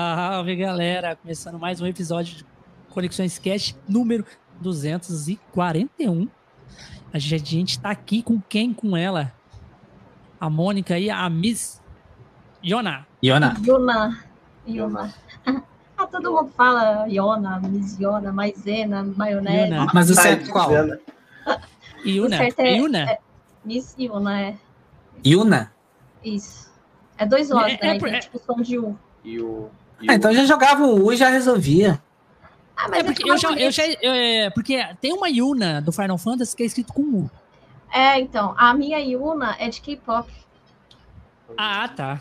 Salve, galera! Começando mais um episódio de Conexões Cast número 241. A gente tá aqui com quem? Com ela? A Mônica e a Miss Yona. Yona. Yona. Yona. Ah, todo mundo fala Yona, Miss Yona, maisena, maionese. Mas o certo qual? Yuna. O certo é- Yuna. é- Miss Yona, é. Yuna? Isso. É dois O's, É- né? é Então, por- é- tipo, som de U. E o. Ah, então já jogava o U e já resolvia. Ah, mas É porque que eu já, eu já eu, é, porque tem uma Yuna do Final Fantasy que é escrito com U. É, então, a minha Yuna é de K-pop. Ah, tá.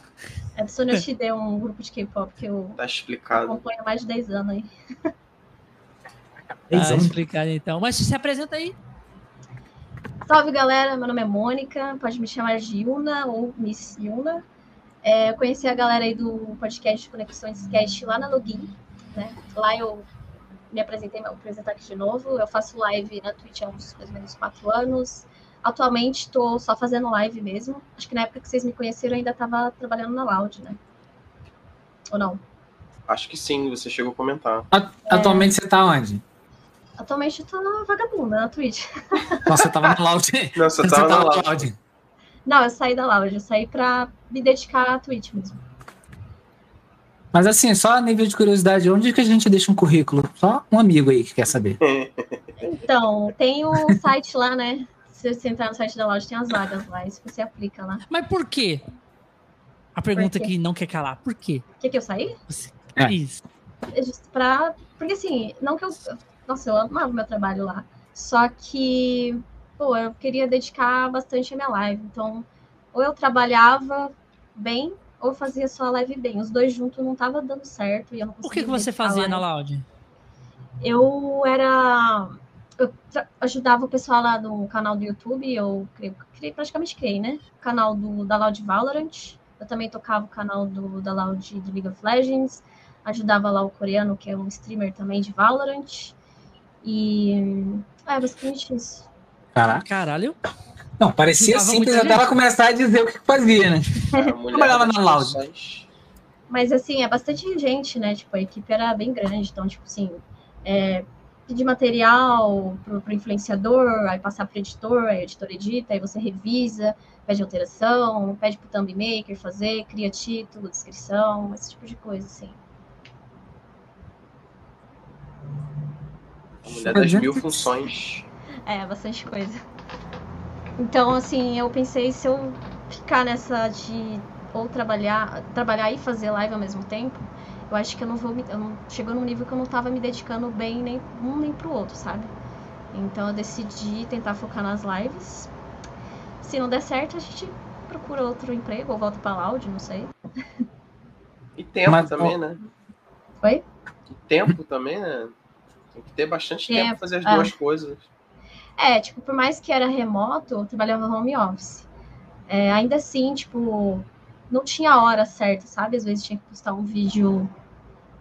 É do Sonoshide, um grupo de K-pop que eu Tá explicado. acompanho há mais de 10 anos aí. Tá explicado então. Mas se apresenta aí. Salve, galera. Meu nome é Mônica. Pode me chamar de Yuna ou Miss Yuna. É, eu conheci a galera aí do podcast Conexões Cast lá na Login. Né? Lá eu me apresentei, vou apresentar aqui de novo. Eu faço live na Twitch há uns mais ou menos quatro anos. Atualmente estou só fazendo live mesmo. Acho que na época que vocês me conheceram eu ainda estava trabalhando na Loud, né? Ou não? Acho que sim, você chegou a comentar. Atualmente você tá onde? Atualmente eu tô na vagabunda, na Twitch. Nossa, você tava na Loud. Não, você tava na live. Loud. Não, eu saí da Loud, eu saí pra me dedicar à Twitch mesmo. Mas assim, só a nível de curiosidade, onde que a gente deixa um currículo? Só um amigo aí que quer saber. Então, tem o site lá, né? Se você entrar no site da loja, tem as vagas lá, isso você aplica lá. Mas por quê? A pergunta que não quer calar. Por quê? O que que eu saí? Você- É. Isso. É justo pra... Porque assim, não que eu... Nossa, eu amava meu trabalho lá. Só que, pô, eu queria dedicar bastante a minha live. Então, ou eu trabalhava bem, ou fazia só a live bem. Os dois juntos não tava dando certo e eu não O que, que você fazia na. Loud? Eu era. Eu ajudava o pessoal lá no canal do YouTube, eu criei, criei- praticamente criei, né? O canal do, da Loud Valorant. Eu também tocava o canal do, da Loud do League of Legends. Ajudava lá o coreano, que é um streamer também de Valorant. E. É, basicamente isso. Caraca. Caralho. Não, parecia simples até ela começar a dizer o que fazia, né? Trabalhava na Loud. funções. Mas assim, é bastante gente, né? Tipo, a equipe era bem grande, então, tipo assim, é, pedir material pro, pro influenciador, aí passar pro editor, aí o editor edita, aí você revisa, pede alteração, pede pro thumb maker fazer, cria título, descrição, esse tipo de coisa, assim. A mulher das mil funções. É, bastante coisa. Então, assim, eu pensei se eu ficar nessa de ou trabalhar, trabalhar e fazer live ao mesmo tempo, eu acho que eu não vou me, eu não, chegou num nível que eu não tava me dedicando bem nem um nem pro outro, sabe? Então eu decidi tentar focar nas lives. Se não der certo, a gente procura outro emprego ou volta pra Loud, não sei. E tempo Mas, também, ó, né? Oi? E tempo também, né? Tem que ter bastante tempo pra Tempo, fazer as é. duas coisas. É, tipo, por mais que era remoto, eu trabalhava home office. É, ainda assim, tipo, não tinha hora certa, sabe? Às vezes tinha que postar um vídeo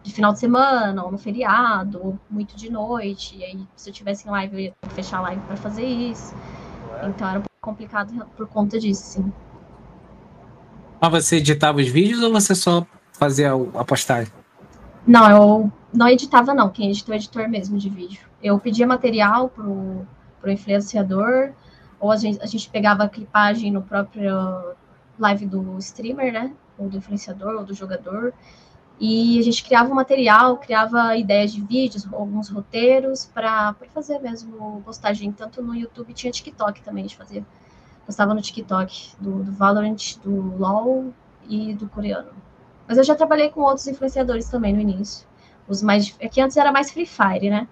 de final de semana, ou no feriado, ou muito de noite. E aí, se eu tivesse em live, eu ia ter que fechar a live pra fazer isso. Então era um pouco complicado por conta disso, sim. Mas você editava os vídeos ou você só fazia o- a postagem? Não, eu não editava, não. Quem editou é o editor mesmo de vídeo. Eu pedia material pro, pro influenciador, ou a gente, a gente pegava a clipagem no próprio live do streamer, né? Ou do influenciador, ou do jogador. E a gente criava um material, criava ideias de vídeos, alguns roteiros, para fazer mesmo postagem. Tanto no YouTube, tinha TikTok também, gente fazia. Postava no TikTok do, do Valorant, do LoL e do coreano. Mas eu já trabalhei com outros influenciadores também no início. Os mais. É que antes era mais Free Fire, né?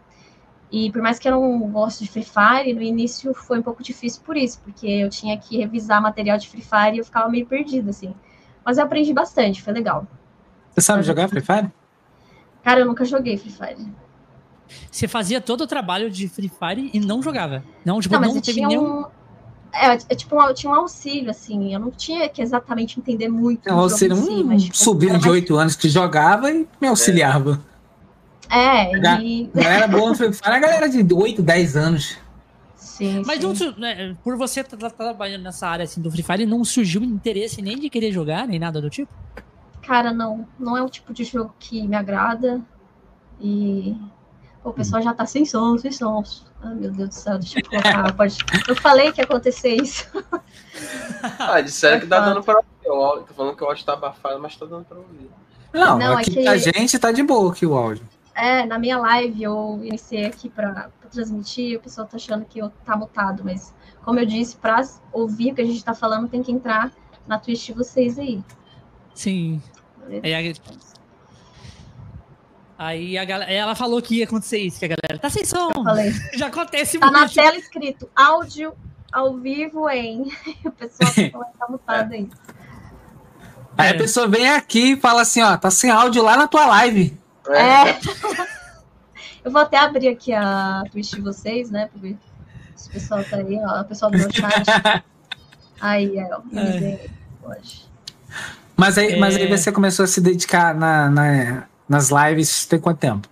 E por mais que eu não goste de Free Fire, no início foi um pouco difícil por isso, porque eu tinha que revisar material de Free Fire e eu ficava meio perdida, assim. Mas eu aprendi bastante, foi legal. Você sabe jogar Free Fire? Cara, eu nunca joguei Free Fire. Você fazia todo o trabalho de Free Fire e não jogava. Não, tipo, Não, não, mas eu teve tinha nenhum. um. É, é tipo, um, eu tinha um auxílio, assim. Eu não tinha que exatamente entender muito. Jogo seja, em si, um mas, tipo, sobrinho de mais- 8 anos que jogava e me auxiliava. É, Ga- e. Não era bom no Free Fire, a galera de 8, 10 anos. Sim, Mas sim. não, né, por você estar trabalhando nessa área assim, do Free Fire, não surgiu interesse nem de querer jogar, nem nada do tipo? Cara, não. Não é o tipo de jogo que me agrada. E. Pô, o pessoal já tá sem som, sem som. Ai, meu Deus do céu, deixa eu colocar. Pode... Eu falei que ia acontecer isso. Ah, disseram que tá dando pra ouvir. Tô falando que o áudio tá abafado, mas tá dando pra ouvir. Não, Não, é que- a gente tá de boa aqui o áudio. É, na minha live eu iniciei aqui pra, pra transmitir, o pessoal tá achando que eu tá mutado, mas como eu disse, pra ouvir o que a gente tá falando, tem que entrar na Twitch de vocês aí. Sim. beleza? Aí a, aí a galera, ela falou que ia acontecer isso, que a galera tá sem som. Eu falei. Já acontece Tá na tela escrito áudio ao vivo em. O pessoal tá mutado aí. Aí É. a pessoa vem aqui e fala assim, ó, tá sem áudio lá na tua live. É. Eu vou até abrir aqui a Twitch de vocês, né? Pra ver se o pessoal tá aí, ó. O pessoal do meu chat. Aí, é, ó. É. Pode. Mas aí, mas aí É. você começou a se dedicar na, na- nas lives tem quanto tempo?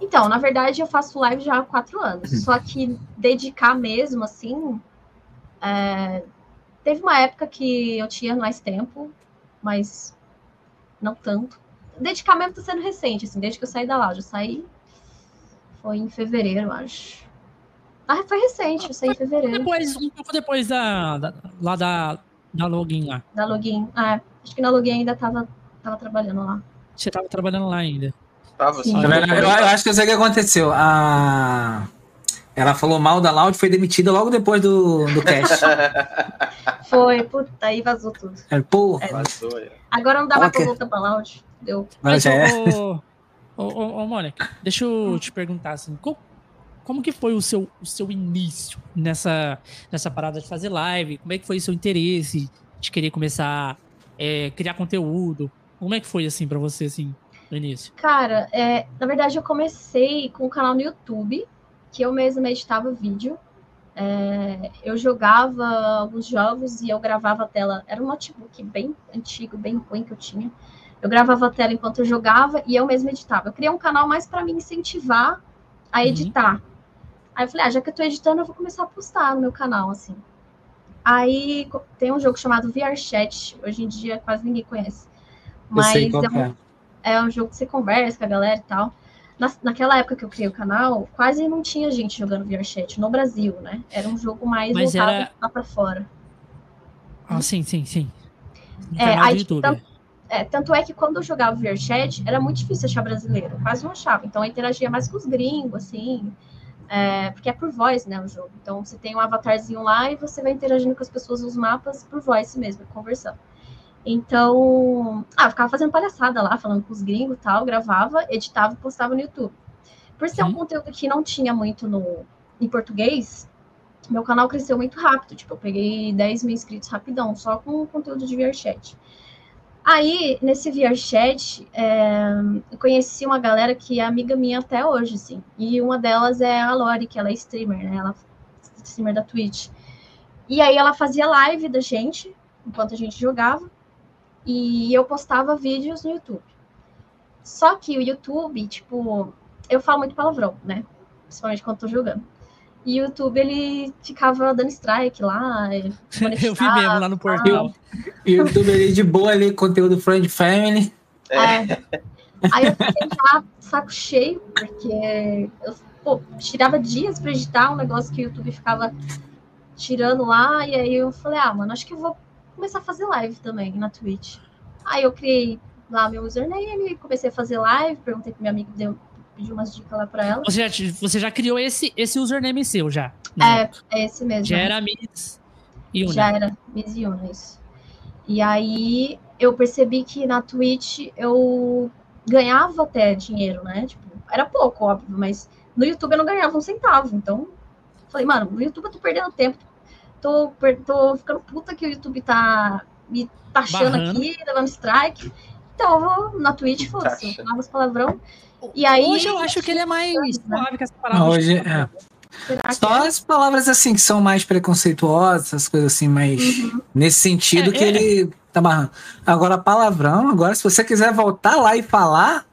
Então, na verdade, eu faço live já há quatro anos. Só que dedicar mesmo, assim. é, Teve uma época que eu tinha mais tempo, mas não tanto. Dedicar mesmo tá sendo recente, assim, desde que eu saí da loja. Eu saí. Foi em fevereiro, acho. Ah, foi recente, eu saí em fevereiro. Depois, um pouco depois da, da- lá da, da login lá. Da login. Ah, acho que na login ainda tava, tava trabalhando lá. Você tava trabalhando lá ainda. Tava Sim. Eu, eu acho que eu sei o que aconteceu. A... Ela falou mal da Loud, foi demitida logo depois do, do cast. Foi, puta, aí vazou tudo. É, Porra, Vazou, é. Agora não dá mais pra voltar pra lounge. Deu. Mas, é. ô, ô, ô, ô, Mônica, deixa eu te perguntar assim, co- como, que foi o seu, o seu início nessa, nessa parada de fazer live? Como é que foi o seu interesse de querer começar a criar conteúdo? Como é que foi assim pra você assim no início? Cara, é, na verdade eu comecei com um canal no YouTube, que eu mesma editava vídeo. É, eu jogava alguns jogos e eu gravava a tela. Era um notebook bem antigo, bem ruim que eu tinha. Eu gravava a tela enquanto eu jogava e eu mesma editava. Eu criei um canal mais para me incentivar a Uhum. editar. Aí eu falei, ah, já que eu tô editando, eu vou começar a postar no meu canal, assim. Aí tem um jogo chamado VR Chat, hoje em dia quase ninguém conhece. Mas é um é. é um jogo que você conversa com a galera e tal. Na, naquela época que eu criei o canal, quase não tinha gente jogando VRChat no Brasil, né? Era um jogo mais Mas voltado era- lá pra fora. Ah, sim, sim, sim. No É, aí, YouTube. então- É, tanto é que quando eu jogava VRChat, era muito difícil achar brasileiro. Quase não achava. Então eu interagia mais com os gringos, assim. é, porque é por voz, né, o jogo. Então você tem um avatarzinho lá e você vai interagindo com as pessoas nos mapas por voice mesmo, conversando. Então, ah, eu ficava fazendo palhaçada lá, falando com os gringos e tal, gravava, editava e postava no YouTube. Por ser um Sim. conteúdo que não tinha muito no, em português, meu canal cresceu muito rápido. Tipo, eu peguei 10 mil inscritos rapidão, só com o conteúdo de VRChat. Aí, nesse VRChat, é, eu conheci uma galera que é amiga minha até hoje, assim. E uma delas é a Lori, que ela é streamer, né? Ela é streamer da Twitch. E aí ela fazia live da gente, enquanto a gente jogava. E eu postava vídeos no YouTube. Só que o YouTube, tipo, eu falo muito palavrão, né? Principalmente quando tô jogando. E o YouTube, ele ficava dando strike lá. Eu vi mesmo lá no portal. E o YouTube ali de boa ali, conteúdo Friend Family. É. Aí eu fiquei já saco cheio, porque eu pô, tirava dias pra editar um negócio que o YouTube ficava tirando lá, e aí eu falei, ah, mano, acho que eu vou começar a fazer live também na Twitch. Aí eu criei lá meu username, comecei a fazer live, perguntei pro meu amigo, deu, pedi umas dicas lá pra ela. Você já, você já criou esse, esse username seu já? né? É, é esse mesmo. Já era Miss Yuna. Já era Miss Yuna, isso. E aí eu percebi que na Twitch eu ganhava até dinheiro, né? Tipo, era pouco, óbvio, mas no YouTube eu não ganhava um centavo. Então, falei, mano, no YouTube eu tô perdendo tempo. Tô, per- tô ficando puta que o YouTube tá me taxando Barrando. aqui, levando strike. Então eu vou na Twitch, foda-se, Taxa. eu falava os palavrão. E aí, Hoje eu acho que ele é mais né? suave com essa parada. Hoje, é. que Só as palavras assim que são mais preconceituosas, essas coisas assim, mais Uhum. nesse sentido É, que é. ele tá barrando. Agora, palavrão, agora, se você quiser voltar lá e falar,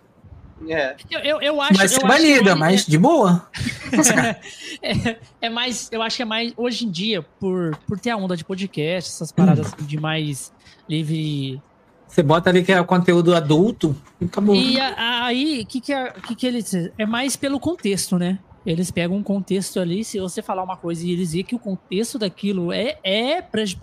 É. Eu, eu, eu acho, vai ser eu acho que banida, mais- mas de boa. é, é mais, eu acho que é mais hoje em dia, por, por ter a onda de podcast, essas paradas assim, de mais livre Você bota ali que é o conteúdo adulto e acabou. E a- aí, o que que, é, que que eles... É mais pelo contexto, né? Eles pegam um contexto ali, se você falar uma coisa e eles veem que o contexto daquilo é, é preju-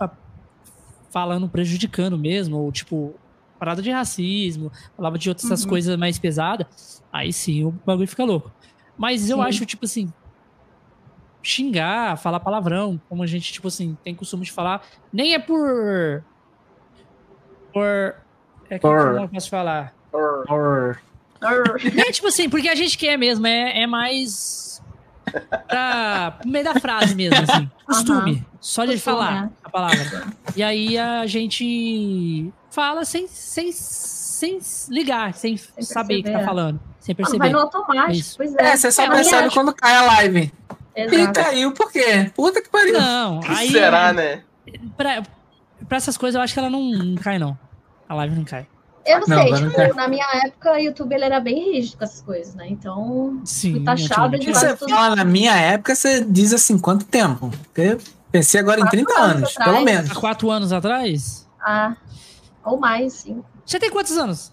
falando, prejudicando mesmo, ou tipo, parada de racismo, falava de outras Uhum. coisas mais pesadas, aí sim o bagulho fica louco. Mas eu Sim. acho, tipo assim, xingar, falar palavrão, como a gente, tipo assim, tem costume de falar, nem é por. Por. É que Por- como eu posso falar? Or- Or- É tipo assim, porque a gente quer mesmo, é, é mais pra no meio da frase mesmo, assim. Costume. Só de Costume, falar é. a palavra. E aí a gente fala sem, sem, sem ligar, sem, saber o que tá perceber. falando. Sem Ah, Vai perceber. no automático, Isso. pois é. É, você só É, percebe quando cai a live. E Exato. caiu por quê? Puta que pariu. Não, que aí. será, né? Pra, pra essas coisas eu acho que ela não, não cai, não. A live não cai. Eu não, Não, sei, não tipo, quer. na minha época o YouTube ele era bem rígido com essas coisas, né? Então, Sim. Fui taxada de você tudo. fala na minha época, você diz assim, quanto tempo? Eu pensei agora em Quatro 30 anos anos, pelo menos. Há quatro anos atrás? ah, ou mais, sim. Você tem quantos anos?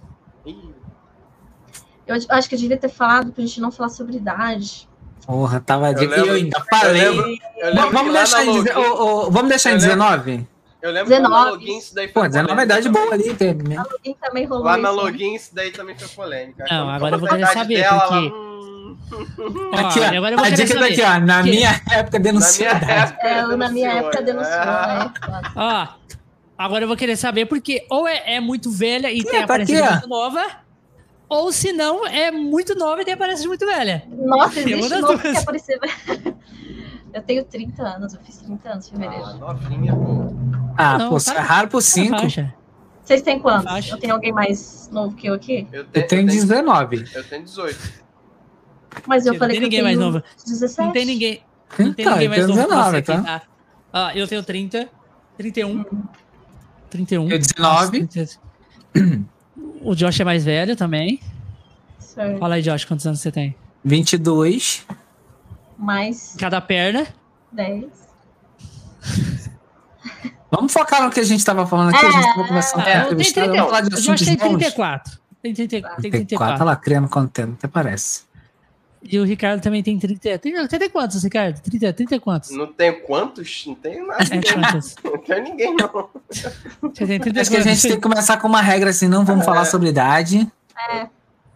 Eu acho que eu devia ter falado pra gente não falar sobre idade. Porra, tava de... Eu lembro- eu ainda falei. Eu lembro, eu lembro Vamos, deixar em, ô, ô, vamos deixar em Eu lembro- 19? Eu lembro que na 19. login isso daí Pô, foi 19 é polêmica idade boa ali. Tem... A login também rolou Lá na isso, né? login isso daí também foi polêmica. Não, agora eu vou querer saber, dela, porque- ela, hum, Ó, Aqui, ó, agora eu vou a dica saber. daqui, ó. Na Que- minha época denunciou. Na minha época, É, na minha época denunciou, né? né? Ó, agora eu vou querer saber porque ou é, é muito velha e tem tá aparência aqui, muito nova, ou se não é muito nova e tem aparência muito velha. Nossa, existe novo que aparecer. Eu tenho 30 anos, eu fiz 30 anos em fevereiro. Ah, novinha, pô. Ah, Não, pô, tá- você é raro por 5. Faixa. Vocês têm quantos? Eu tenho alguém mais novo que eu aqui? Eu Eu tenho, eu tenho, 19. eu tenho 18. Mas eu Não falei tem que eu ninguém tenho mais novo. 17. Não tem ninguém, não tem Então, ninguém eu mais novo que 19, você aqui, tá? tá? Ó, eu tenho 30, 31, 31. Eu 19. Nossa, 30. O Josh é mais velho também. Certo. Fala aí, Josh, quantos anos você tem? 22. Mais Cada perna. 10. Vamos focar no que a gente tava falando aqui. a gente tava conversando com é, a eu tenho entrevistada. 30, Vamos falar de assuntos tem bons. 34. Tem, 30, tem 34, 34. tá lá criando conteúdo, até parece. E o Ricardo também tem 30. Tem, não, tem quantos, Ricardo? 30, 30 quantos? Não tem quantos? Não tem nada. É? Não tem ninguém, não. Você tem 30 Acho que a gente tem que começar com uma regra assim, não vamos É. falar sobre idade.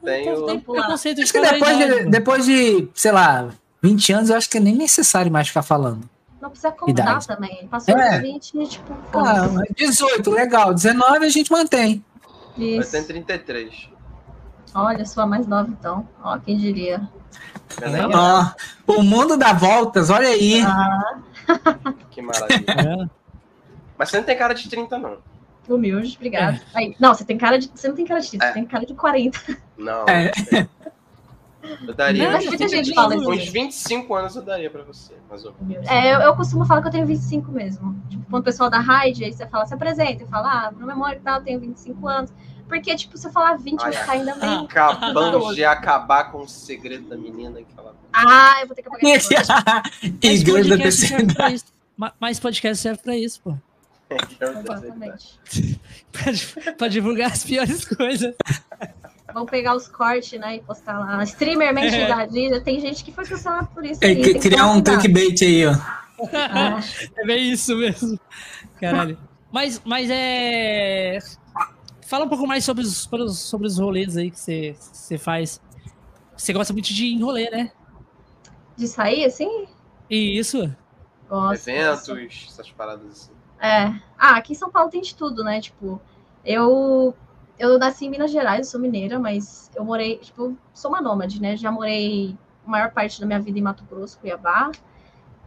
Tenho- Tem preconceito de Acho que depois idade, de, depois de, sei lá, 20 anos, eu acho que é nem necessário mais ficar falando. Não precisa contar Idade. também. Passou É. dos 20, tipo, Ah, foda-se. 18, legal. 19 a gente mantém. Isso. tenho 33. Olha, sua mais nova, então. Ó, quem diria. Tá vendo? Ó, o mundo dá voltas, olha aí. Ah, Que maravilha. Vendo? Mas você não tem cara de 30, não. humilde, obrigada. Aí, não, você tem cara de. Você não tem cara de 30, É. você tem cara de 40. Não. É. Eu daria. Não, Mas uns, muita gente fala isso. uns 25 anos eu daria pra você, mais ou menos. É, eu, eu costumo falar que eu tenho 25 mesmo. Tipo, quando o pessoal da Raid, aí você fala, se apresenta. Eu falo, ah, no memória e tal, eu tenho 25 anos. Porque, tipo, se eu falar 20, vai Ai, ficar ainda bem. Acabamos de acabar com o segredo da menina que ela. Ah, eu vou ter que apagar. Mas Igreja da podcast terceira serve pra idade. isso. Ma- Mas podcast serve pra isso, pô. Exatamente. Pra, pra divulgar as piores coisas. Vamos pegar os cortes, né, e postar lá. Streamer mente É. da vida. Tem gente que foi cancelada por isso. É, aí, que- tem que criar um clickbait aí, ó. Ah, É bem isso mesmo. Caralho. Mas, mas é. Fala um pouco mais sobre os, sobre os, rolês aí que você, você faz. Você gosta muito de ir em rolê, né? de sair, assim? E isso. Gosto. Eventos, essas paradas assim. É. Ah, aqui em São Paulo tem de tudo, né? Tipo, eu eu nasci em Minas Gerais, eu sou mineira, mas eu morei, tipo, sou uma nômade, né? Já morei a maior parte da minha vida em Mato Grosso, Cuiabá.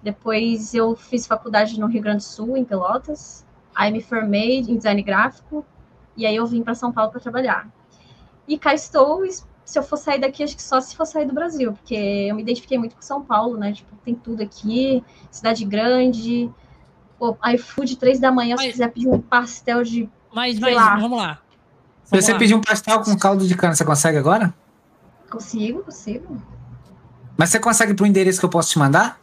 Depois eu fiz faculdade no Rio Grande do Sul, em Pelotas. Aí me formei em design gráfico e aí eu vim para São Paulo para trabalhar. E cá estou, se eu for sair daqui, acho que só se for sair do Brasil, porque eu me identifiquei muito com São Paulo, né? Tipo, tem tudo aqui, cidade grande, Pô, iFood, três da manhã, se Mas- quiser pedir um pastel de. Mas, mas lá. vamos lá. Vamos você lá. pedir um pastel com caldo de cana, você consegue agora? Consigo, consigo. Mas você consegue pro endereço que eu posso te mandar?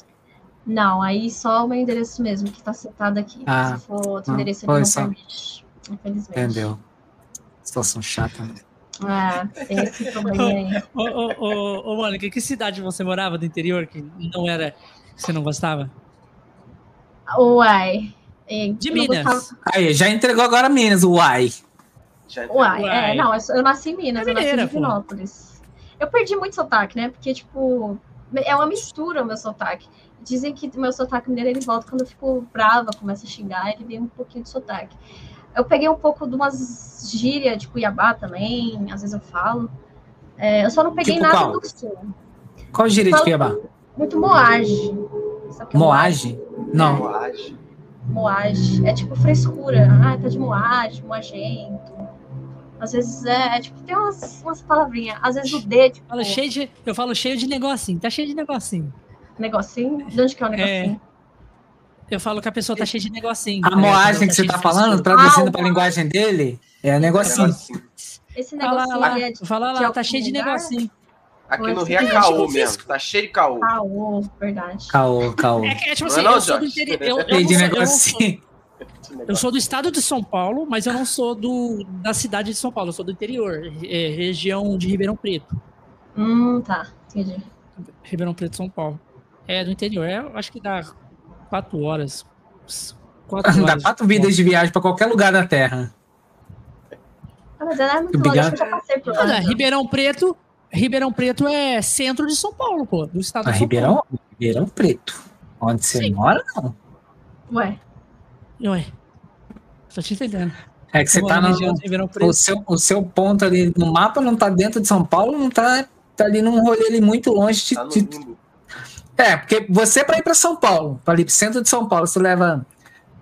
Não, aí só o meu endereço mesmo, que tá citado aqui. Ah, se for outro ah, endereço, ele não só. permite. Infelizmente. Entendeu? Situação chata, né? Ah, tem esse probleminha aí. Ô, ô, ô, ô, Mônica, que cidade você morava do interior que não era. que você não gostava? Uai. E De eu não Minas. gostava- Aí, já entregou agora Minas, uai. Já Uai, Uai. é, não, eu, nasci em Minas, É eu nasci em mineira. Divinópolis. Eu perdi muito sotaque, né? Porque, tipo, é uma mistura o meu sotaque. Dizem que o meu sotaque mineiro ele volta quando eu fico brava, começo a xingar, ele vem um pouquinho de sotaque. Eu peguei um pouco de umas gírias de Cuiabá também, às vezes eu falo. É, eu só não peguei Tipo nada qual? do sul. Qual gíria de Cuiabá? Muito moage. É Moage? Não. Moagem. Moage. É tipo frescura. Ah, tá de moage, moagento. Às vezes é, é, tipo, tem umas, umas palavrinhas. Às vezes o D, tipo, Fala cheio de, eu falo cheio de negocinho, tá cheio de negocinho. negocinho. De onde que é o negocinho? Eu falo que a pessoa tá cheia de negocinho. A né? moagem que você tá de falando, traduzindo Ah, pra linguagem dele, é negocinho. Negocinho. Esse Fala negocinho lá, ali é de fala de lá, tá algum cheio de negocinho. Aqui no Esse Rio é é caô tipo mesmo. Tá cheio de caô. caô, verdade. Caô, caô. É que é tipo Não é assim, não, eu sou do interior. Eu, eu, Cheio não de sou, eu, não sou, negocinho. Eu sou do estado de São Paulo, mas eu não sou do, da cidade de São Paulo, eu sou do interior, é, região de Ribeirão Preto. Hum, tá. Entendi. Ribeirão Preto, São Paulo. É, do interior. É, acho que dá quatro horas. Quatro Dá horas. quatro vidas de viagem pra qualquer lugar da Terra. Ah, mas ela é muito Obrigado. longe, eu já passei por lá. Ribeirão Preto. Ribeirão Preto é centro de São Paulo, pô. Do estado A de São Paulo. Ribeirão, Ribeirão Preto. Onde você Sim. mora, não. Ué, Ué, tô te entendendo. É que você tá no. O Preto. seu, o seu ponto ali no mapa não tá dentro de São Paulo, não tá, tá ali num rolê ali muito longe de, Tá no de-. É, porque você pra ir pra São Paulo, pra ir pro centro de São Paulo, você leva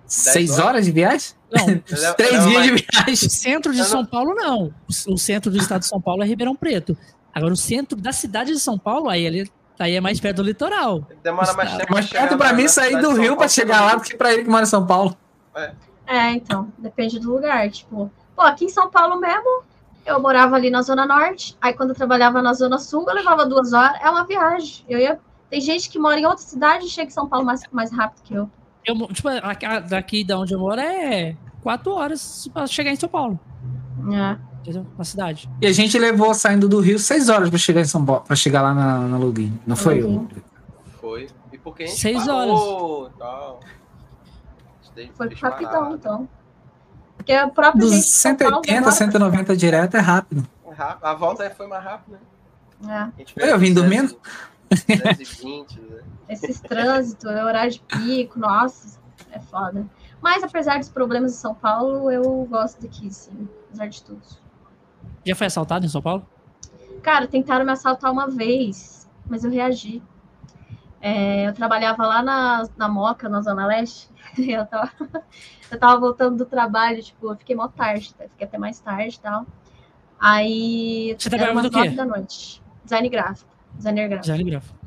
seis horas? horas de viagem? Não, Três dias mais- de viagem. o centro de Eu não- São Paulo, não. O centro do estado de São Paulo é Ribeirão Preto. Agora, o centro da cidade de São Paulo, aí, ele, aí é mais perto do litoral. Demora mais tempo Mais perto pra na- mim sair do Rio pra Paulo, chegar lá do que pra ele que mora em São Paulo. É, então, depende do lugar. Tipo, pô, aqui em São Paulo mesmo, eu morava ali na Zona Norte, aí quando eu trabalhava na Zona Sul, eu levava duas horas, é uma viagem. Eu ia. Tem gente que mora em outra cidade e chega em São Paulo mais, mais rápido que eu. Eu, tipo, daqui da onde eu moro é quatro horas pra chegar em São Paulo, É. Na cidade. E a gente levou saindo do Rio seis horas pra chegar em São Paulo, pra chegar lá na, na Login. Não foi eu? Login. Foi. E porque a gente Seis parou, tal. Daí Foi fez rapidão, então. Porque a própria Dos gente de São Paulo 180, demora 190 direto é rápido. É rápido. A volta foi mais rápida, né? É. Eu vim dormindo? 220, né? Esses trânsitos, é horário de pico, nossa, é foda. Mas apesar dos problemas de São Paulo, eu gosto daqui, sim. Apesar de tudo. Já foi assaltado em São Paulo? Cara, tentaram me assaltar uma vez, mas eu reagi. É, eu trabalhava lá na, na Moca, na Zona Leste. Eu tava, eu tava voltando do trabalho, tipo, eu fiquei mó tarde, tá? fiquei até mais tarde e tal. Aí. Você era trabalhava umas do quê? da noite. Design gráfico. Designer gráfico. Design gráfico.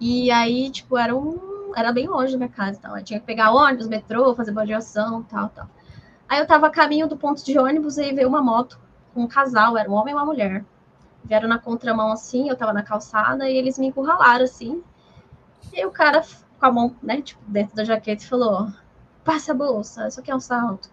E aí, tipo, era um. Era bem longe da minha casa e tal. Eu tinha que pegar ônibus, metrô, fazer baldeação e tal, tal. Aí eu tava a caminho do ponto de ônibus e aí veio uma moto com um casal, era um homem e uma mulher. Vieram na contramão assim, eu tava na calçada e eles me encurralaram assim. E aí o cara, com a mão, né, tipo, dentro da jaqueta, falou: passa a bolsa, isso aqui é um salto.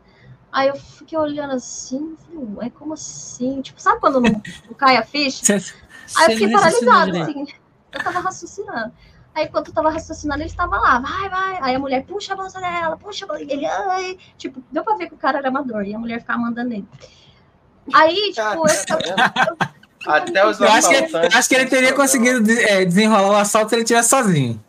Aí eu fiquei olhando assim, falei, ué, como assim? Tipo, sabe quando não, não cai a ficha? Você- Aí eu fiquei paralisada, assim. Eu tava raciocinando. Aí, enquanto eu tava raciocinando, ele estava lá, vai, vai. Aí a mulher, puxa a bolsa dela, puxa a bolsa dele. Ai. Tipo, deu pra ver que o cara era amador e a mulher ficava mandando nele. Aí, tipo, eu, Até os Eu acho, que, acho que ele teria conseguido é, desenrolar o assalto se ele estivesse sozinho.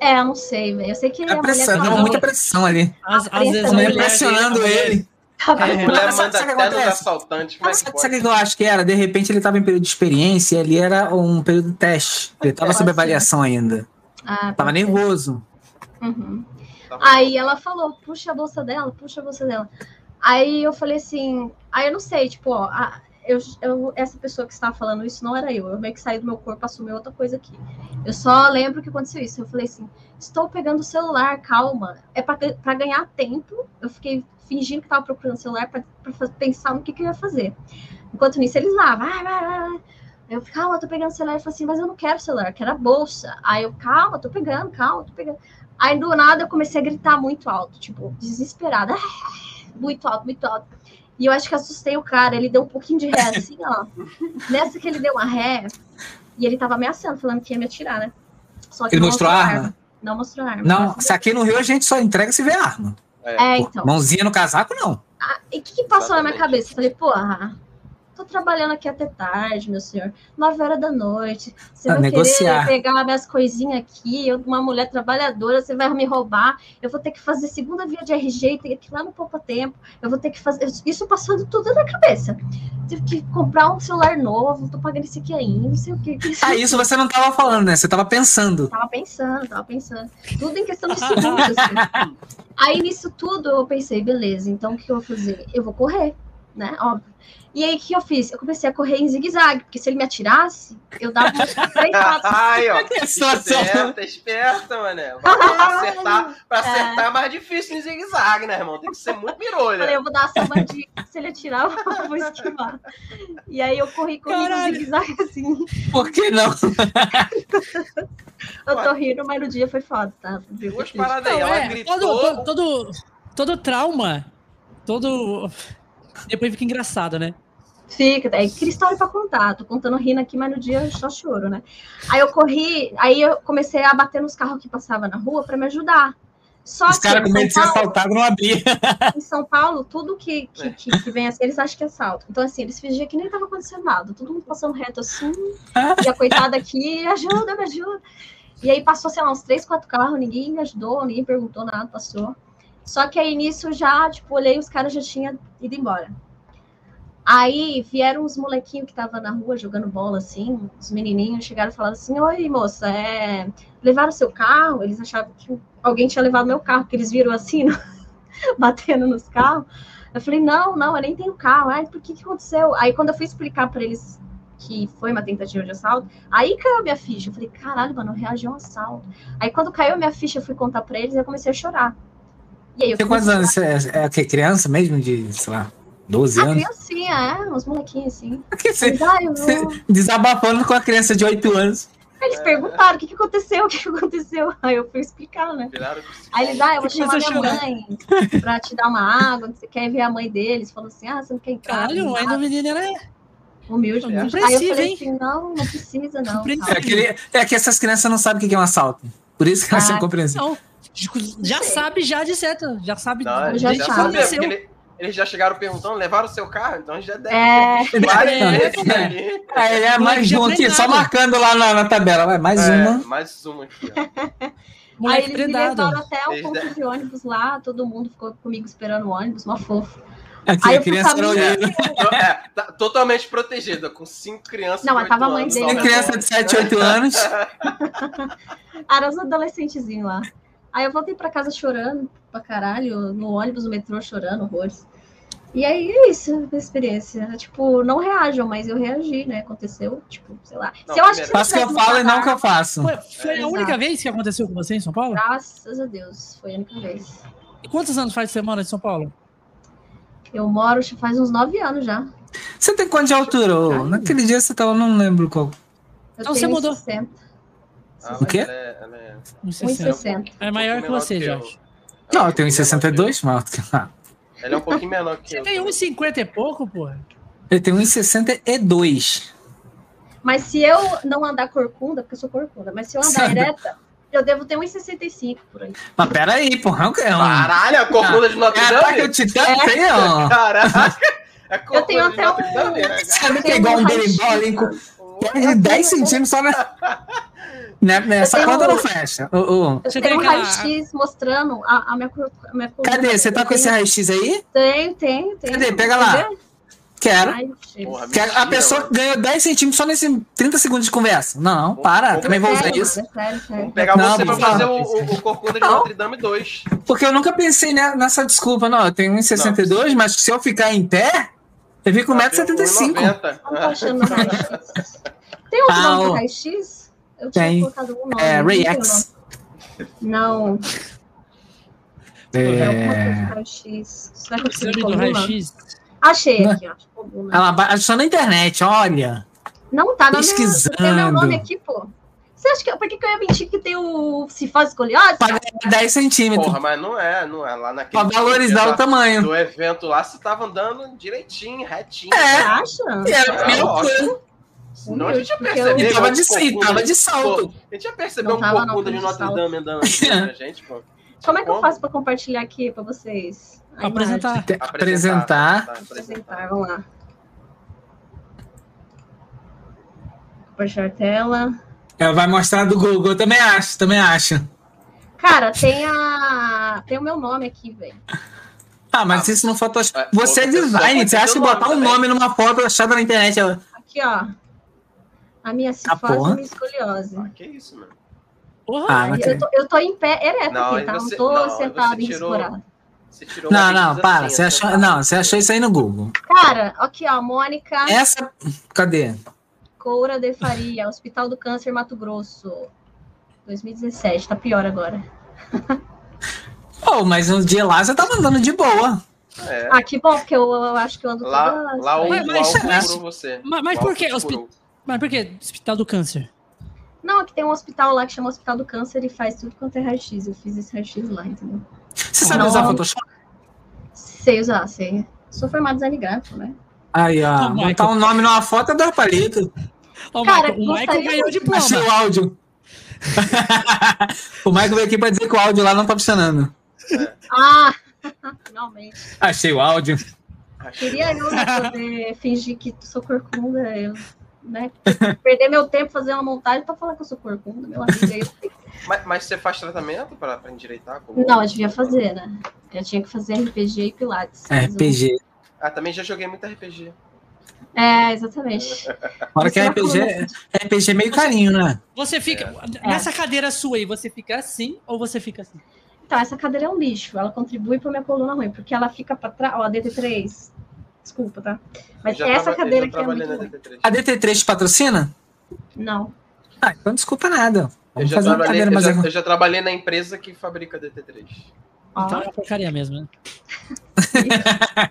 é, eu não sei, velho. Eu sei que A a pressão, tava tava muita pressão ali. Às, às vezes A mulher pressionando ele. tava- É. Mulher Sabe- manda sabe o que até nos acontece? assaltantes, como que Sabe, pode? sabe o que eu acho que era? De repente ele estava em período de experiência e ali era um período de teste. Ele estava sob avaliação ainda. Ah, Tava pode ser. nervoso. Uhum. Tá. Aí ela falou, puxa a bolsa dela, puxa a bolsa dela. Aí eu falei assim, aí eu não sei, tipo, ó, a- eu, eu- essa pessoa que estava falando isso não era eu. Eu meio que saí do meu corpo, assumi outra coisa aqui. Eu só lembro que aconteceu isso. Eu falei assim, estou pegando o celular, calma. É para ganhar tempo. Eu fiquei fingindo que estava procurando o celular para pensar no que, que eu ia fazer. Enquanto nisso, eles lá, vai, vai, vai. Eu, calma, tô pegando o celular. Eu falei assim, mas eu não quero o celular, quero a bolsa. Aí eu, calma, tô pegando, calma, tô pegando. Aí do nada eu comecei a gritar muito alto, tipo, desesperada. Muito alto, muito alto. E eu acho que assustei o cara. Ele deu um pouquinho de ré, assim, ó. Nessa que ele deu uma ré, e ele tava ameaçando, falando que ia me atirar, né? Só que Ele não mostrou a arma? Não mostrou a arma. Não, se aqui no Rio a gente só entrega se vê arma. É, Pô, então. Mãozinha no casaco, não. Ah, e o que, que passou na minha Exatamente. cabeça? Eu falei, porra, tô trabalhando aqui até tarde, meu senhor. Nove horas da noite. Você vai negociar. querer pegar minhas coisinhas aqui, eu, uma mulher trabalhadora, você vai me roubar. Eu vou ter que fazer segunda via de RG, tem que ir lá no pouco tempo. Eu vou ter que fazer. Isso passando tudo na cabeça. Tive que comprar um celular novo, tô pagando esse aqui ainda, não sei o que. Ah, isso você não tava falando, né? Você tava pensando. Tava pensando, tava pensando. Tudo em questão de segundos, assim. Aí, nisso tudo, eu pensei, beleza, então o que eu vou fazer? Eu vou correr, né? Óbvio. E aí, o que eu fiz? Eu comecei a correr em zigue-zague, porque se ele me atirasse, eu dava uns três passos. Ai, ó. Esperta, esperta, mané. Pra acertar, pra acertar é mais difícil em zigue-zague, né, irmão? Tem que ser muito Eu Falei, eu vou dar uma sambadinha, se ele atirar, eu vou esquivar. E aí, eu corri Caralho. zigue-zague, assim. Por que não? Eu tô rindo, mas no dia foi foda, tá? Viu? Duas paradas aí. Ela é, gritou. todo, todo, todo trauma, todo. Depois fica engraçado, né? Fica, daí cria história pra contar. Tô contando rindo aqui, mas no dia eu só choro, né? Aí eu corri, aí eu comecei a bater nos carros que passavam na rua pra me ajudar. Só Os que caras com medo de ser São, Paulo, assaltado não abria. em São Paulo, tudo que, que, que, que vem assim, eles acham que é assalto. Então, assim, eles fingiam que nem tava acontecendo nada. Todo mundo passando reto assim, e a coitada aqui, ajuda, me ajuda. E aí passou, sei lá, uns três, quatro carros, ninguém me ajudou, ninguém perguntou nada, passou. Só que aí nisso já, tipo, olhei, os caras já tinham ido embora. Aí vieram uns molequinhos que estavam na rua jogando bola, assim, os menininhos chegaram e falaram assim, oi, moça, é... levaram seu carro? Eles achavam que alguém tinha levado meu carro, porque eles viram assim, batendo nos carros. Eu falei, não, não, eu nem tenho carro. Ai, por que que aconteceu? Aí quando eu fui explicar para eles que foi uma tentativa de assalto, aí caiu minha ficha. Eu falei, caralho, mano, eu reagi a um assalto. Aí quando caiu minha ficha, eu fui contar para eles e eu comecei a chorar. E aí eu Tem quantos a anos? É, é? Criança mesmo? De, sei lá, 12 A anos? criancinha, é, uns molequinhos assim. Que ah, você vou... desabafando com a criança de 8 anos? eles perguntaram o que, que aconteceu, o que, que aconteceu. Aí eu fui explicar, né? Aí eles, ah, eu vou chamar minha a mãe pra te dar uma água, você quer ver a mãe deles? Falou assim, ah, você não quer entrar? Caralho, Ah, ainda o menino era. humilde. Não Aí eu precisa, falei hein? assim, não, não precisa, não. É, aquele- é que essas crianças não sabem o que é um assalto. Por isso que elas Ah, são compreensíveis. Não. Já sabe, já de certo. Já sabe. Não, já eles já sabe. ele- eles já chegaram perguntando, levaram o seu carro? Então já deve É. É. É, é mais um aqui, só marcando lá na, na tabela. Vai, mais É, uma. mais uma aqui, ó. Moleque Aí eles me levaram até o ponto de ônibus lá, todo mundo ficou comigo esperando o ônibus, uma fofa. Aqui, Aí a eu fui criança caminhando. olhando. Então, é, tá totalmente protegida, com cinco crianças. Não, mas tava a mãe anos, dele. Tem redor. criança de 7, 8 anos. Era os adolescentezinhos lá. Aí eu voltei pra casa chorando pra caralho, no ônibus, no metrô, chorando, horrores. E aí é isso, a experiência. Tipo, não reajam, mas eu reagi, né? Aconteceu, tipo, sei lá. Não, Se eu acho que Faço o que eu falo e não que eu faço. Foi, foi a Exato. única vez que aconteceu com você em São Paulo? Graças a Deus, foi a única vez. E quantos anos faz mora em São Paulo? Eu moro faz uns nove anos já. Você tem quanto de altura? Naquele dia você tava, não lembro qual. Eu Então você mudou. 1,60. Ah, O quê? ela é- ela é- 1,60. 1,60. É maior que pouquinho você, Jorge. eu. Não, eu tenho um pouquinho menor que 62, mas. Eu. Ele é um pouquinho menor que Você eu. tem 1,50 e pouco, porra? Eu tenho 1,62. Mas se eu não andar corcunda, porque eu sou corcunda, mas se eu andar Sabe? ereta, eu devo ter 1,65 por aí. Mas peraí, porra. É um. Caralho, a corcunda de Notre É ataque ao Dame? titã, tem, ó. Caraca! A Eu tenho de até um- Dame, né, Sabe que tenho é igual um berimbau ali com cara? perde 10 centímetros só na. Né, Nessa tenho- conta não fecha. Ô, ô, Eu tenho um raio-x mostrando a, a minha, cor- a minha coluna. Cadê? Você tá com esse raio-x aí? Tem, tem, tem. Cadê? Pega lá. Quero. Porra, Que a Mentira, pessoa mano. ganhou 10 centímetros só nesse 30 segundos de conversa. Não, para, Vamos- também vou usar Sério, isso. sério, sério. Vamos pegar Não, você pra fazer o, o, o corcunda de Não. Notre Dame 2. Porque eu nunca pensei ne- nessa desculpa, não. Eu tenho 1,62, mas se eu ficar em pé, eu fico Ah, 1,75m. Não tô achando raio-x. Tem outro Ah, nome do raio-x? Eu tinha Tem. colocado algum nome. É, não Ray sei o X. Não, é É... um raio-x. Será que eu Exame preciso do raio-x. Achei Não. aqui, ó. Ela ba- achou na internet, olha. Não tá no meu, Pesquisando. tem meu nome aqui, pô. Você acha que. Por que, que eu ia mentir que tem o cifose escoliose? Pra ganhar 10 centímetros. Porra, mas não é, não é. Lá naquele. Pra valorizar dia o tamanho. Do evento lá, você tava andando direitinho, retinho. Você É. acha? E era É, meu lógico. cu. Senão a gente ia Porque perceber. E tava de corcunda tava de salto. Pô, A gente ia perceber Não um não, corcunda de Notre. Dame andando assim pra gente, pô. Como é que eu faço pra compartilhar aqui pra vocês? Apresentar. Apresentar. Tá, imagem? Apresentar, vamos lá. Compartilhar a tela. Ela vai mostrar do Google, eu também acho, também acho. Cara, tem a. Tem o meu nome aqui, velho. Ah, mas Ah, isso não Photoshop. é, Você é design, você acha que botar um nome numa foto achada na internet é. Aqui, ó. A minha Ah, cifose e minha escoliose. Ah, que isso, mano. Porra, Ah, eu, tô, eu tô em pé ereto Não, aqui, tá? Não você- tô não, sentada você em tirou- tirou Não, não, para. assim, Você achou, não, você achou isso aí no Google. Cara, aqui, ó, Mônica Essa. Cadê? Coura de Faria, Hospital do Câncer, Mato Grosso. 2017, tá pior agora. Oh, mas no dia lá você tava andando de boa. É. Ah, que bom, porque eu, eu acho que eu ando Lá, toda... lá o, Mas- o mas- você. Mas, mas por álcool que? Mas por que? Hospital do Câncer. Não, aqui tem um hospital lá que chama Hospital do Câncer e faz tudo quanto é raio-x. Eu fiz esse raio-x lá, entendeu? Você sabe Não. usar Photoshop? Sei usar, sei. Sou formada em design gráfico, né? Aí, ó. Botar Michael. um nome numa foto é dois palitos. Ó, o Cara, Michael, o Michael ganhou o muito. diploma. Achei o áudio. o Michael veio aqui pra dizer que o áudio lá não tá funcionando. Ah, finalmente. Achei o áudio. Queria eu né, poder fingir que sou corcunda, eu, né? Perder meu tempo fazer uma montagem pra falar que eu sou corcunda, meu amigo. aí Mas, mas você faz tratamento pra, pra endireitar? a coluna? Não, eu devia fazer, né? Eu tinha que fazer RPG e Pilates. eu- RPG. Ah, também já joguei muito RPG. É, exatamente. Fora que Você RPG, é- RPG é meio carinho, né? Você fica. É. Nessa cadeira sua aí, você fica assim ou você fica assim? Então, essa cadeira é um lixo. Ela contribui para minha coluna ruim, porque ela fica para trás. Ó, a DT3. Desculpa, tá? Mas essa traba- cadeira eu aqui é muito trabalhei ruim. na DT3. A DT3 te patrocina? Não. Ah, então desculpa nada. Eu já, trabalhei, eu, já, eu já trabalhei na empresa que fabrica DT3. Ó, Então é porcaria mesmo, né?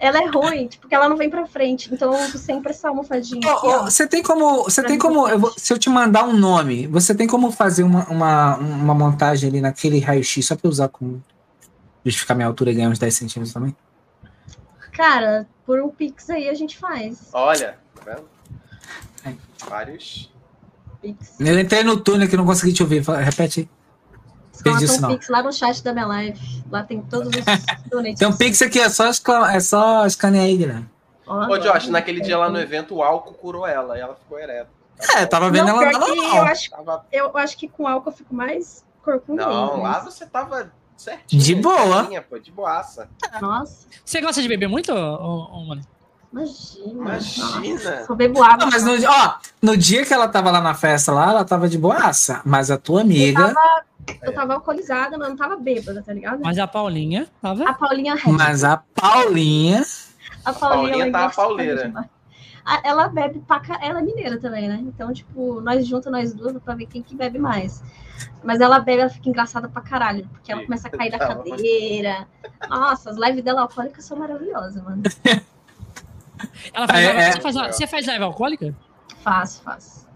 ela é ruim, tipo, porque ela não vem pra frente. Então eu uso sempre essa almofadinha aqui. Você tem como. Você Pra tem como. tá eu vou- se eu te mandar um nome, você tem como fazer uma, uma, uma montagem ali naquele raio-x só pra eu usar com. Justificar minha altura e ganhar uns 10 centímetros também? Cara, por um Pix aí a gente faz. Olha, tá vendo? Vários. Pix. Eu entrei no túnel que não consegui te ouvir. Repete aí. Coloca isso, um. Pix lá no chat da minha live. Lá tem todos os donates. Tem um Pix aqui, é só, é só escanear aí, Guilherme. Ó, Ô. Josh, naquele dia lá no evento, o álcool curou ela e ela ficou ereta. É, tava vendo Não, ela que eu acho, Tava... eu acho que com álcool eu fico mais corcunda. Não, ainda, lá mas- você tava certinho. De boa. certinha, Pô, de boaça. Nossa, Você gosta de beber muito, ô, ô, mano? imagina. Imagina. Nossa, só bebo água. Não, mas no, ó, no dia que ela tava lá na festa lá, ela tava de boaça. Mas a tua amiga. Eu tava alcoolizada, mas não tava bêbada, tá ligado? Mas a Paulinha tava. A Paulinha Red. Mas a Paulinha. A Paulinha, Paulinha ela tá a pauleira. A- Ela bebe pra ca... Ela é mineira também, né? Então, tipo, nós juntas, nós duas, pra ver quem que bebe mais. Mas ela bebe, ela fica engraçada pra caralho. Porque ela começa a cair da cadeira. Nossa, as lives dela alcoólicas são maravilhosas, mano. Ela faz, É, é. Você, faz, você faz live alcoólica? Faço, faço.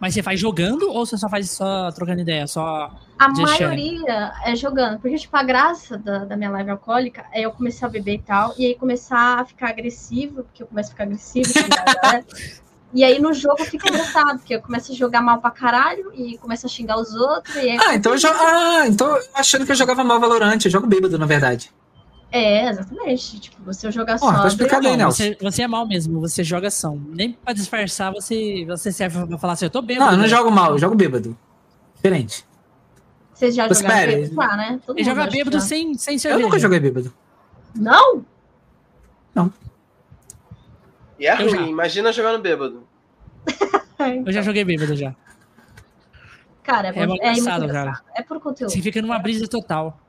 Mas você faz jogando ou você só faz só trocando ideia? Só. A maioria é jogando. Porque, tipo, a graça da, da minha live alcoólica é eu começar a beber e tal. E aí começar a ficar agressiva, porque eu começo a ficar agressiva. E aí no jogo fica engraçado, porque eu começo a jogar mal pra caralho e começo a xingar os outros. E aí Ah, então eu jogo. Ah, então eu achando que eu jogava mal Valorante. Eu jogo bêbado, na verdade. É, exatamente. Tipo, você jogar Ó, tá só. explicado aí, Não, Nelson. você, você é mal mesmo, você joga ação. Nem pra disfarçar, você, você serve pra falar assim, eu tô bem. Não, eu não jogo mal, eu jogo bêbado. Diferente. Vocês já jogaram bêbado? Ah, né? Todo Ele joga bêbado já. sem, sem Eu cerveja. nunca joguei bêbado. Não? E é Eu já. ruim, imagina jogando bêbado. Eu já joguei bêbado já. Cara, é, É é, engraçado, engraçado. É por conteúdo. Você fica numa brisa total.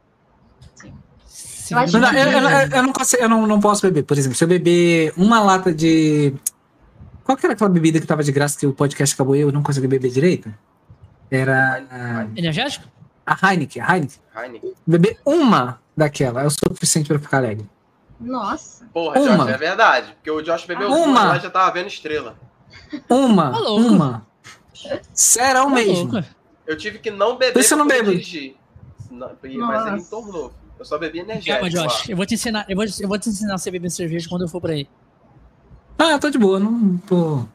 Sim. Você Eu fica Não, eu, eu- eu- eu não consigo- eu não, não posso beber. Por exemplo, se eu beber uma lata de. Qual que era aquela bebida que tava de graça que o podcast acabou e eu não consegui beber direito? Era Energético? a Heineken. A Heineken. Heineken. Beber uma daquela é o suficiente pra ficar alegre. Nossa. Porra, Uma. Josh, é verdade. Porque o Josh bebeu Uma. uma, ela já tava vendo estrela. Uma, Tá louco. uma. Serão Tá mesmo. louco. Eu tive que não beber isso eu não bebo. dirigir. Não, porque- mas ele entornou. Eu só bebi Calma, energético. Josh. lá. Eu vou te ensinar, eu vou, eu vou te ensinar a você beber cerveja quando eu for pra aí. Ah, eu tô de boa, não tô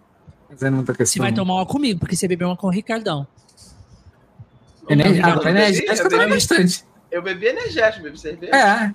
fazendo muita Você questão. vai tomar uma comigo, porque você bebeu uma com o Ricardão. Ener- Eu Ah, energética eu também bebi- bastante. Eu bebi energético, bebi cerveja. É.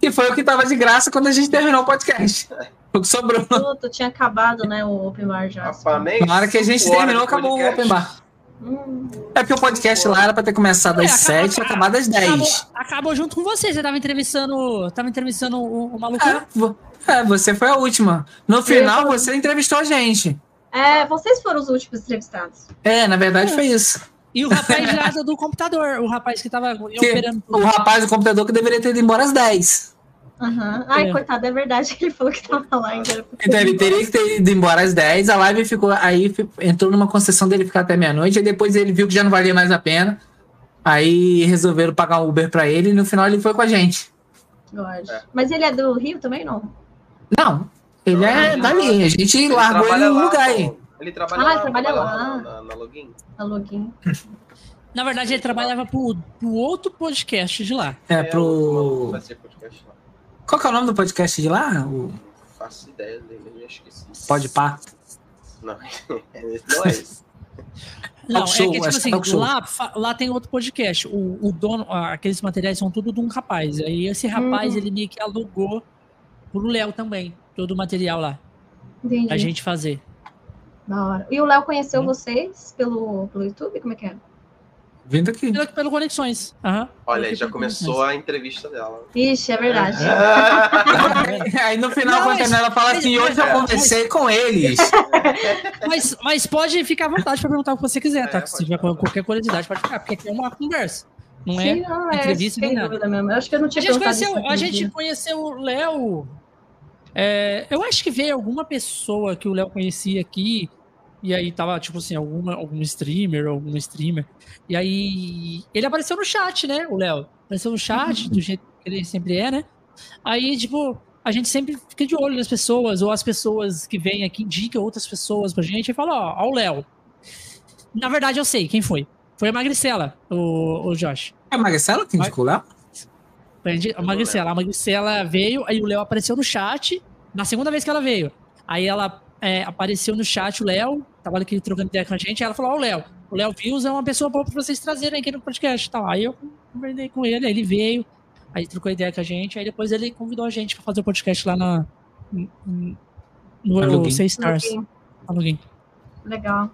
E foi o que tava de graça quando a gente terminou o podcast. O que sobrou. Puta, tinha acabado, né, o Open Bar já. Nem Na hora que a gente terminou, acabou o. Open Bar. Hum, É porque o podcast lá era pra ter começado É, às acaba- 7 e acabado às 10. Acabou, acabou junto com você. Você tava entrevistando. Tava entrevistando o, o maluco. É, é, você foi a última. No final, você entrevistou a gente. É, vocês foram os últimos entrevistados. É, na verdade foi isso. E o rapaz lá do, do computador. O rapaz que tava Que operando o rapaz do computador que deveria ter ido embora às 10. Aham. Ai, É. coitado, é verdade que ele falou que tava lá ainda. Então ele teria que ter ido embora às 10. A live ficou. Aí entrou numa concessão dele ficar até meia-noite. Aí depois ele viu que já não valia mais a pena. Aí resolveram pagar um Uber pra ele e no final ele foi com a gente. É. Mas ele é do Rio também, não? Não, ele Não, é dali. A gente Ele largou ele trabalha no lá, lugar aí. Ele trabalha Ah, lá, ele trabalha lá. Na, na, na login. A login. Na verdade, ele trabalhava pro, pro outro podcast de lá. É, maluco pro. fazia podcast lá. Qual que é o nome do podcast de lá? O Faço ideia dele, eu já esqueci. Pode Pá. Não, não é isso. Não, show, é que, tipo assim, lá, lá tem outro podcast. O, o dono, ah, aqueles materiais são tudo de um rapaz. Aí esse rapaz, Uhum. ele meio que alugou pro Léo também. Todo o material lá. Entendi. A gente fazer. Da hora. E o Léo conheceu Hum. vocês pelo, pelo YouTube? Como é que é? Vindo aqui. Pelo, pelo Conexões. Aham. Olha, aí já começou a entrevista dela. Ixi, é verdade. Aí no final, Não, mas- Canela fala assim, hoje eu mas- conversei com eles. Mas, mas pode ficar à vontade pra perguntar o que você quiser, tá? É, Se tiver falar. qualquer curiosidade, pode ficar, porque aqui é uma conversa. Não é? Sim, não, é, entrevista sem nem nada. mesmo. Eu acho que eu não A tinha gente conheceu, a gente dia. conheceu o Léo. é, eu acho que veio alguma pessoa que o Léo conhecia aqui. E aí tava, tipo assim, alguma, algum streamer, algum streamer. E aí ele apareceu no chat, né? O Léo. Apareceu no chat, do jeito que ele sempre é, né? Aí, tipo, a gente sempre fica de olho nas pessoas, ou as pessoas que vêm aqui indicam outras pessoas pra gente e fala, ó, ó o Léo. Na verdade, eu sei quem foi. Foi a Magricela, o, o Josh. É a Marcelo que indicou a Indi- a Magricela. A Magricela veio, aí o Léo apareceu no chat. Na segunda vez que ela veio. Aí ela é, apareceu no chat, o Léo, tava aqui trocando ideia com a gente. Ela falou: Ó, o Léo, o Léo Views é uma pessoa boa pra vocês trazerem aqui no podcast tal. Aí eu conversei com ele, aí ele veio, aí trocou ideia com a gente. Aí depois ele convidou a gente pra fazer o podcast lá na. No, no Login. Seis Stars. Login. Legal.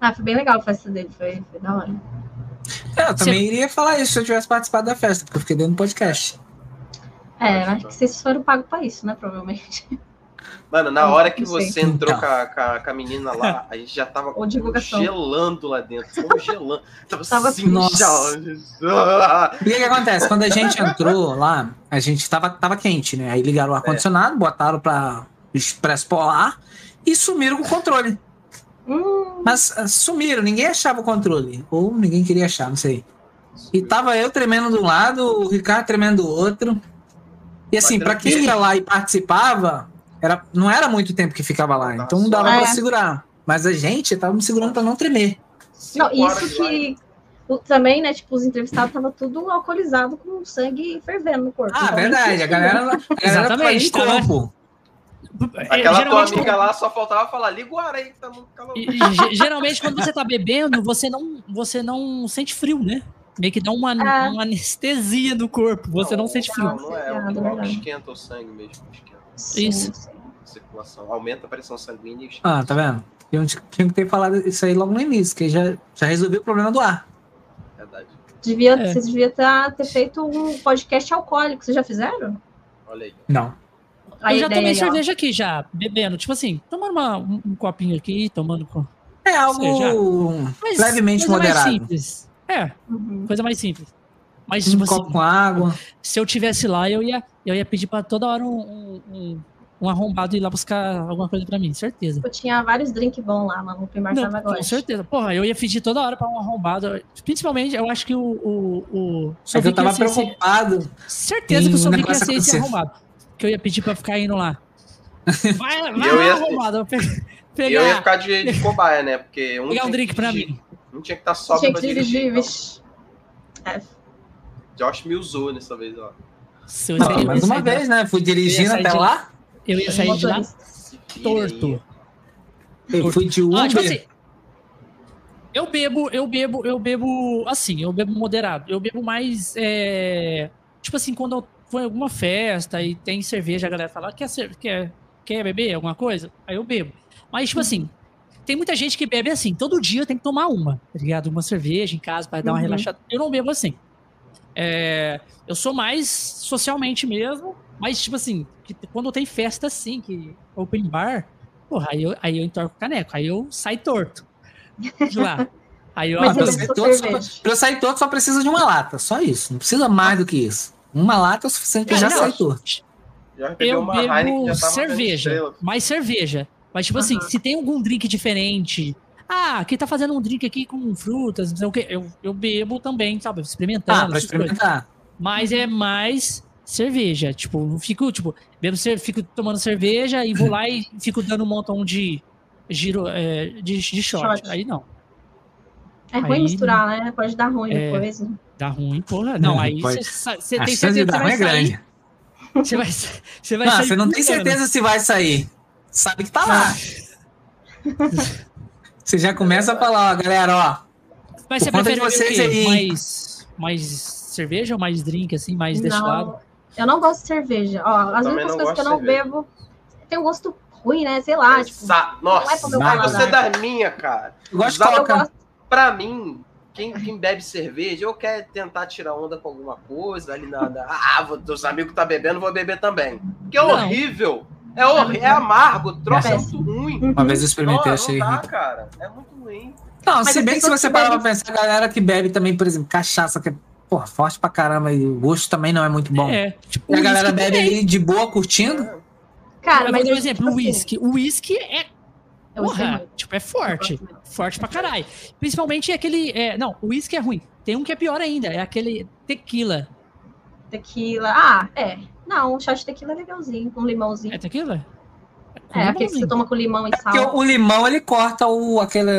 Ah, foi bem legal a festa dele, foi, foi da hora. É, eu também iria falar isso se eu tivesse participado da festa, porque eu fiquei dentro do podcast. É, acho que vocês foram pagos pra isso, né? Provavelmente. Mano, na hora que você entrou Então. com, a, com a- com a menina lá, a gente já tava congelando lá dentro. Congelando. Tava, Tava- assim, Nossa. O que, que acontece? Quando a gente entrou lá, a gente tava, tava quente, né? Aí ligaram o ar-condicionado, botaram pra expresso polar e sumiram com o controle. Hum, Mas ah, sumiram, ninguém achava o controle. Ou ninguém queria achar, não sei. E tava eu tremendo de um lado, o Ricardo tremendo do outro. E assim, pra quem ia lá e participava, era, não era muito tempo que ficava lá, então não dava É. pra segurar. Mas a gente tava me segurando pra não tremer. não, isso que o- também, né? Tipo, os entrevistados estavam tudo alcoolizado com sangue fervendo no corpo. Ah, Então, verdade, a galera, a galera Exatamente, tava em tava- corpo. Aquela tua Geralmente, amiga lá só faltava falar, liga o ar aí, que tá muito calor. Ge- geralmente, quando você tá bebendo, você não, você não sente frio, né? Meio que dá uma, É. uma anestesia no corpo. Você não, sente frio. Não, não é. O Não, verdade. esquenta o sangue mesmo. Esquenta sim, Isso. sim. circulação. Aumenta a pressão sanguínea e. Ah, tá vendo? Eu tinha que ter falado isso aí logo no início, que já, já resolveu o problema do ar. Verdade. Devia, É. Vocês deviam tá- ter feito um podcast alcoólico. Vocês já fizeram? Olha aí. Não. A eu já ideia tomei aí, ó. cerveja aqui, já, bebendo. Tipo assim, tomando uma- um, um copinho aqui, tomando. com- É algo Seja, Mas levemente coisa mais moderado. simples. É, Uhum. coisa mais simples. Mas, Um tipo copo assim, com água. se eu tivesse lá, eu ia, eu ia pedir pra toda hora um, um, um, um arrombado ir lá buscar alguma coisa pra mim, certeza. Eu tinha vários drinks bons lá, mas no Open Bar Não, tava com agora. certeza. Porra, eu ia pedir toda hora pra um arrombado. Principalmente, eu acho que o. o, o Só que eu tava ser preocupado. Certeza em que o Sovic ia ser esse arrombado. Que eu ia pedir pra ficar indo lá. Vai, vai Eu lá, ia- arrombado. Eu pe- E eu ia Pegar, ficar de, de cobaia, né? Porque um, pegar um drink que pra dirigir, mim. Um tinha que estar sóbrio Tinha pra que dirigir. dirigir, então. É, Josh me usou dessa vez, ó. Se eu Não, mais uma vez, né? Fui dirigindo até de- lá. Eu ia sair de lá torto. Eu fui de Uber. Ah, tipo assim, eu bebo, eu bebo, eu bebo assim, eu bebo moderado. Eu bebo mais, é, tipo assim, quando eu vou em alguma festa e tem cerveja, a galera fala, quer, quer, quer beber alguma coisa? Aí eu bebo. Mas, tipo assim, tem muita gente que bebe assim, todo dia tem que tomar uma, tá ligado? Uma cerveja em casa para dar uma Uhum. relaxada. Eu não bebo assim. É, eu sou mais socialmente mesmo, mas, tipo assim, que quando tem festa assim, que open bar, porra, aí eu, aí eu entorco o caneco, aí eu saio torto. De lá. Aí eu Mas Ah, pra, sair todo, só, pra eu sair todo só precisa de uma lata. Só isso. Não precisa mais do que isso. Uma lata é o suficiente pra Cara, já sair torto. Já eu bebo já tava vendo cerveja, mais cerveja. Mas, tipo assim, se tem algum drink diferente. Ah, quem tá fazendo um drink aqui com frutas, não sei o quê. Eu, eu bebo também, sabe? Experimentando. Ah, pra experimentar. Mas é mais cerveja. Tipo, não fico, tipo, bebo fico tomando cerveja e vou lá e fico dando um montão de giro é, de, de shot. Aí não. É ruim Aí- misturar, né? Pode dar ruim É. depois. Dá ruim, porra. Não, É, aí você tem certeza de que vai é sair. grande. Você vai, você vai Não, sair você não tem certeza se vai sair. Sabe que tá lá. Você já começa a falar, ó, galera, ó. Mas você conta prefere de vocês aí. Mais, mais cerveja ou mais drink, assim, mais destilado? Não, eu não gosto de cerveja. Ó, as também únicas não coisas que eu gosto não de cerveja. bebo tem um gosto ruim, né? Sei lá, tipo. Não é Nossa, pro meu Nada. paladar. você é da minha, cara. Eu gosto de Exato. Eu coca. gosto. Pra mim, quem, quem bebe cerveja ou quer tentar tirar onda com alguma coisa, ali nada. Ah, vou, os amigos tá bebendo, vou beber também. Porque é Não. horrível. É, horri é amargo, o troço é muito ruim. Uma vez eu Não, experimentei, não achei dá, ruim. cara. É muito ruim. Não, Mas se as bem que se você parar pra pensar, a galera que bebe também, por exemplo, cachaça, que é porra, forte pra caramba e o gosto também não é muito bom. É, tipo, E a galera bebe ali de boa, curtindo. É. Cara, Eu mas vou dar um eu, exemplo, tipo o assim, whisky. O whisky é, porra, tipo, é forte. Forte pra caralho. Principalmente aquele, é, não, o whisky é ruim. Tem um que é pior ainda, é aquele tequila. Tequila. Ah, é. Não, um chá de tequila é legalzinho, com limãozinho. É tequila? É, aquele que você toma com limão e sal. Porque o, o limão, ele corta o, aquele...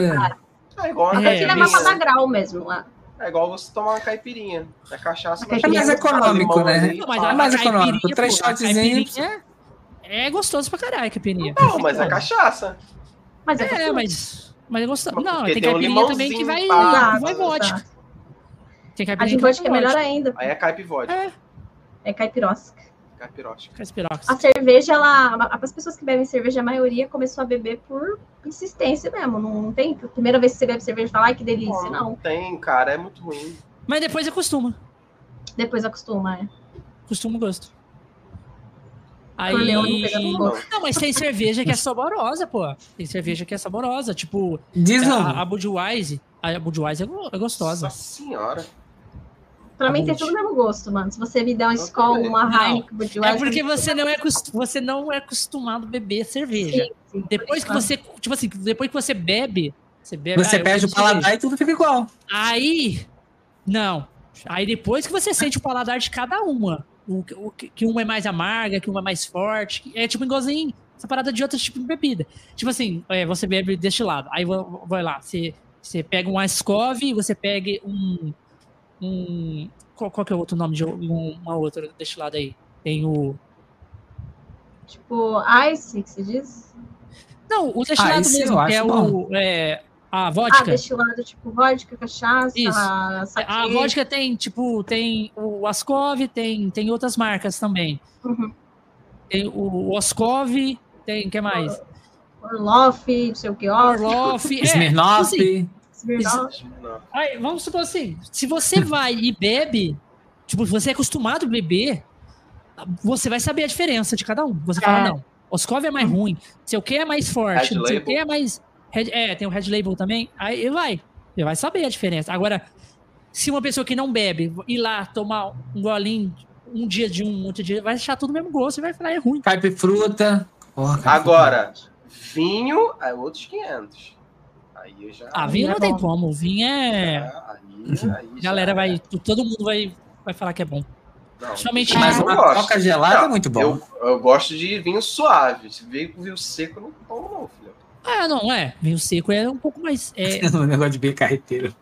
É igual uma É, Tequila é mais caipirinha. pra dar grau mesmo lá. É igual você tomar uma caipirinha. É cachaça, A mas caipirinha É mais é econômico, né? ali, Não, mas a, mais a econômico, três a shotzinhos. É gostoso pra caralho a caipirinha. Não, mas é cachaça. Mas é, É, gostoso. mas, mas é gostoso. Mas Não, porque tem tem um caipirinha também que vai, pá. vai vodka. Exato. Tem A caipirinha de que vai vodka é melhor ainda. Aí é caipivode. É, É caipirosca. Caipirote. Caspirox. A cerveja, ela. As pessoas que bebem cerveja, a maioria começou a beber por insistência mesmo. Não, não tem. Primeira vez que você bebe cerveja e fala, ai, que delícia. Pô, Não. tem, cara. É muito ruim. Mas depois acostuma. Depois acostuma, é. Costuma o gosto. Aí... Gosto. Não, mas tem cerveja que é saborosa, pô. Tem cerveja que é saborosa. Tipo, Diz a, a Budweiser. A Budweiser é go- é gostosa. Nossa senhora. Pra mim tem tudo o mesmo gosto, mano. Se você me der um Eu Skol, também. uma Heineken, Budweiser... É porque você não é, você não é acostumado a beber cerveja. Sim, sim. Depois que você, tipo assim, depois que você bebe, você bebe. Você ah, perde o bebo cerveja. paladar e tudo fica igual. Aí, não. Aí depois que você sente o paladar de cada uma, o, o- que uma é mais amarga, que uma é mais forte, é tipo igualzinho essa parada de outro tipo de bebida. Tipo assim, é, você bebe destilado, aí vai, vai lá, você, você pega um Ascov, você pega um, um qual, qual que é o outro nome de um- uma outra destilada aí? Tem o Tipo, Ice, que se diz? não, o destilado Ah, eu mesmo, que é acho o é, a Ah, vodka. destilado, tipo vodka, cachaça, Isso. A vodka tem, tipo, tem o Ascov, tem, tem outras marcas também. Uhum. Tem o Oskov, tem, o que mais? Orloff, não sei o que, Orloff, Orloff. é, Smirnoff. assim, Aí, vamos supor assim, se você vai e bebe, tipo, se você é acostumado a beber, você vai saber a diferença de cada um. Você fala, É. não, Oskov é mais ruim, sei o que é mais forte, Red não sei o que é mais... Red- é, tem o Red Label também, aí ele vai, ele vai saber a diferença. Agora, se uma pessoa que não bebe ir lá tomar um golinho um dia de um, outro dia, vai achar tudo o mesmo gosto e vai falar, é ruim. Caipifruta. Porra. Agora, vinho é outros 500. Aí eu já. Ah, vinho é não tem bom. como, vinho é... Aí, aí já- Galera vai, todo mundo vai, vai falar que é bom. Não, Principalmente eu Mas uma gosto. coca gelada Não, é muito bom. Eu, eu gosto de vinho suave. Se veio com vinho seco, eu não tomo, não, filho. Ah, não, é. Vinho seco é um pouco mais. É, o negócio de beber carreteiro.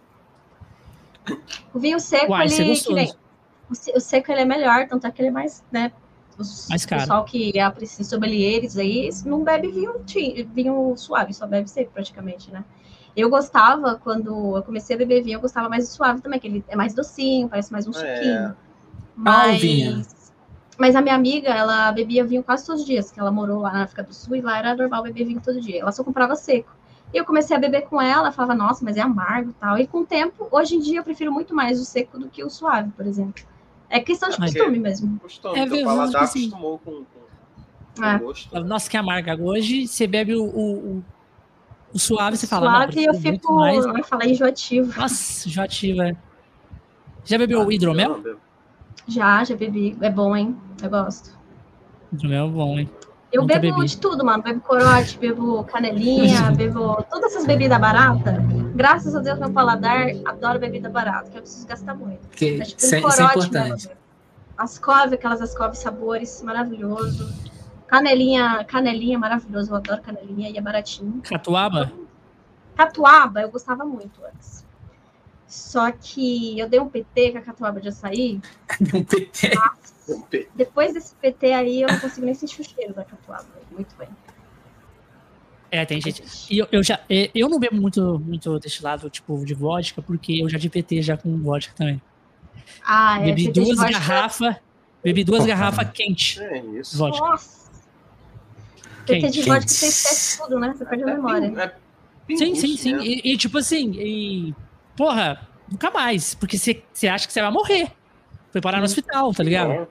O vinho seco, Uai, é ele. nem- o, se- o seco ele é melhor, tanto é que ele é mais, né? Os, Mais caro. O pessoal que aprecia sommeliers aí não bebe vinho, vinho suave, só bebe seco praticamente, né? Eu gostava, quando eu comecei a beber vinho, eu gostava mais do suave também, que ele é mais docinho, parece mais um É. suquinho. Ah, vinho. Mas, mas a minha amiga, ela bebia vinho quase todos os dias, que ela morou lá na África do Sul e lá era normal beber vinho todo dia. Ela só comprava seco. E eu comecei a beber com ela, falava, nossa, mas é amargo e tal. E com o tempo, hoje em dia, eu prefiro muito mais o seco do que o suave, por exemplo. É questão de Mas- costume mesmo. Costume, É teu paladar assim. acostumou com, com, com É. o gosto. Nossa, que amarga. Hoje você bebe o, o, o- suave, você fala. suave, eu fico, mais. eu ia falar enjoativo. Nossa, já ativa. Já bebeu o hidromel? Já, já bebi. É bom, hein? Eu gosto. Hidromel é bom, hein? Eu Nunca bebo bebi. de tudo, mano. Bebo corote, bebo canelinha, bebo todas essas bebidas baratas. Graças a Deus, meu paladar adora bebida barata, que eu preciso gastar muito. Porque Mas, tipo, isso, é- um isso é corote, importante. mano. Ascove, aquelas ascove sabores, maravilhoso. Canelinha, canelinha, maravilhoso. Eu adoro canelinha e é baratinho. Catuaba? Catuaba, eu gostava muito antes. Só que eu dei um PT com a catuaba de açaí. Um PT. Um pe- Depois desse PT aí, eu não consigo nem sentir o cheiro da catuaba. Muito bem. É, tem gente. E eu, eu já, eu não bebo muito, muito desse lado, tipo, de vodka, porque eu já de PT já com vodka também. Ah, é. bebi PT duas garrafas. Bebi duas garrafas quentes. É isso. Vodka. Nossa. PT de Quente. vodka você esquece tudo, né? Você perde a memória. É Sim, sim, sim. mesmo. E, e, tipo assim, e, porra, nunca mais. Porque você você acha que você vai morrer. Foi parar no hospital, tá ligado? Bom,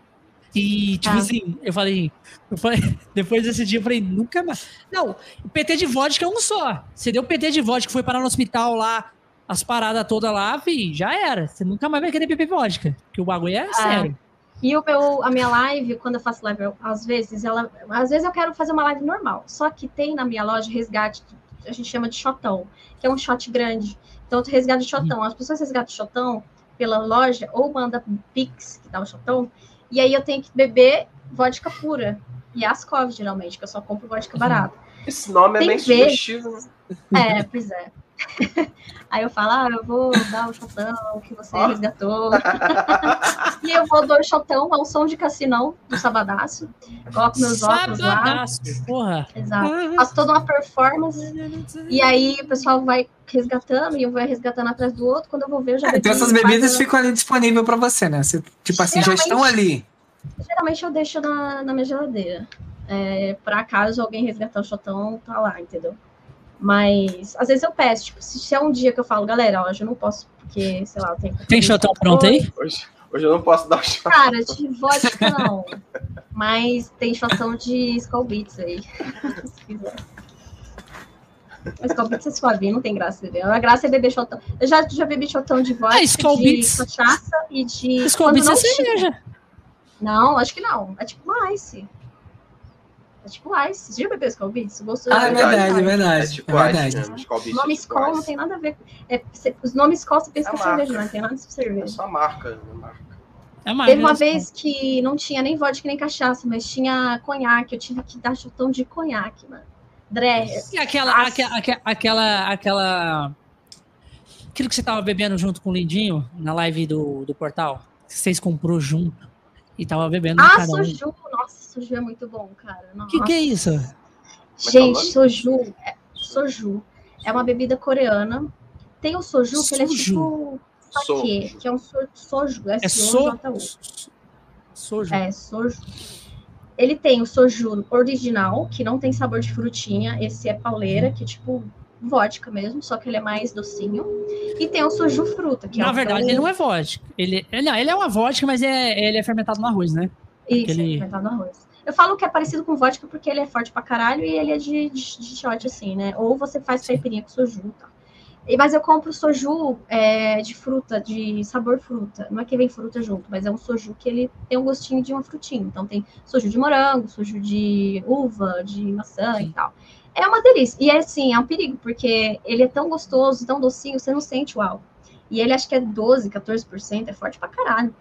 E, tipo Ah. assim, eu falei, eu falei, depois desse dia, eu falei, nunca mais. Não, o PT de vodka é um só. Você deu PT de vodka, foi parar no hospital lá, as paradas todas lá, fi, já era. Você nunca mais vai querer beber vodka. Porque o bagulho é sério. E o meu, a minha live, quando eu faço live, eu- às vezes, ela. Às vezes eu quero fazer uma live normal. Só que tem na minha loja resgate, que a gente chama de shotão, que é um shot grande. Então, eu resgate de shotão. As pessoas resgatam shotão pela loja ou manda Pix, que dá o shotão, e aí eu tenho que beber vodka pura. E Ascov, geralmente, que eu só compro vodka Uhum. barata. Esse nome Tem é bem sugestivo. né? É, pois é. Aí eu falo, ah, eu vou dar o shotão que você Ó. resgatou. e eu vou dar o shotão ao som de cassinão do Sabadaço. Coloco meus óculos lá. Sabadaço, porra. Exato. Faço toda uma performance. E aí o pessoal vai resgatando e eu vou resgatando atrás do outro. Quando eu vou ver, eu já É, então essas bebidas ficam ali disponíveis pra você, né? Você, tipo assim, já estão ali. Geralmente eu deixo na, na minha geladeira. É, por acaso alguém resgatar o shotão, tá lá, entendeu? Mas às vezes eu peço, tipo, se, se é um dia que eu falo, galera, hoje eu não posso, porque, sei lá, eu tenho Tem shotão pronto aí? Hoje, hoje eu não posso dar o shot. Cara, de vodka não. Mas tem shotão de Skull Beats aí. se quiser. Mas Skull Beats é suave, não tem graça beber. A graça é beber shotão. Eu já, já bebi shotão de vodka, Ah, Skull de Beats. cachaça e de. Skull quando Beats é cerveja. Não, acho que não. É tipo uma Ice. É tipo Ice. Você já bebeu Skull Beats? Gosto Ah, é verdade, é É verdade. tipo É ice verdade. mesmo. Skull Beats O nome é tipo Skol não ice. tem nada a ver. É, cê- os nomes Skol você pensa É que é cerveja, não tem nada de É cerveja. só marca, né? marca. É uma Teve uma vez que não tinha nem vodka nem cachaça, mas tinha conhaque. Eu tive que dar chutão de conhaque, mano. Dreher. E aquela, Nossa. aquela, aquela, aquela, aquela. Aquilo que você tava bebendo junto com o Lindinho na live do, do portal. Que vocês comprou junto e tava bebendo Ah, cada um. Soju. Soju é muito bom, cara. O que, que é isso? Gente, Mas soju. É, soju é uma bebida coreana. Tem o soju, que ele é Soju. tipo saquê, que é um so, soju. É, É so... S-O-J-U. Soju. É, soju. Ele tem o soju original, que não tem sabor de frutinha. Esse é pauleira, que é tipo vodka mesmo, só que ele é mais docinho. E tem o soju fruta, que é Na o verdade, é ele não é vodka. Ele, ele, não, ele é uma vodka, mas é, ele é fermentado no arroz, né? Isso, aquele- fermentado no arroz. Eu falo que é parecido com vodka porque ele é forte pra caralho e ele é de, de, de shot, assim, né? Ou você faz caipirinha com soju tal. E- Mas eu compro soju é, de fruta, de sabor fruta. Não é que vem fruta junto, mas é um soju que ele tem um gostinho de uma frutinha. Então tem soju de morango, soju de uva, de maçã e tal. É uma delícia. E é assim, é um perigo, porque ele é tão gostoso, tão docinho, você não sente o álcool. E ele acho que é 12, 14%, é forte pra caralho.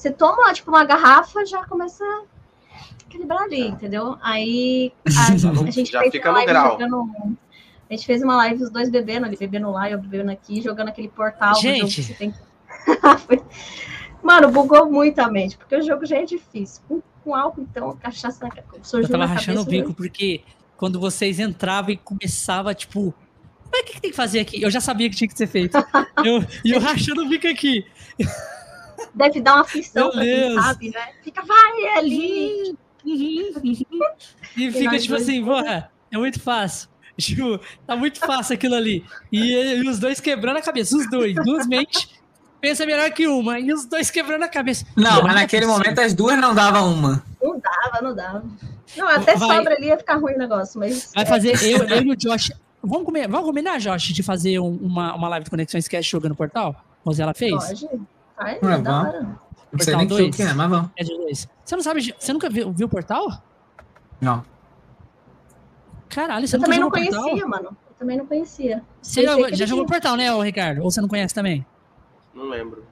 Você toma, tipo, uma garrafa, já começa a equilibrar ali, entendeu? Aí a, a gente Já fez fica uma no live grau. jogando- A gente fez uma live, os dois bebendo ali, bebendo lá, eu bebendo aqui, jogando aquele portal. Gente. jogo que você tem Mano, bugou muito a mente, porque o jogo já é difícil. Com, com álcool, então, cachaça na Eu tava na rachando o bico, porque quando vocês entravam e começava, tipo. Mas o que, que tem que fazer aqui? Eu já sabia que tinha que ser feito. Eu- E eu, rachando o bico aqui. Deve dar uma aflição pra quem sabe, né? Fica, vai é ali. E fica tipo dois assim, porra, é muito fácil. Tipo, tá muito fácil aquilo ali. E, e os dois quebrando a cabeça, os dois, duas mentes. Pensa melhor que uma, e os dois quebrando a cabeça. Não, mas é naquele momento as duas não davam uma. Não dava, não dava. Não, até Vai. sobra ali ia ficar ruim o negócio, mas. Vai fazer eu, eu e o Josh. Vamos, comer, vamos combinar, Josh, de fazer um- uma, uma live de Conexões Cast jogando Portal? Como ela fez? Pode. Ah, é da hora. Não sei nem que jogo dois. que é, mas vamos. É de dois. Você não sabe, você nunca viu, viu Portal? Não. Caralho, você Eu nunca também não jogou Portal? conhecia, mano. Eu também não conhecia. Você já, já jogou tinha. Portal, né, Ricardo? Ou você não conhece também? Não lembro.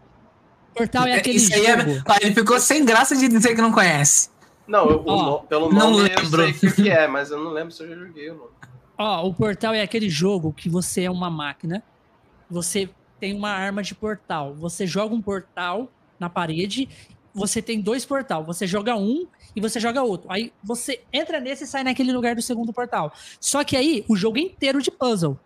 Portal é aquele Isso aí jogo. é... Ele ficou sem graça de dizer que não conhece. Não, eu, o Ó, no- pelo não nome eu lembro. sei o que, que é, mas eu não lembro se eu já joguei ou não. Ó, o portal é aquele jogo que você é uma máquina, você tem uma arma de portal, você joga um portal na parede, você tem dois portal, você joga um e você joga outro. Aí você entra nesse e sai naquele lugar do segundo portal. Só que aí o jogo é inteiro de puzzle.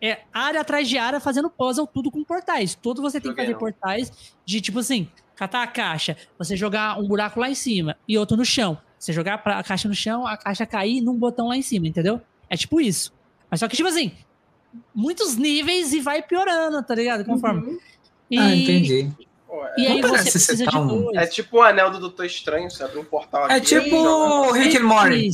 É área atrás de área fazendo puzzle, tudo com portais. Tudo você tem que Joguei fazer não. portais de tipo assim, catar a caixa, você jogar um buraco lá em cima e outro no chão. Você jogar a caixa no chão, a caixa cair num botão lá em cima, entendeu? É tipo isso. Mas só que, tipo assim, muitos níveis e vai piorando, tá ligado? Conforme. Uhum. E, Ah, entendi. É, E aí Não você precisa de é tipo o anel do Doutor Estranho, você abre um portal aqui. É tipo o Rick and Morty.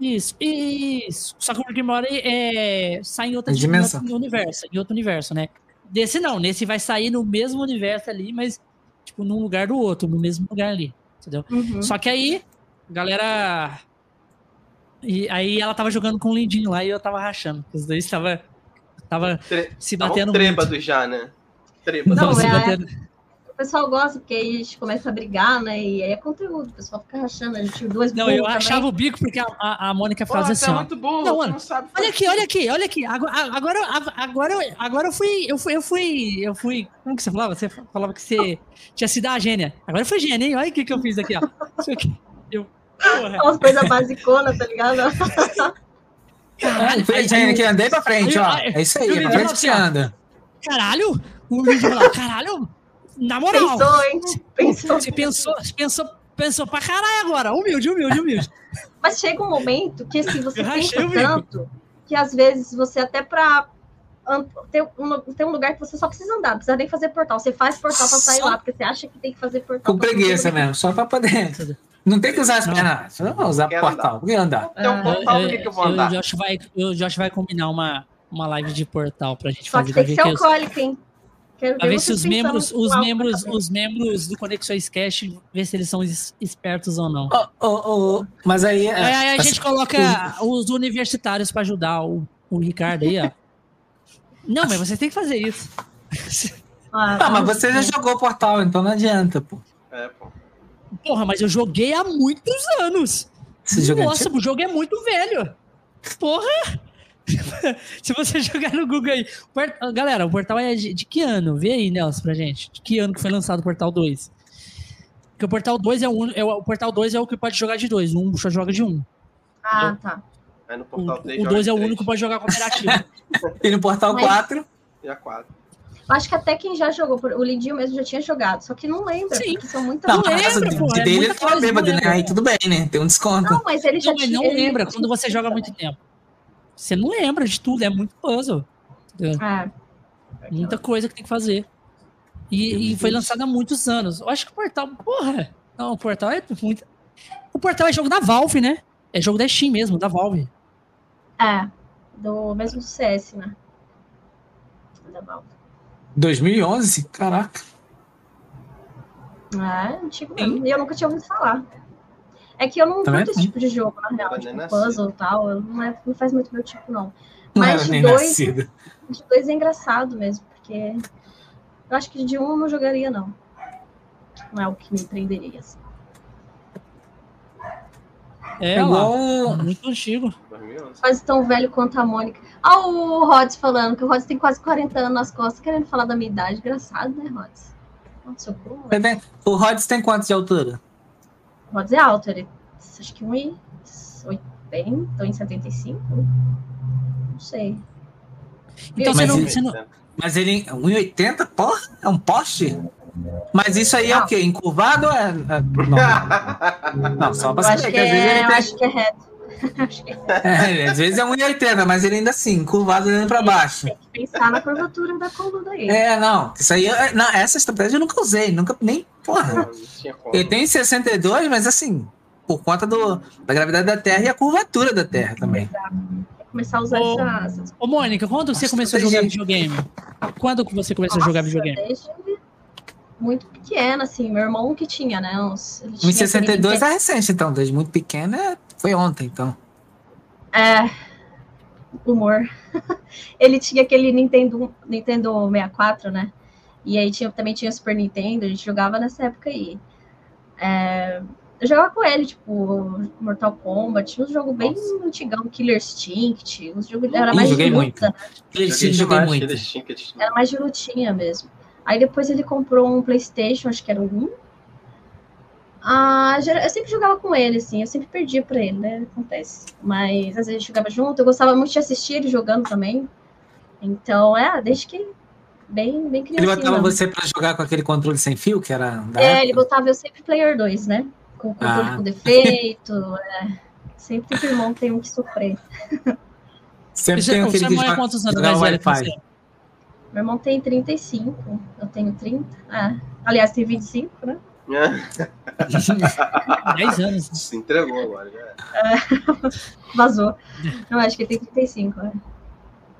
Isso, isso. Só que o Rick and Morty é, sai em outra Em dimensão. em outro universo, em outro universo, né? Desse não, nesse vai sair no mesmo universo ali, mas tipo num lugar do outro, no mesmo lugar ali, entendeu? Uhum. Só que aí, galera. E aí ela tava jogando com o Lindinho lá e eu tava rachando. Os dois tava, tava Tre- se Tá um batendo muito. trêbado já, né? Trêbado. Não, Tava se é- batendo. O pessoal gosta, porque aí a gente começa a brigar, né? E aí é conteúdo, o pessoal fica rachando. A gente dois Não, eu também. o bico porque a, a, a Mônica Pô, fazia você assim, é ó. muito burro, Não, mano, não sabe Olha aqui, olha aqui, olha aqui. Agora, agora, agora, eu- agora eu fui, eu fui, eu fui, eu fui. Como que você falava? Você falava que você tinha sido a gênia. Agora eu fui gênia, hein? Olha o que, que eu fiz aqui, ó. Isso aqui. Eu, porra. Umas coisas basiconas, tá ligado? Caralho, gente que andei pra frente, ó. aí- É isso aí, pra frente lá, que você anda. Caralho! O vídeo falava, caralho, na moral. Pensou, hein? Pensou. Você pensou, pensou, pensou pra caralho agora. Humilde, humilde, humilde. Mas chega um momento que assim, você pensa tanto que às vezes você até pra ter um, ter um lugar que você só precisa andar, não precisa nem fazer portal. Você faz portal pra sair Só- lá, porque você acha que tem que fazer portal. Com preguiça mesmo, só pra poder. Não tem que usar as Não. pernas. Só não usar portal. Por que andar? Tem um Ah, portal, por que, que eu vou Eu- andar? O Josh vai, o Josh vai combinar uma, uma live de portal pra gente Só fazer. que Pra tem que ver, ser que os, alcoólico, hein? Quero pra ver se os membros, os membros, os membros do Conexões Cash, ver se eles são es- espertos ou não. Ô, ô, ô, mas aí. Aí, aí a assim, gente coloca os universitários pra ajudar o, o Ricardo aí, ó. Não, mas você tem que fazer isso. Ah, Ah, mas você já jogou portal, então não adianta, pô. É, pô. Porra, mas eu joguei há muitos anos. É Nossa, o jogo é muito velho. Porra! Se você jogar no Google aí. Galera, o portal é de, que ano? Vê aí, Nelson, pra gente. De que ano que foi lançado o Portal 2? Porque o Portal 2 é o, é o, o Portal 2 é o que pode jogar de dois. Um só joga de um. Ah, tá. Aí no O, portal 3 o 2 é o único que pode jogar cooperativo. E no portal Mas- 4. E a 4. Eu acho que até quem já jogou, o Lindinho mesmo já tinha jogado, só que não lembra, Sim. porque são muitas Não, Não na casa lembra, de, pô, de é dele muita ele tava coisa, bêbado, não né? Aí tudo bem, né? Tem um desconto. Não, mas ele já Não, mas tinha. não ele- lembra quando você joga há muito tempo. Você não lembra de tudo, é muito puzzle. É. Muita coisa que tem que fazer. E, e foi lançado há muitos anos. Eu acho que o Portal, porra. Não, o Portal é muito. O Portal é jogo da Valve, né? É jogo da Steam mesmo, da Valve. É, do mesmo do CS, né? Da Valve. 2011? Caraca. É, antigo mesmo. E eu nunca tinha ouvido falar. É que eu não Também curto esse não. tipo de jogo, na real. Tipo, nem puzzle e tal. eu Não, é, não faz muito meu tipo, não. Não Mas era de dois- nascido. De dois é engraçado mesmo, porque eu acho que de um eu não jogaria, não. Não é o que me prenderia. Assim. É, É lá, igual. muito antigo. 2011. Quase tão velho quanto a Mônica. Olha o Rods falando, que o Rods tem quase 40 anos nas costas, querendo falar da minha idade. Engraçado, né, Rods? O Rods tem quantos de altura? O Rods é alto, ele acho que 1,80, 1,75? Não sei. Então Mas você não, ele- você não- Mas ele. 1,80? Porra, é um poste? Mas isso aí é o quê? Encurvado ou é. é normal? Não, só pra acho saber que às vezes é, ele eu tem. acho que é reto. acho que é reto. É, às vezes é 1,80, mas ele ainda assim, curvado olhando pra baixo. Tem que pensar na curvatura da coluna aí. É, não. Isso aí. é- Não, essa estratégia eu nunca usei. Nunca. Nem. Porra. Não. Ele tem 62, mas assim. Por conta do, da gravidade da Terra e a curvatura da Terra também. Começar a usar Ô, essa, essas Ô, Mônica, quando você Nossa, começou a jogar gente. videogame? Quando que você começou a jogar Nossa, videogame? Desde muito pequena, assim. Meu irmão que tinha, né? Uns, ele tinha 1,62 aquele é recente, então. Desde muito pequeno é- foi ontem, então. É. Humor. ele tinha aquele Nintendo, Nintendo 64, né? E aí tinha, também tinha Super Nintendo, a gente jogava nessa época aí. É, eu jogava com ele, tipo, Mortal Kombat, uns jogos bem antigão, Killer Instinct, uns jogos era mais joguei de muito. luta, Ele Joguei joguei demais, muito. era mais de lutinha mesmo. Aí depois ele comprou um Playstation, acho que era um. Ah, eu sempre jogava com ele, assim, eu sempre perdia pra ele, né? Acontece. Mas às vezes a gente jogava junto, eu gostava muito de assistir ele jogando também. Então, é, desde que bem, bem Ele criancinha. botava mesmo. você pra jogar com aquele controle sem fio, que era da É, época? ele botava eu sempre Player 2, né? Com o controle Ah. com defeito. é. Sempre que o irmão tem um que sofrer. Sempre tem o aquele que joga, quantos anos mais velho que você? Meu irmão tem 35, eu tenho 30. É. Aliás, tem 25, né? 10 anos. Se entregou agora. Já. Vazou. Eu acho que ele tem 35, né?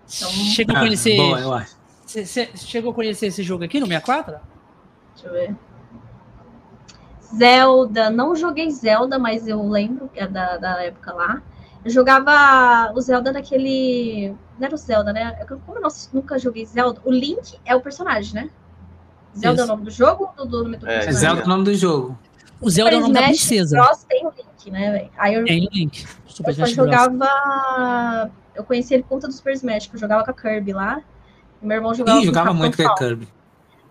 Então, Chegou a Ah, conhecer. boa, eu acho. Chegou a conhecer esse jogo aqui no 64? Deixa eu ver. Zelda, não joguei Zelda, mas eu lembro que é da, da época lá. Eu jogava o Zelda naquele. Não era o Zelda, né? Eu- Como eu não- nunca joguei Zelda, o Link é o personagem, né? Zelda é o Isso. nome do jogo ou do nome do É, É personagem? Zelda é o nome do jogo. O Zelda é o nome da Smash princesa. Bros tem o Link, né, velho? Aí eu, Tem o Link. Super eu só jogava. Eu conheci ele por conta do Super Smash, que eu jogava com a Kirby lá. E meu irmão jogava Ih, jogava muito com a. Kirby.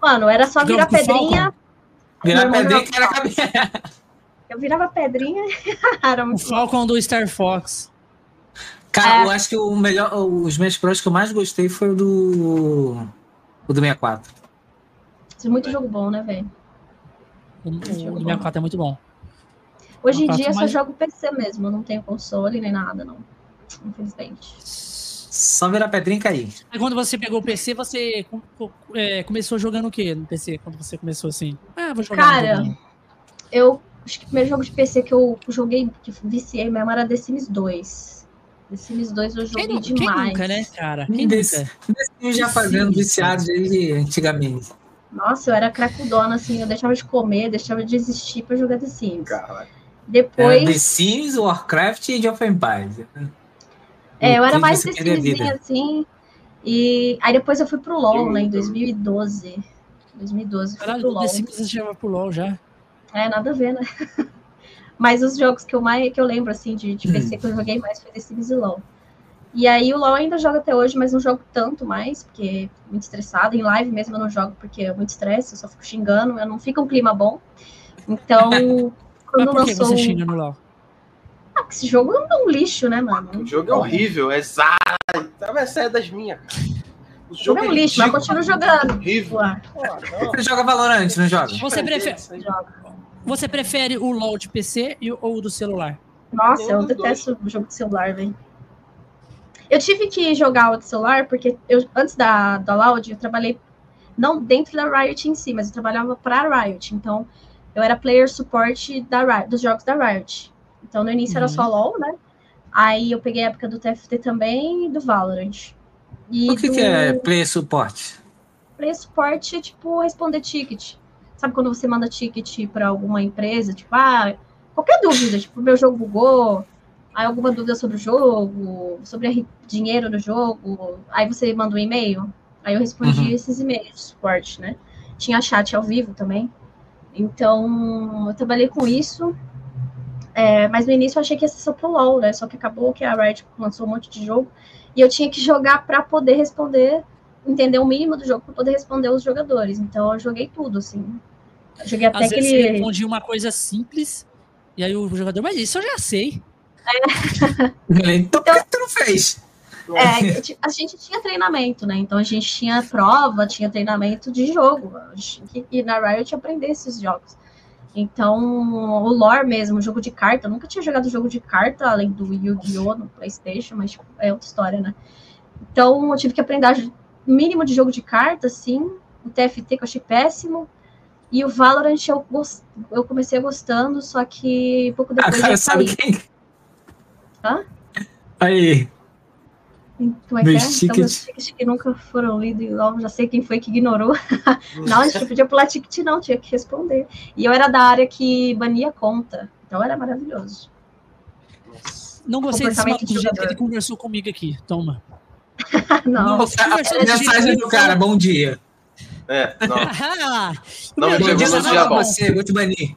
Mano, era só virar pedrinha. Virar pedrinha que era cabeça. Eu virava pedrinha. era O muito bom. Falcon do Star Fox. Cara, É. eu acho que o melhor, os Smash Bros que eu mais gostei foi o do. O do 64. Isso é muito jogo bom, né, velho? O, o, Jogo o bom. 64 é muito bom. Hoje em Uma dia eu parte só mais- jogo PC mesmo, eu não tenho console nem nada, não. Infelizmente. Só virar pedrinha e cair. Aí quando você pegou o PC, você é, começou jogando o que no PC? Quando você começou assim? Ah, vou jogar. Cara. Eu acho que o primeiro jogo de PC que eu joguei, que viciei mesmo, era The Sims 2. The Sims 2 eu joguei quem, nu- quem demais. nunca, né, cara? Quem Desse- nunca? Eu já fazendo Sim. viciado desde antigamente. Nossa, eu era cracudona, assim, eu deixava de comer, deixava de existir pra jogar The Sims. Caralho. Era Depois, The Sims, Warcraft e Age of Empires. é, eu era mais The vida. assim. E aí depois eu fui pro LoL, né, em muito. 2012. 2012, fui pro Caralho, LoL. The Sims você já vai pro LoL já. É, nada a ver, né? Mas os jogos que eu mais que eu lembro assim de, de PC que eu joguei mais foi The Sims e LoL. E aí o LoL ainda jogo até hoje, mas não jogo tanto mais, porque muito estressada. Em live mesmo eu não jogo porque é muito estresse, eu só fico xingando, eu não fica um clima bom. Então, Mas quando por que lançou. você xinga no LoL? Ah, esse jogo é um lixo, né, mano? O jogo é horrível, é zai. Essa é das minhas, cara. O jogo é um lixo, mas continuo jogando. horrível. Pô. Você joga Valorant, não joga? Você prefere- joga. Você prefere o LoL de PC ou o do celular? Nossa, eu detesto o jogo de celular, velho. Eu tive que jogar o de celular porque eu, antes da, da Loud eu trabalhei não dentro da Riot em si, mas eu trabalhava para a Riot. Então, eu era player support da Riot, dos jogos da Riot. Então, no início era Uhum. só LoL, né? Aí eu peguei a época do TFT também e do Valorant. E O que, do que é Play Support? player support é tipo responder ticket. Sabe quando você manda ticket para alguma empresa, tipo, ah, qualquer dúvida, tipo, meu jogo bugou, aí alguma dúvida sobre o jogo, sobre dinheiro no jogo, aí você manda um e-mail, aí eu respondi Uhum. esses e-mails de suporte, né? Tinha chat ao vivo também. Então, eu trabalhei com isso. É, mas no início eu achei que ia ser só pro LoL, né? Só que acabou que a Riot lançou um monte de jogo e eu tinha que jogar para poder responder, entender o mínimo do jogo para poder responder os jogadores. Então eu joguei tudo, assim. Eu joguei até Às aquele. vezes você respondia uma coisa simples, e aí o jogador, mas isso eu já sei. Então por que tu não fez? É, a gente tinha treinamento, né? Então a gente tinha prova, tinha treinamento de jogo. Ir na Riot aprender esses jogos. Então, o lore mesmo, o jogo de carta, eu nunca tinha jogado jogo de carta, além do Yu-Gi-Oh! no Playstation, mas tipo, é outra história, né? Então, eu tive que aprender o mínimo de jogo de carta, assim, o TFT que eu achei péssimo, e o Valorant eu, gos- eu comecei gostando, só que pouco Ah, depois cara, eu sabe saí. quem? Hã? Aí, Como é que é? Então, meus tickets. que nunca foram lidos, igual já sei quem foi que ignorou. não, a gente não podia pular ticket, não, tinha que responder. E eu era da área que bania conta, então era maravilhoso. Não gostei desse maluco do jeito que ele conversou comigo aqui. Toma. não, Você conversou a mensagem do cara, bom dia. É, não. Ah, Não, chegou Deus, no não, dia não, bom. você, vou te banir.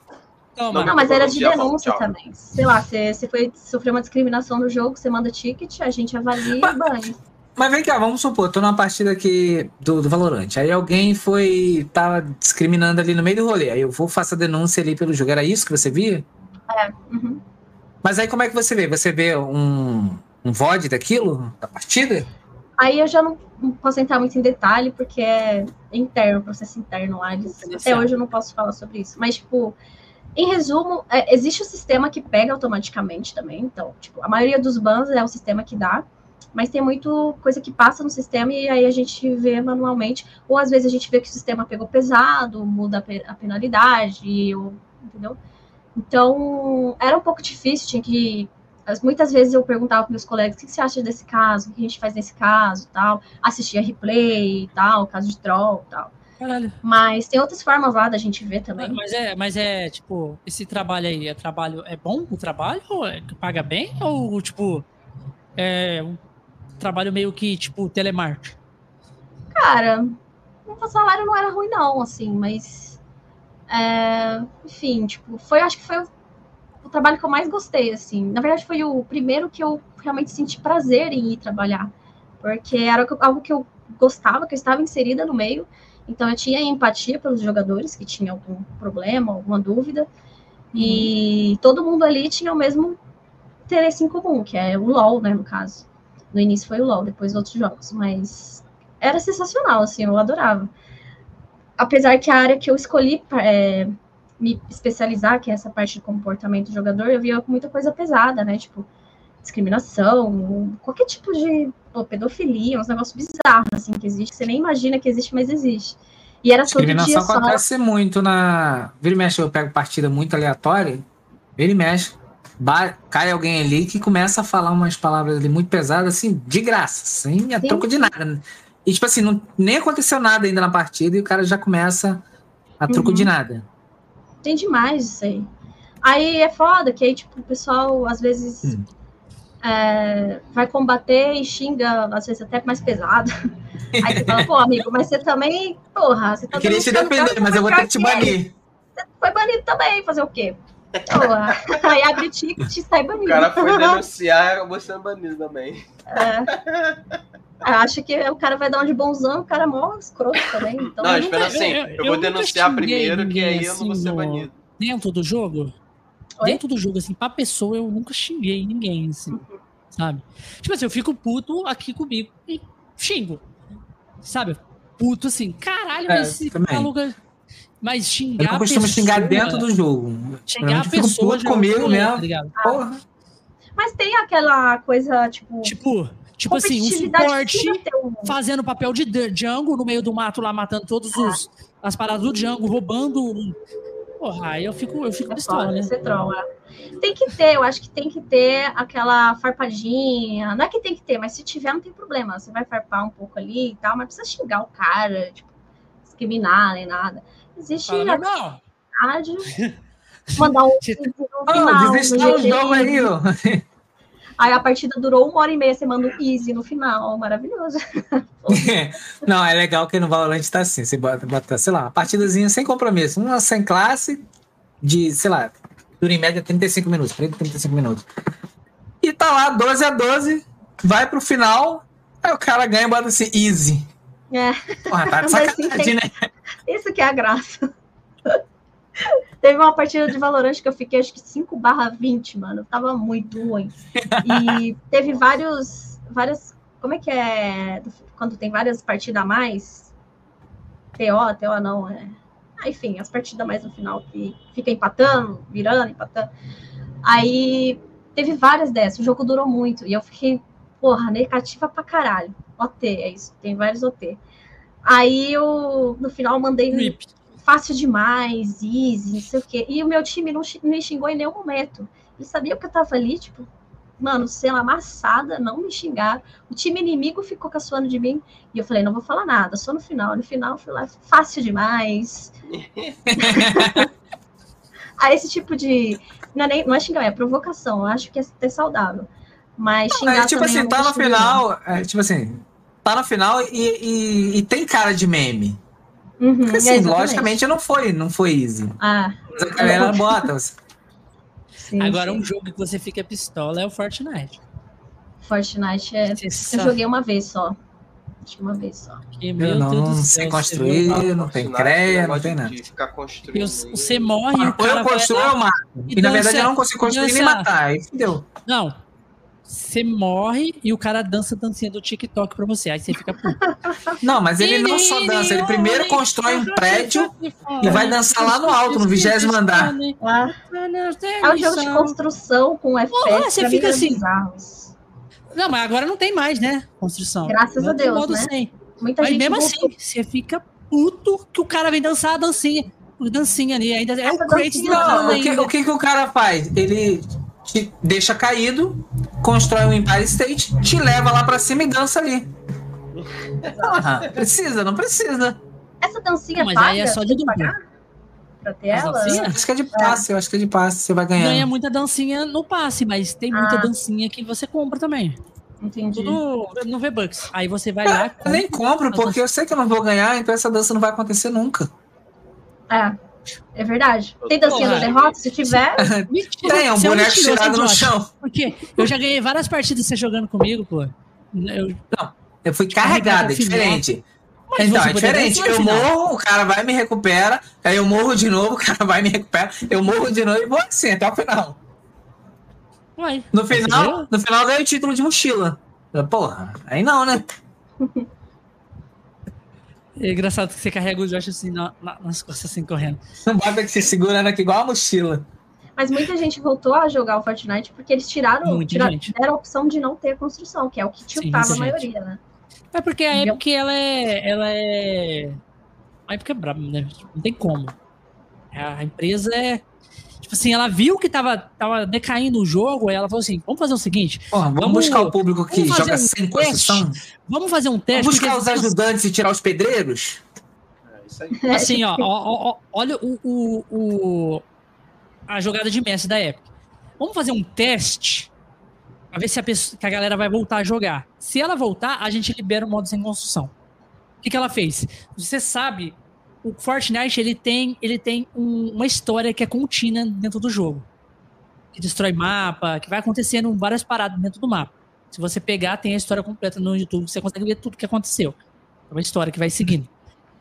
Toma. não, mas era de denúncia tchau. também. Sei lá, você, você foi sofreu uma discriminação no jogo, você manda ticket, a gente avalia e banha. Mas vem cá, vamos supor, tô numa partida aqui do, do Valorant. Aí alguém foi. tava discriminando ali no meio do rolê. Aí eu vou faço a denúncia ali pelo jogo. Era isso que você via? Uhum. Mas aí como é que você vê? Você vê um, um VOD daquilo? Da partida? Aí eu já não, não posso entrar muito em detalhe, porque é interno, processo interno lá. eles- até hoje eu não posso falar sobre isso. Mas, tipo, em resumo, é, existe o sistema que pega automaticamente também. Então, tipo, a maioria dos bans é o sistema que dá. Mas tem muito coisa que passa no sistema e aí a gente vê manualmente. Ou às vezes a gente vê que o sistema pegou pesado, muda a penalidade, ou, entendeu? Então, era um pouco difícil, tinha que mas muitas vezes eu perguntava para meus colegas o que você acha desse caso, o que a gente faz nesse caso, tal, assistia replay e tal, caso de troll tal. Caralho. Mas tem outras formas lá da gente ver também. Mas é, mas é, tipo, esse trabalho aí, é trabalho, é bom o trabalho? É, paga bem? Ou, tipo, é um trabalho meio que, tipo, telemarketing? Cara, o salário não era ruim não, assim, mas é, enfim, tipo, foi, acho que foi trabalho que eu mais gostei, assim. Na verdade, foi o primeiro que eu realmente senti prazer em ir trabalhar, porque era algo- que eu gostava, que eu estava inserida no meio, então eu tinha empatia pelos jogadores que tinham algum problema, alguma dúvida, e todo mundo ali tinha o mesmo interesse em comum, que é o LoL, né, no caso. No início foi o LoL, depois outros jogos, mas era sensacional, assim, eu adorava. Apesar que a área que eu escolhi é, me especializar, que é essa parte de comportamento do jogador, eu via muita coisa pesada, né? Tipo, discriminação, qualquer tipo de pô, pedofilia, uns negócios bizarros, assim, que existe, que você nem imagina que existe, mas existe. E era todo dia Discriminação só. acontece muito na. Vira e mexe, eu pego partida muito aleatória, vira e mexe. Cai alguém ali que começa a falar umas palavras ali muito pesadas, assim, de graça, sem a troco de nada. E, tipo assim, não, nem aconteceu nada ainda na partida e o cara já começa a troco Uhum. de nada. Tem demais isso aí. Aí é foda que aí, tipo, o pessoal às vezes Hum. é, vai combater e xinga, às vezes até mais pesado. Aí você fala, pô, amigo, mas você também, porra, você tá Eu queria te o defender, mas eu vou ter que te banir. Foi banido também, fazer o quê? Porra. Aí abre ticket e sai O banido. cara foi denunciar e acabou sendo banido também. É. Acha que o cara vai dar um de bonzão, o cara é mó escroto também. Então, Não, espera eu- assim, eu- eu, eu vou denunciar primeiro, que aí ninguém eu não vou ser assim no- banido. Dentro do jogo, Oi? dentro do jogo, assim, pra pessoa, eu nunca xinguei ninguém, assim, sabe? Tipo assim, eu fico puto aqui comigo e xingo, sabe? Puto assim, caralho, É, mas esse maluco... é- Mas Eu xingar não a costumo pessoa, xingar dentro do jogo. Xingar a eu pessoa puto é comigo rolê, tá mesmo. ligado? Porra. Mas tem aquela coisa, tipo, Tipo, tipo assim, um suporte fazendo papel de Django no meio do mato lá, matando todos os as paradas do Django, roubando. Porra, aí eu fico, eu fico É pistola, né? você trola. Tem que ter, eu acho que tem que ter aquela farpadinha. Não é que tem que ter, mas se tiver, não tem problema. Você vai farpar um pouco ali e tal, mas precisa xingar o cara, tipo, discriminar nem nada. Existe Fala, a vontade, mandar um Oh, desistiu o jogo aí, ó. Aí a partida durou uma hora e meia, você manda um easy no final. Maravilhoso. Não, é legal que no Valorant tá assim. Você bota, bota, sei lá, uma partidazinha sem compromisso. Uma sem classe, de, sei lá, Dura em média 35 minutos, 30, 35 minutos. E tá lá, 12 a 12, vai pro final, aí o cara ganha e bota assim, easy. É. Porra, tá de Mas sacanagem, né? Isso que é a graça. Teve uma partida de Valorant que eu fiquei acho que 5 barra 20, mano. Tava muito ruim. E teve vários. várias. Como é que é? Quando tem várias partidas a mais? TO, TO não, é. Ah, enfim, as partidas mais no final que fica empatando, virando, empatando. Aí teve várias dessas, o jogo durou muito. E eu fiquei, porra, negativa pra caralho. OT, é isso, tem vários OT. Aí eu, no final, mandei Rip. Fácil demais, easy, não sei o quê. E o meu time não me xingou em nenhum momento. Eles sabiam que eu tava ali, tipo, mano, sendo amassada, não me xingar. O time inimigo ficou caçoando de mim. E eu falei, não vou falar nada, só no final. No final, eu fui lá, fácil demais. Aí esse tipo de. Não é, nem, não é xingar, é provocação. Eu acho que é até saudável. Mas xingar É, tipo assim, eu tá não no não. final, é, tipo assim, tá no final e, e, e tem cara de meme. Uhum, Porque é, assim, exatamente. logicamente não foi, não foi easy. Ah, Mas a galera bota. sim. Agora, sim. um jogo que você fica pistola é o Fortnite. Fortnite é. Eu joguei uma vez só. Acho que uma vez só. Eu meu não, Deus não sei construir, vê- não tem creia, não tem nada. ficar construindo. E Você morre e o cara eu construo eu mato. E na verdade eu não consigo construir nem matar. Aí fudeu. Não. Você morre e o cara dança dancinha do TikTok pra você. Aí você fica puto. Não, mas ele não só dança, ele primeiro constrói um prédio e vai dançar lá no alto, no vigésimo andar. Ah, é um jogo de construção com FPS. você pra fica assim. Não, mas agora não tem mais, né? Construção. Graças Não a Deus, modo né? 100. Muita Mas gente mesmo voltou. assim, você fica puto que o cara vem dançar a dancinha. Dancinha ali. Ainda é Essa o dancinha dançando Não, o que, o que, que o cara faz? Ele te deixa caído, constrói um Empire State, te leva lá pra cima e dança ali. Ah, precisa, não precisa. Essa dancinha Mas paga? aí é só de pagar Pra ter As ela? Acho que é de passe, eu acho que é de passe, você vai ganhando. Ganha muita dancinha no passe, mas tem muita Ah. dancinha que você compra também. Entendi. Tudo no V-Bucks. Aí você vai lá. Eu nem compro, compra- porque eu sei que eu não vou ganhar, então essa dança não vai acontecer nunca. É, é verdade. Tem dancinha do derrota? Se tiver, Mentira, Tem, é um boneco tirado no chão. Porque eu já ganhei várias partidas você jogando comigo, pô. Eu, Eu fui Carregado é diferente. Mas então, é diferente. Eu morro, o cara vai e me recupera, aí eu morro de novo, o cara vai e me recupera, eu morro de novo e vou assim até o final. Uai, No final, no final eu ganho o título de mochila. Porra, aí não, né? É engraçado que você carrega o Josh assim na- na- nas costas, assim, correndo. Não bota que se segurando aqui igual a mochila. mas muita gente voltou a jogar o Fortnite porque eles tiraram, Muita tiraram gente. deram a opção de não ter a construção, que é o que Sim, tiltava a gente. maioria, né? É porque a Entendeu? Epic, ela é. Ela é. A Epic é braba, né? Não tem como. A empresa é. Tipo assim, ela viu que tava, tava decaindo o jogo, aí ela falou assim: vamos fazer o seguinte, Porra, vamos, Vamos- buscar o público que vamos fazer joga um sem teste. construção. vamos fazer um teste. Vamos buscar os ajudantes e tirar os pedreiros. É isso aí. Assim, ó, ó, ó, olha o, o, o- a jogada de mestre da Epic. Vamos fazer um teste pra ver se a, pessoa, que a galera vai voltar a jogar. Se ela voltar, a gente libera o modo sem construção. O que, que ela fez? Você sabe, o Fortnite ele tem, ele tem um- uma história que é contínua dentro do jogo. Que destrói mapa, que vai acontecendo várias paradas dentro do mapa. Se você pegar, tem a história completa no YouTube, você consegue ver tudo que aconteceu. É uma história que vai seguindo.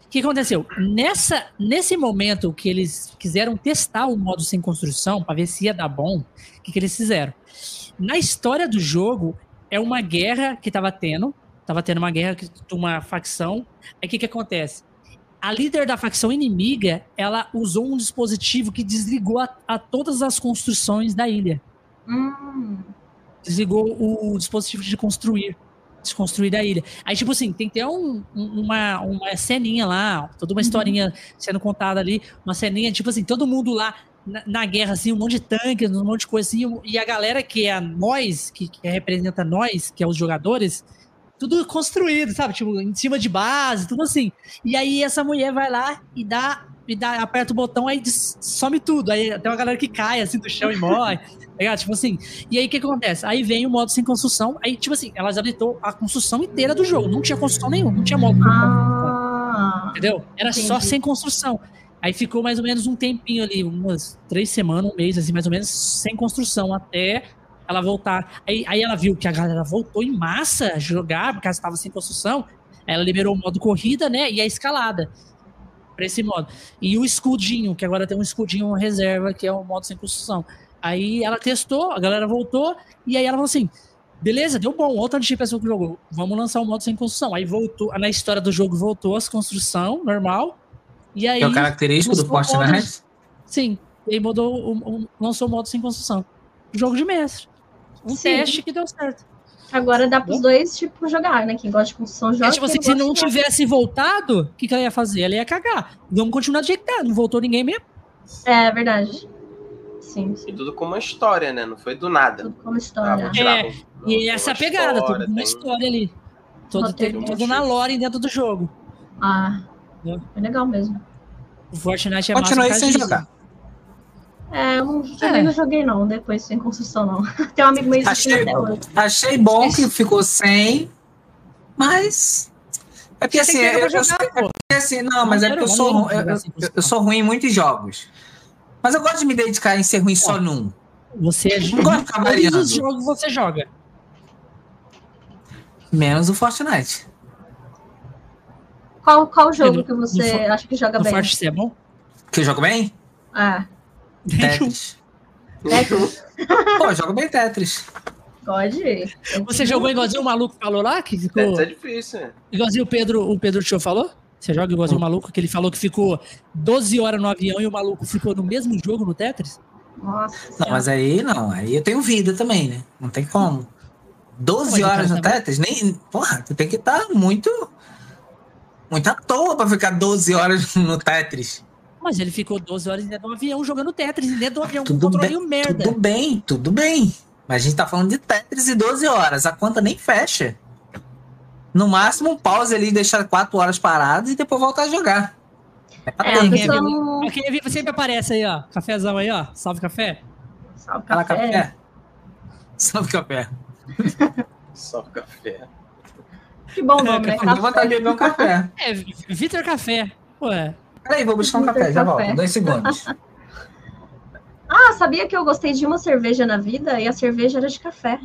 O que aconteceu? Nessa, nesse momento que eles quiseram testar o modo sem construção para ver se ia dar bom, o que, que eles fizeram? Na história do jogo, é uma guerra que estava tendo, estava tendo uma guerra de uma facção. Aí o que, que acontece? A líder da facção inimiga, ela usou um dispositivo que desligou a, a todas as construções da ilha. Hum, Desligou o dispositivo de construir. Desconstruir a ilha. Aí, tipo assim, tem que ter um- um- uma, uma ceninha lá, toda uma historinha sendo contada ali, uma ceninha, tipo assim, todo mundo lá na, na guerra, assim, um monte de tanques, um monte de coisa assim, e a galera que é nós, que, que representa nós, que é os jogadores, tudo construído, sabe? Tipo, em cima de base, tudo assim. E aí essa mulher vai lá e dá, e dá aperta o botão, aí some tudo. Aí tem uma galera que cai assim do chão e morre. tá? Tipo assim. E aí o que acontece? Aí vem o modo sem construção. Aí, tipo assim, elas habilitou a construção inteira do jogo. Não tinha construção nenhuma, não tinha modo. ah, Entendeu? Era só Entendi. sem construção. Aí ficou mais ou menos um tempinho ali, umas três semanas, um mês, assim, mais ou menos, sem construção, até ela voltar. Aí, aí ela viu que a galera voltou em massa a jogar, porque ela estava sem construção. Ela liberou o modo corrida, né? E a escalada. Pra esse modo. E o escudinho, que agora tem um escudinho reserva, que é o modo sem construção. Aí ela testou, a galera voltou, e aí ela falou assim: beleza, deu bom, outra de pessoa que jogou. Vamos lançar o modo sem construção. Aí voltou, na história do jogo voltou as construção normal. E aí. Que é o característico do Fortnite? modo- Sim. E aí mudou, lançou o modo sem construção. Jogo de mestre. Um Sim. teste que deu certo. Agora dá pros dois, tipo, jogar, né? Quem gosta de construção joga. É tipo assim, se não tivesse voltado, o que, que ela ia fazer? Ela ia cagar. Vamos continuar do jeito que tá. Não voltou ninguém mesmo. É verdade. Sim, E sim. tudo com uma história, né? Não foi do nada. Tudo como Ah, história. tirar É, um- E essa uma pegada, história, tudo uma tem- história ali. Todo, tem- tudo na lore dentro do jogo. Ah, É. é legal mesmo. O Fortnite é Continuei massa por sem jogar. É, eu não, também É. não joguei não, depois sem construção não. Tem um amigo meu Achei, achei bom que ficou sem, mas. É porque assim, tem que eu, eu, jogar, é assim, não, mas é porque eu sou, eu, eu- eu- eu sou ruim em muitos jogos. Mas eu gosto de me dedicar em ser ruim só num. Você é Não gosto de ficar Todos os jogos você joga. Menos o Fortnite. Qual, qual jogo que você acha que joga No bem? Fortnite é bom? Que eu jogo bem? Ah, Tetris. Tetris. Pô, eu jogo bem Tetris. pode. Você jogou igualzinho o maluco falou lá? Que ficou. É, é difícil, né? Igualzinho o Pedro, o Pedro Tio falou? Você joga igualzinho o maluco, que ele falou que ficou 12 horas no avião e o maluco ficou no mesmo jogo no Tetris? Nossa. Não, Senhora. mas aí não. Aí eu tenho vida também, né? Não tem como. 12 Pode, horas cara, no tá bom. Tetris? Nem, porra, tu tem que estar muito. Muito à toa pra ficar 12 horas no Tetris. Mas ele ficou 12 horas dentro do avião jogando Tetris, dentro do avião com Tudo controlinho bem, merda. tudo bem, tudo bem. Mas a gente tá falando de Tetris e 12 horas. A conta nem fecha. No máximo, um pause ali, deixar 4 horas paradas e depois voltar a jogar. É pra É, ter, a quem né? pessoa quem vive sempre aparece aí, ó. Cafézão aí, ó. Salve café. Salve Fala café. café. Salve café. Só café. Que bom nome, né? Deu vontade de beber um café. É, Vitor Café. Ué. Peraí, vou buscar um café, já volto. Dois segundos. Ah, sabia que eu gostei de uma cerveja na vida e a cerveja era de café.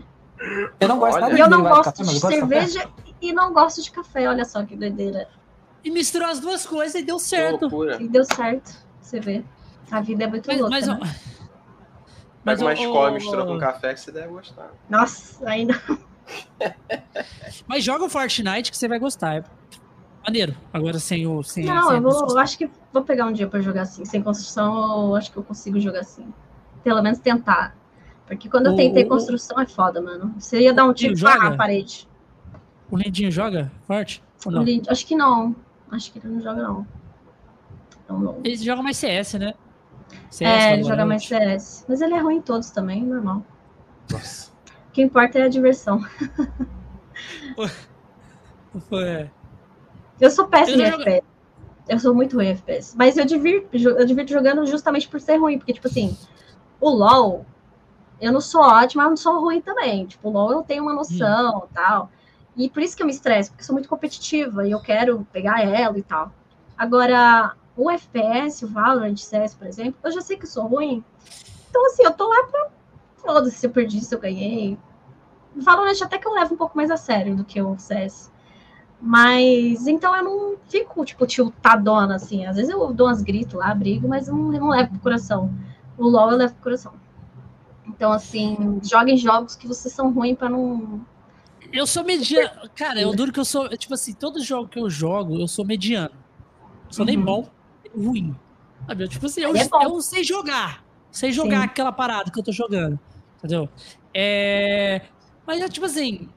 Eu não gosto Olha. E eu não gosto café, mas de café. cerveja e não gosto de café. Olha só que doideira. E misturou as duas coisas e deu certo. E deu certo. Você vê. A vida é muito Mas, louca. mas, né? Pega uma escola, ô, mistura com café que você deve gostar. Nossa, ainda. Mas joga o Fortnite que você vai gostar. Maneiro. Agora sem o. Sem, Não, sem eu vou, eu acho que vou pegar um dia pra jogar assim. Sem construção, eu acho que eu consigo jogar assim. Pelo menos tentar. Porque quando eu O- tentei o- construção é foda, mano. Você ia dar um tiro pá, na parede. O Lindinho joga forte? Ou não? Acho que não. Acho que ele não joga, não. Não, não. Ele joga mais CS, né? CS, É, ele joga mais Valorant. CS. Mas ele é ruim em todos também, normal. Nossa. O que importa é a diversão. Foi- Eu sou péssima Eu em FPS. Eu sou muito ruim em FPS. Mas eu divirto, eu divirto jogando justamente por ser ruim. Porque, tipo assim, o LoL, eu não sou ótima, mas não sou ruim também. Tipo, o LoL eu tenho uma noção e tal. E por isso que eu me estresso, porque eu sou muito competitiva e eu quero pegar ela e tal. Agora, o FPS, o Valorant, CS, por exemplo, eu já sei que eu sou ruim. Então, assim, eu tô lá pra. Foda-se se eu perdi, se eu ganhei. Valorant até que eu levo um pouco mais a sério do que o CS. Mas então eu não fico, tipo, tiltadona, assim. Às vezes eu dou umas gritos lá, brigo, mas eu não, não levo pro coração. O LOL eu levo pro coração. Então, assim, joguem jogos que vocês são ruins pra não. Eu sou mediano. Cara, eu duro que eu sou. Tipo assim, todo jogo que eu jogo, eu sou mediano. Eu sou nem Uhum. bom, nem ruim. Sabe? Tipo assim, eu, é eu sei jogar. Sei jogar Sim. aquela parada que eu tô jogando. Entendeu? É... Mas, é, tipo assim,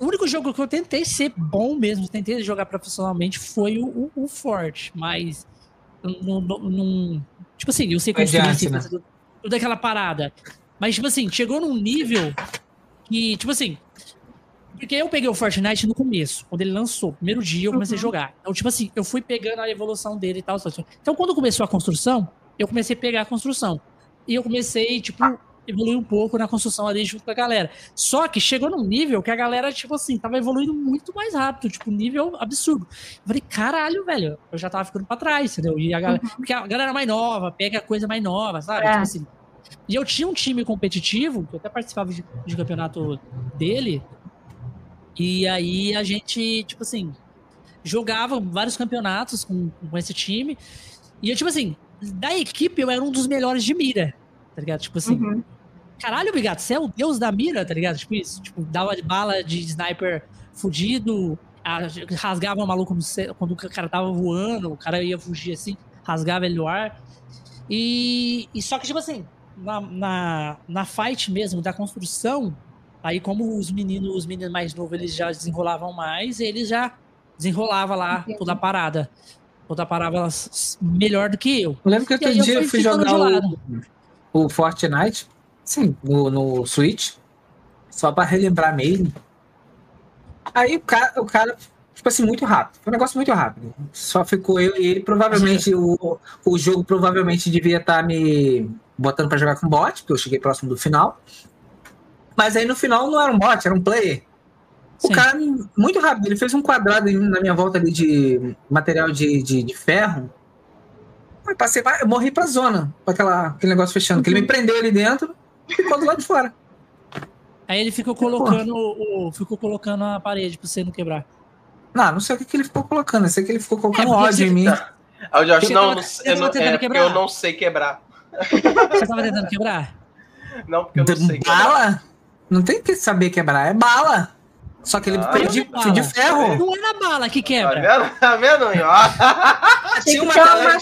o único jogo que eu tentei ser bom mesmo, tentei jogar profissionalmente, foi o, o, o Forte. Mas. Não, não, não- tipo assim, eu sei construir, sei né? tudo, aquela parada. Mas, tipo assim, chegou num nível que, tipo assim, porque eu peguei o Fortnite no começo, quando ele lançou, primeiro dia eu comecei a Uhum. jogar. Então, tipo assim, eu fui pegando a evolução dele e tal. Então, quando começou a construção, eu comecei a pegar a construção. E eu comecei, tipo, evoluir um pouco na construção ali junto com a galera. Só que chegou num nível que a galera, tipo assim, tava evoluindo muito mais rápido, tipo, nível absurdo. Eu falei, caralho, velho, eu já tava ficando pra trás, entendeu? E a galera, Uhum. porque a galera mais nova, pega coisa mais nova, sabe? É. Tipo assim. E eu tinha um time competitivo, que eu até participava de, de campeonato dele, e aí a gente, tipo assim, jogava vários campeonatos com, com esse time, e eu, tipo assim, da equipe eu era um dos melhores de mira, tá ligado? Tipo assim, Uhum. Caralho, obrigado, você é o deus da mira, tá ligado? Tipo isso, tipo, dava bala de sniper fudido, a- rasgava o maluco quando o cara tava voando, o cara ia fugir assim, rasgava ele no ar. E, e só que, tipo assim, na, na, na fight mesmo, da construção, aí como os meninos, os meninos mais novos, eles já desenrolavam mais, eles já desenrolavam lá Entendi. toda a parada. Toda a parada melhor do que eu. Eu lembro que outro eu dia eu fui fui jogar de o, o Fortnite, sim, no, no Switch, só pra relembrar mesmo. Aí o cara, o cara, tipo assim, muito rápido. Foi um negócio muito rápido. Só ficou eu e ele. Provavelmente o, o jogo provavelmente devia estar me botando pra jogar com bot, porque eu cheguei próximo do final. Mas aí no final não era um bot, era um player. O Sim. cara, muito rápido, ele fez um quadrado na minha volta ali de material de, de, de ferro. Aí passei, eu morri pra zona, com aquela, aquele negócio fechando. Que ele me prendeu ali dentro ficou do lado de fora. Aí ele ficou colocando o, ficou colocando a parede pra você não quebrar. Não, não sei o que, que ele ficou colocando. Eu sei que ele ficou colocando É, ódio em mim. Aí o Josh, Você não, tava- não você sei, eu não, é eu não sei quebrar. Você tava tentando quebrar? Não, porque eu não sei quebrar. bala? Não tem que saber quebrar, é bala. Só que ele Ah, fez de, bala. de ferro. Não é na bala que Tá quebra. vendo? Tá vendo? Tinha uma galera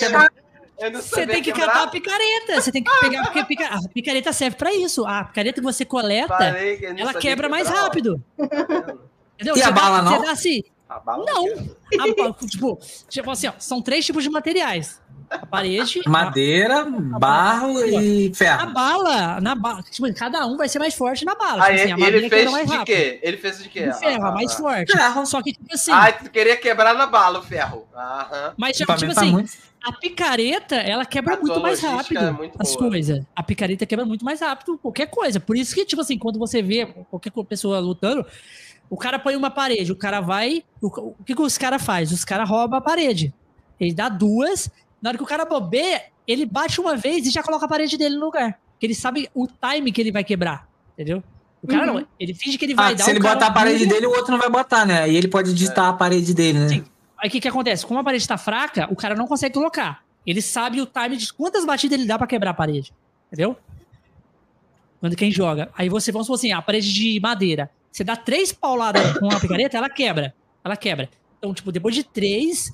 não Você tem que quebrar. catar a picareta. Você tem que pegar, porque a pica- a picareta serve pra isso. A picareta que você coleta, que não ela quebra mais quebrar, rápido. Entendeu? E a Você dá- bala não? Você dá assim. A bala Não. quebra. a tipo, tipo assim, ó, são três tipos de materiais. A parede, a, Madeira, barro e a ferro. bala, na bala, tipo, cada um vai ser mais forte na bala. Aí Tipo assim, a ele fez de rápido. quê? Ele fez de quê? De ferro, a mais Ah, forte. Ferro. Só que, tipo assim, Ah, tu queria quebrar na bala o ferro. Aham. mas tipo mim tá assim, muito. A picareta, ela quebra A muito tua mais rápido é muito as boa. coisas. A picareta quebra muito mais rápido qualquer coisa. Por isso que, tipo assim, quando você vê qualquer pessoa lutando, o cara põe uma parede, o cara vai. O, o que, que os caras faz? Os caras roubam a parede. Ele dá duas. Na hora que o cara bobeia, ele bate uma vez e já coloca a parede dele no lugar. Porque ele sabe o time que ele vai quebrar. Entendeu? O cara Uhum. não. Ele finge que ele vai Ah, dar se o ele cara botar a parede dele, o outro não vai botar, né? E ele pode digitar a parede dele, né? Sim. Aí o que, que acontece? Como a parede tá fraca, o cara não consegue colocar. Ele sabe o time de quantas batidas ele dá pra quebrar a parede. Entendeu? Quando quem joga. Aí você, vamos supor assim, a parede de madeira. Você dá três pauladas com uma picareta, ela quebra. Ela quebra. Então, tipo, depois de três,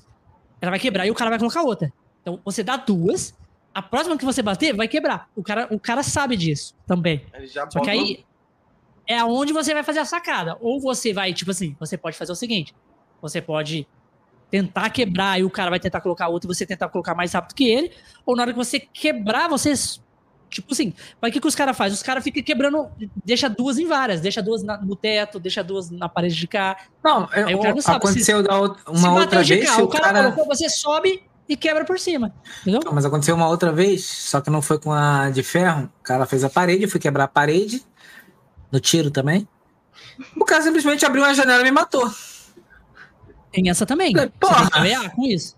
ela vai quebrar e o cara vai colocar outra. Então, você dá duas, a próxima que você bater vai quebrar. O cara, o cara sabe disso também. Ele já Só que aí é aonde você vai fazer a sacada. Ou você vai, tipo assim, você pode fazer o seguinte: você pode tentar quebrar e o cara vai tentar colocar outro e você tentar colocar mais rápido que ele. Ou na hora que você quebrar, você. Tipo assim, mas o que, que os caras fazem? Os caras ficam quebrando, deixa duas em várias, deixa duas na- no teto, deixa duas na parede de cá. Não, Aí o cara não sabe, aconteceu da outra- Se uma outra de vez cá, o cara, cara. colocou, você sobe e quebra por cima. Entendeu? Não, mas aconteceu uma outra vez, só que não foi com a de ferro. O cara fez a parede, eu fui quebrar a parede, no tiro também. O cara simplesmente abriu uma janela e me matou. Tem essa também. Falei, Você tem porra! que com isso.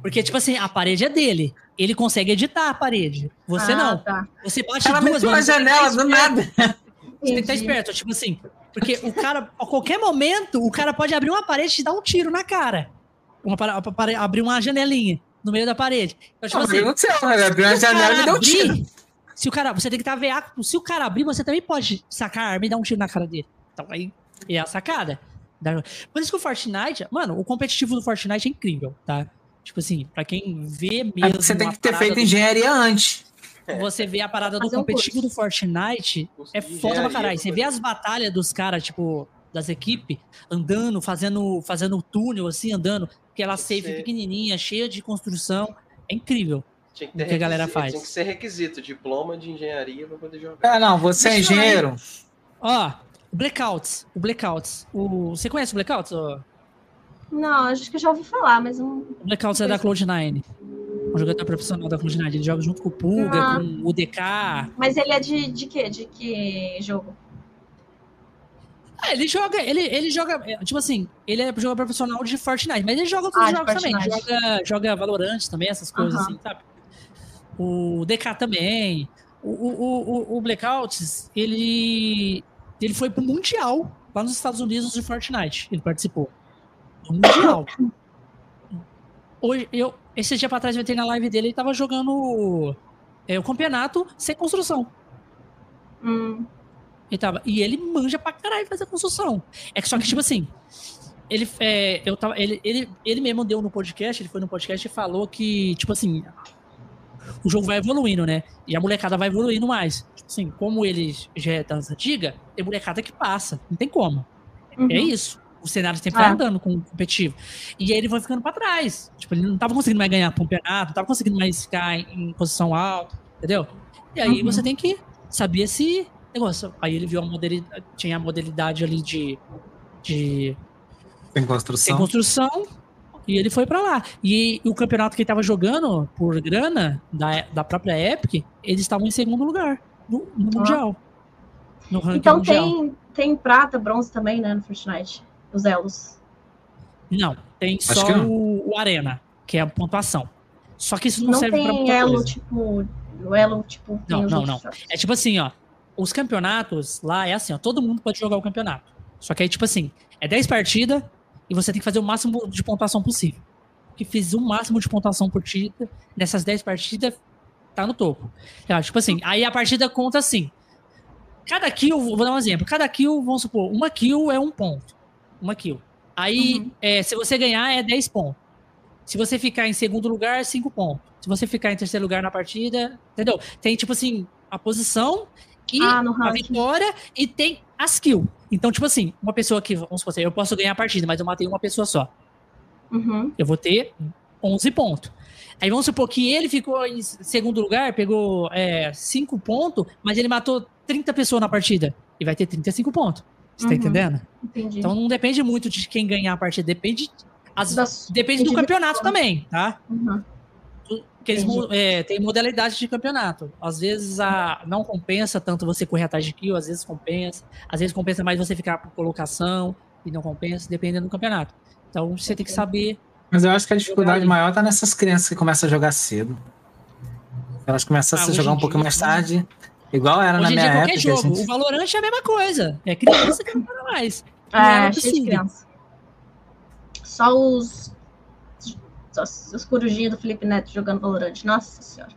Porque, tipo assim, a parede é dele. Ele consegue editar a parede. Você Ah, não. Tá. Você bate cara duas, que janela do nada. Você tem que estar esperto, tipo assim. Porque o cara, a qualquer momento, o cara pode abrir uma parede e te dar um tiro na cara. Uma, para- para- abrir uma janelinha no meio da parede. Então, tipo Não, assim, né? Ele abriu uma janela e deu um tiro. Se o cara, você tem que estar veaco. Se o cara abrir, você também pode sacar a arma e dar um tiro na cara dele. Então aí é a sacada. Da- Por isso que o Fortnite, mano, o competitivo do Fortnite é incrível, tá? Tipo assim, pra quem vê mesmo. Você tem que ter feito do- engenharia antes. Você vê a parada do um competitivo curso. do Fortnite, é foda pra caralho. Você vê as batalhas dos caras, tipo, das equipes, andando, fazendo, fazendo túnel, assim, andando. Aquela safe Sei. pequenininha, cheia de construção. É incrível. Tinha que o ter que a galera faz. Tinha que ser requisito, diploma de engenharia pra poder jogar. Ah, não, você é engenheiro. Ó, Blackouts. O Blackouts. O... Você conhece o Blackouts? Não, acho que eu já ouvi falar, mas não. O Blackouts é da Cloud9. Um jogador profissional da comunidade. Ele joga junto com o Pulga, Ah. com o DK. Mas ele é de, de quê? De que jogo? Ah, ele joga, ele, ele joga, é, tipo assim, ele é jogador profissional de Fortnite, mas ele joga outros Ah, jogos também. Joga, joga Valorant também, essas coisas assim, sabe? O DK também. O, o, o, o Blackouts, ele, ele foi pro Mundial lá nos Estados Unidos de Fortnite. Ele participou. Do Mundial. Hoje, eu, esse dia pra trás eu entrei na live dele, ele tava jogando é, o campeonato sem construção. Hum, Ele tava, e ele manja pra caralho fazer construção. É que só que, tipo assim, ele, é, eu tava, ele, ele, ele mesmo deu no podcast, ele foi no podcast e falou que, tipo assim, o jogo vai evoluindo, né? E a molecada vai evoluindo mais. Tipo assim, como ele já é das antigas, tem molecada que passa. Não tem como. uhum. É isso. O cenário sempre vai Ah. andando com o competitivo. E aí ele foi ficando pra trás. Tipo, ele não tava conseguindo mais ganhar campeonato, não tava conseguindo mais ficar em, em posição alta, entendeu? E aí Uhum. você tem que saber esse negócio. Aí ele viu a modalidade, tinha a modalidade ali de, de Tem construção. construção. E ele foi pra lá. E o campeonato que ele tava jogando por grana da, da própria Epic, eles estavam em segundo lugar no, no Ah. Mundial. No ranking Então mundial. tem, tem prata, bronze também, né, no Fortnite. Os elos. Não, tem Acho só não. o, o Arena, que é a pontuação. Só que isso não, Não serve pra muita elo, coisa. tipo. O elo, tipo. tem Não, os não, outros jogos. É tipo assim, ó. Os campeonatos lá é assim, ó. Todo mundo pode jogar o campeonato. Só que aí, tipo assim, é 10 partidas e você tem que fazer o máximo de pontuação possível. Que fiz o máximo de pontuação por partida nessas 10 partidas, tá no topo. Tipo assim, aí a partida conta assim. Cada kill, vou dar um exemplo. Cada kill, vamos supor, uma kill é um ponto. Uma kill. Aí, Uhum. é, se você ganhar, é 10 pontos. Se você ficar em segundo lugar, é 5 pontos. Se você ficar em terceiro lugar na partida, entendeu? Tem, tipo assim, a posição e Ah, a vitória e tem as kills. Então, tipo assim, uma pessoa que, vamos supor, assim, eu posso ganhar a partida, mas eu matei uma pessoa só. Uhum. Eu vou ter 11 pontos. Aí vamos supor que ele ficou em segundo lugar, pegou 5 pontos, mas ele matou 30 pessoas na partida. E vai ter 35 pontos. Você tá Uhum. entendendo? Entendi. Então não depende muito de quem ganhar a partida, depende, as- Das- depende do campeonato também, tá? Uhum. Porque eles é, tem modalidade de campeonato. Às vezes a, não compensa tanto você correr atrás de kill, às vezes compensa. Às vezes compensa mais você ficar por colocação e não compensa, dependendo do campeonato. Então você tem que saber. Mas eu acho que a dificuldade maior tá nessas crianças que começam a jogar cedo. Elas começam Ah, a se jogar um pouquinho dia, mais hoje- tarde. Igual era na Hoje em minha dia, qualquer época. a jogo. gente- O Valorant é a mesma coisa. É criança que não para mais. É, é cheio de criança. Só os. Só os corujinhos do Felipe Neto jogando Valorant. Nossa senhora.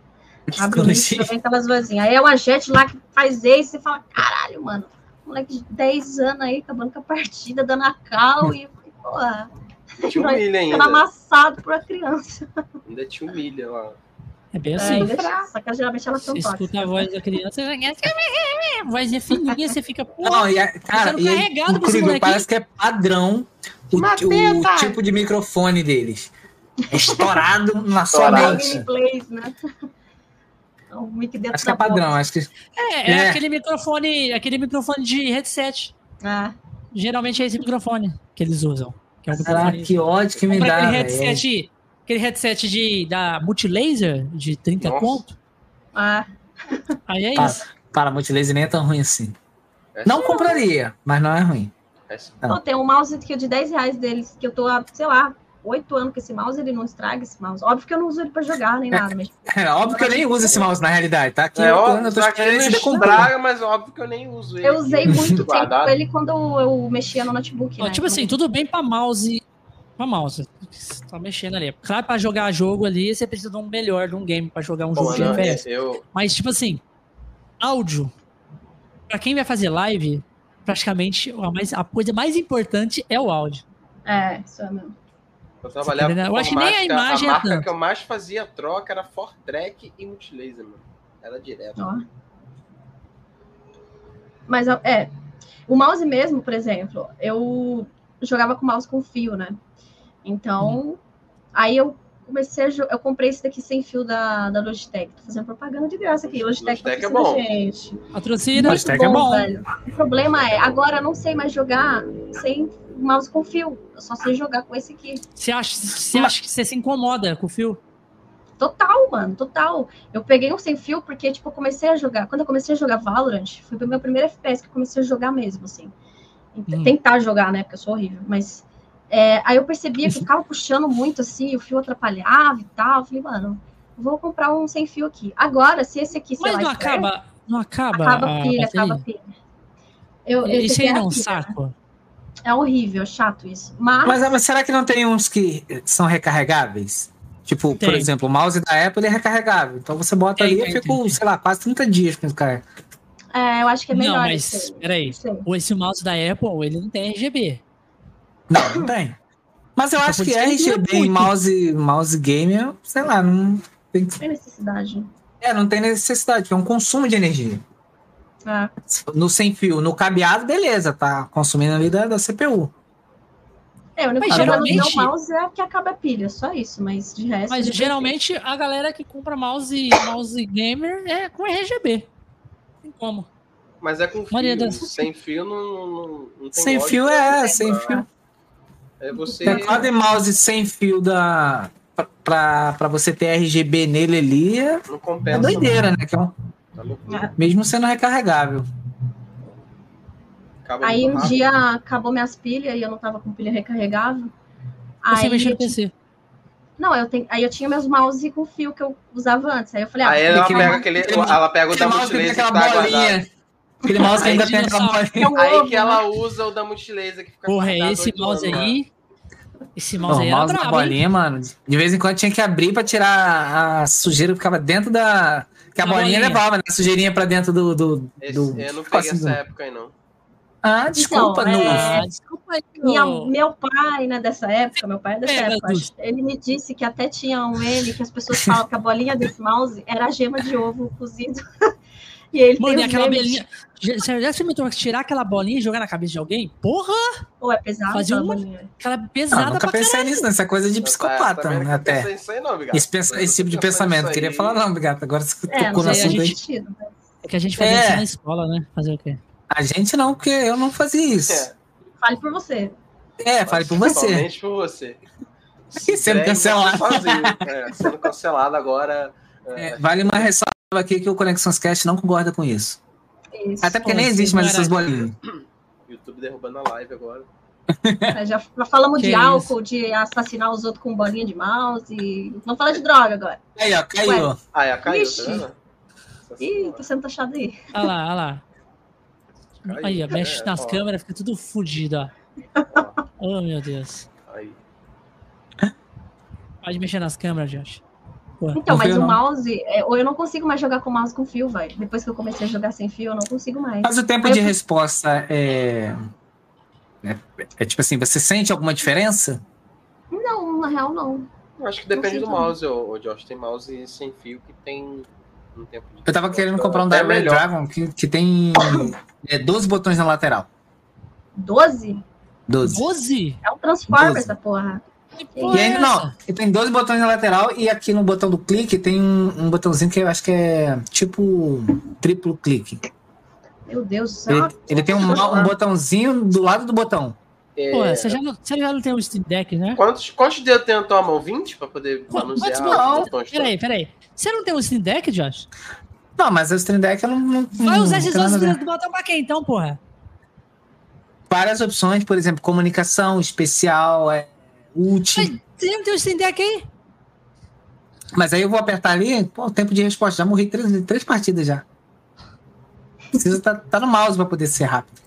Abre o já vem aquelas vozinhas. Aí é uma jet lá que faz ace e fala: caralho, mano. Moleque de 10 anos aí, acabando com a partida, dando a cal e. Porra, Te humilha ainda. amassado por uma criança. Ainda te humilha lá. É bem É, assim. ainda- só que geralmente elas são Você escuta a voz da criança, vozinha fininha, você fica, pô, Não, e a, cara, sendo e é carregado por esse incrível, parece que é padrão o, o tipo de microfone deles. É estourado na sua mente. né? O mic dentro Acho que é boca. padrão, acho que. é, é É. aquele microfone, aquele microfone de headset. Ah, Geralmente é esse microfone que eles usam. Que é um que ódio que me Compra dá. aquele headset, aquele headset de, da Multilaser de 30 Nossa. conto. ah, Aí é Tá. isso. Para, multilaser nem é tão ruim assim. Essa Não compraria, mas não é ruim. essa- Pô, tem um mouse que é de 10 reais deles, que eu tô sei lá, 8 anos com esse mouse, ele não estraga esse mouse. Óbvio que eu não uso ele pra jogar nem nada, mas É óbvio que eu nem uso esse mouse na realidade, tá? Aqui É eu, tô- óbvio, eu tô só que ele estraga, mas óbvio que eu nem uso ele. eu usei muito tempo Guardado. ele quando eu mexia no notebook, Ó, né? tipo assim, tudo bem pra mouse. Pra mouse. Você tá mexendo ali. Claro, pra jogar jogo ali, você precisa de um melhor, de um game pra jogar um Pô, jogo de não, FPS. eu, Mas, tipo assim, áudio. Pra quem vai fazer live, praticamente a, mais, a coisa mais importante é o áudio. É, isso é mesmo. Eu trabalhava com Eu acho que nem a imagem é marca tanto. que eu mais fazia troca era Fortrack e Multilaser, mano. Era direto. Ó. Mas é, o mouse mesmo, por exemplo, eu jogava com mouse com fio, né? Então, aí eu comecei a eu comprei esse daqui sem fio da, da Logitech. Tô fazendo propaganda de graça aqui. Logitech, Logitech é bom. a gente. Patrocina. Logitech é bom. velho. O problema é, agora eu não sei mais jogar sem mouse com fio. Eu só sei jogar com esse aqui. Você acha, você acha que você se incomoda com o fio? Total, mano, total. Eu peguei um sem fio porque, tipo, eu comecei a jogar. Quando eu comecei a jogar Valorant, foi o meu primeiro FPS que eu comecei a jogar mesmo, assim. Hum. Tentar jogar, né? Porque eu sou horrível. Mas é, aí eu percebia que ficava puxando muito, assim, o fio atrapalhava e tal. Eu falei, mano, vou comprar um sem fio aqui. Agora, se esse aqui, sei Mas lá, não acaba, não acaba, acaba a pilha, bateria? acaba a pilha. Eu, Isso aí é não é um né? saco. É horrível, é chato isso. Mas, Mas, mas será que não tem uns que são recarregáveis? Tipo, por Tem. exemplo, o mouse da Apple ele é recarregável. Então você bota Tem, ali e fica, sei lá, quase 30 dias com o cara. é, eu acho que é melhor. não, mas peraí. Esse mouse da Apple, ele não tem RGB. Não, não tem. Mas eu Então, acho que RGB muito. mouse, mouse gamer, sei lá, não tem, Não tem necessidade. é, não tem necessidade, é um consumo de energia. É. No sem fio, no cabeado, beleza, tá consumindo ali da, da CPU. É, o único Mas meu geralmente- mouse é que acaba a pilha, só isso, mas de resto. Mas geralmente a galera que compra mouse, mouse gamer é com RGB. Tem como. Mas é com fio. Sem fio não, não, não tem Sem fio é, sem fio. É você. Teclado e mouse sem fio da, pra- pra, pra você ter RGB nele ali é, Não é compensa. doideira, né? Que é um- Tá loucura. mesmo sendo recarregável. Acaba Aí um rápido. dia acabou minhas pilhas e eu não tava com pilha recarregável. Você Aí, mexer no PC. não, eu tenho, aí eu tinha meus mouse com fio que eu usava antes. Aí eu falei, ah, Aí ela pega aquele. Ela pega o da mouse que tá aquela guardado. Aquele mouse que ainda tem aquela Aí que ela usa o da multilaser que fica Porra, esse mouse anos aí. Esse mouse Não, aí o era mouse da brabo, hein? bolinha, mano. De vez em quando tinha que abrir pra tirar a sujeira que ficava dentro da. Que a Da bolinha, bolinha. levava, né? A sujeirinha pra dentro do. do, Esse- do eu não peguei assim, essa do- época aí, não. Ah, desculpa, Então, é- Ah, desculpa aí. Minha- meu pai, né, dessa época, meu pai é dessa Pega, época, ele me disse que até tinha um ele que as pessoas falam que a bolinha desse mouse era a gema de ovo cozido. e ele Mano, e aquela bolinha. Já, já já experimentou tirar aquela bolinha e jogar na cabeça de alguém? Porra! Pô, é pesado Fazia aquela uma- bolinha. Aquela Ah, pesada nunca pra pensei caralho. nisso, né? Isso é coisa de Eu psicopata, né? nunca Até. nisso aí, não. Esse, pensa- esse tipo de nunca pensamento. Queria falar, não, Gato. Agora você É, tocou não no assunto aí. né? É que a gente fazia É. isso na escola, né? Fazer o quê? A gente não, porque eu não fazia isso. É, Fale por você. É, fale por você. Somente por você. Sendo cancelado. É, sendo cancelado agora. É, vale uma ressalva aqui que o Conexões Cast não concorda com isso. Isso. Até porque Pô, nem existe mais essas bolinhas. YouTube derrubando a live agora. É, Já, já falamos Que de isso. álcool, de assassinar os outros com bolinha de mouse. E... Vamos falar de droga agora. Aí, ó, caiu. Ah, é, caiu, Ixi. tá vendo? Ih, tô sendo taxado aí. Olha lá, olha lá. Caiu, Aí, ó, mexe é, nas ó, câmeras, fica tudo fudido, ó. ó, Oh, meu Deus. aí. Pode mexer nas câmeras, Josh. Então, mas o mouse, é, ou eu não consigo mais jogar com mouse com fio, velho. Depois que eu comecei a jogar sem fio, eu não consigo mais. Mas o tempo Eu de resposta é... é. é tipo assim, você sente alguma diferença? Não, na real, não. Eu Acho que depende do mouse, ô, ô, Josh. Tem mouse sem fio que tem um tempo de Eu tava querendo comprar um da Red melhor. Dragon que, que tem é, 12 botões na lateral. 12? 12. 12? É um Transformer essa porra. Que E ainda essa? não, e tem 12 botões na lateral e aqui no botão do clique tem um, um botãozinho que eu acho que é tipo triplo clique. Meu Deus do céu. Ele, ele tem um, um botãozinho do lado do botão. É, Pô, você já, não, você já não tem um Steam Deck, né? Quantos, quantos dedos tem na tua mão? 20 pra poder Qu- Quantos manusear botões? Peraí, peraí. Você não tem um Steam Deck, Josh? Não, mas o Stream Deck eu não, não, Vai usar esses tem nada a 12 ver. dedos do botão pra quê, então, porra? Várias opções, por exemplo, comunicação especial, é, ult. Mas você não tem um Steam Deck aí? Mas aí eu vou apertar ali, pô, tempo de resposta. Já morri três, três partidas já. Precisa estar tá, no mouse pra poder ser rápido.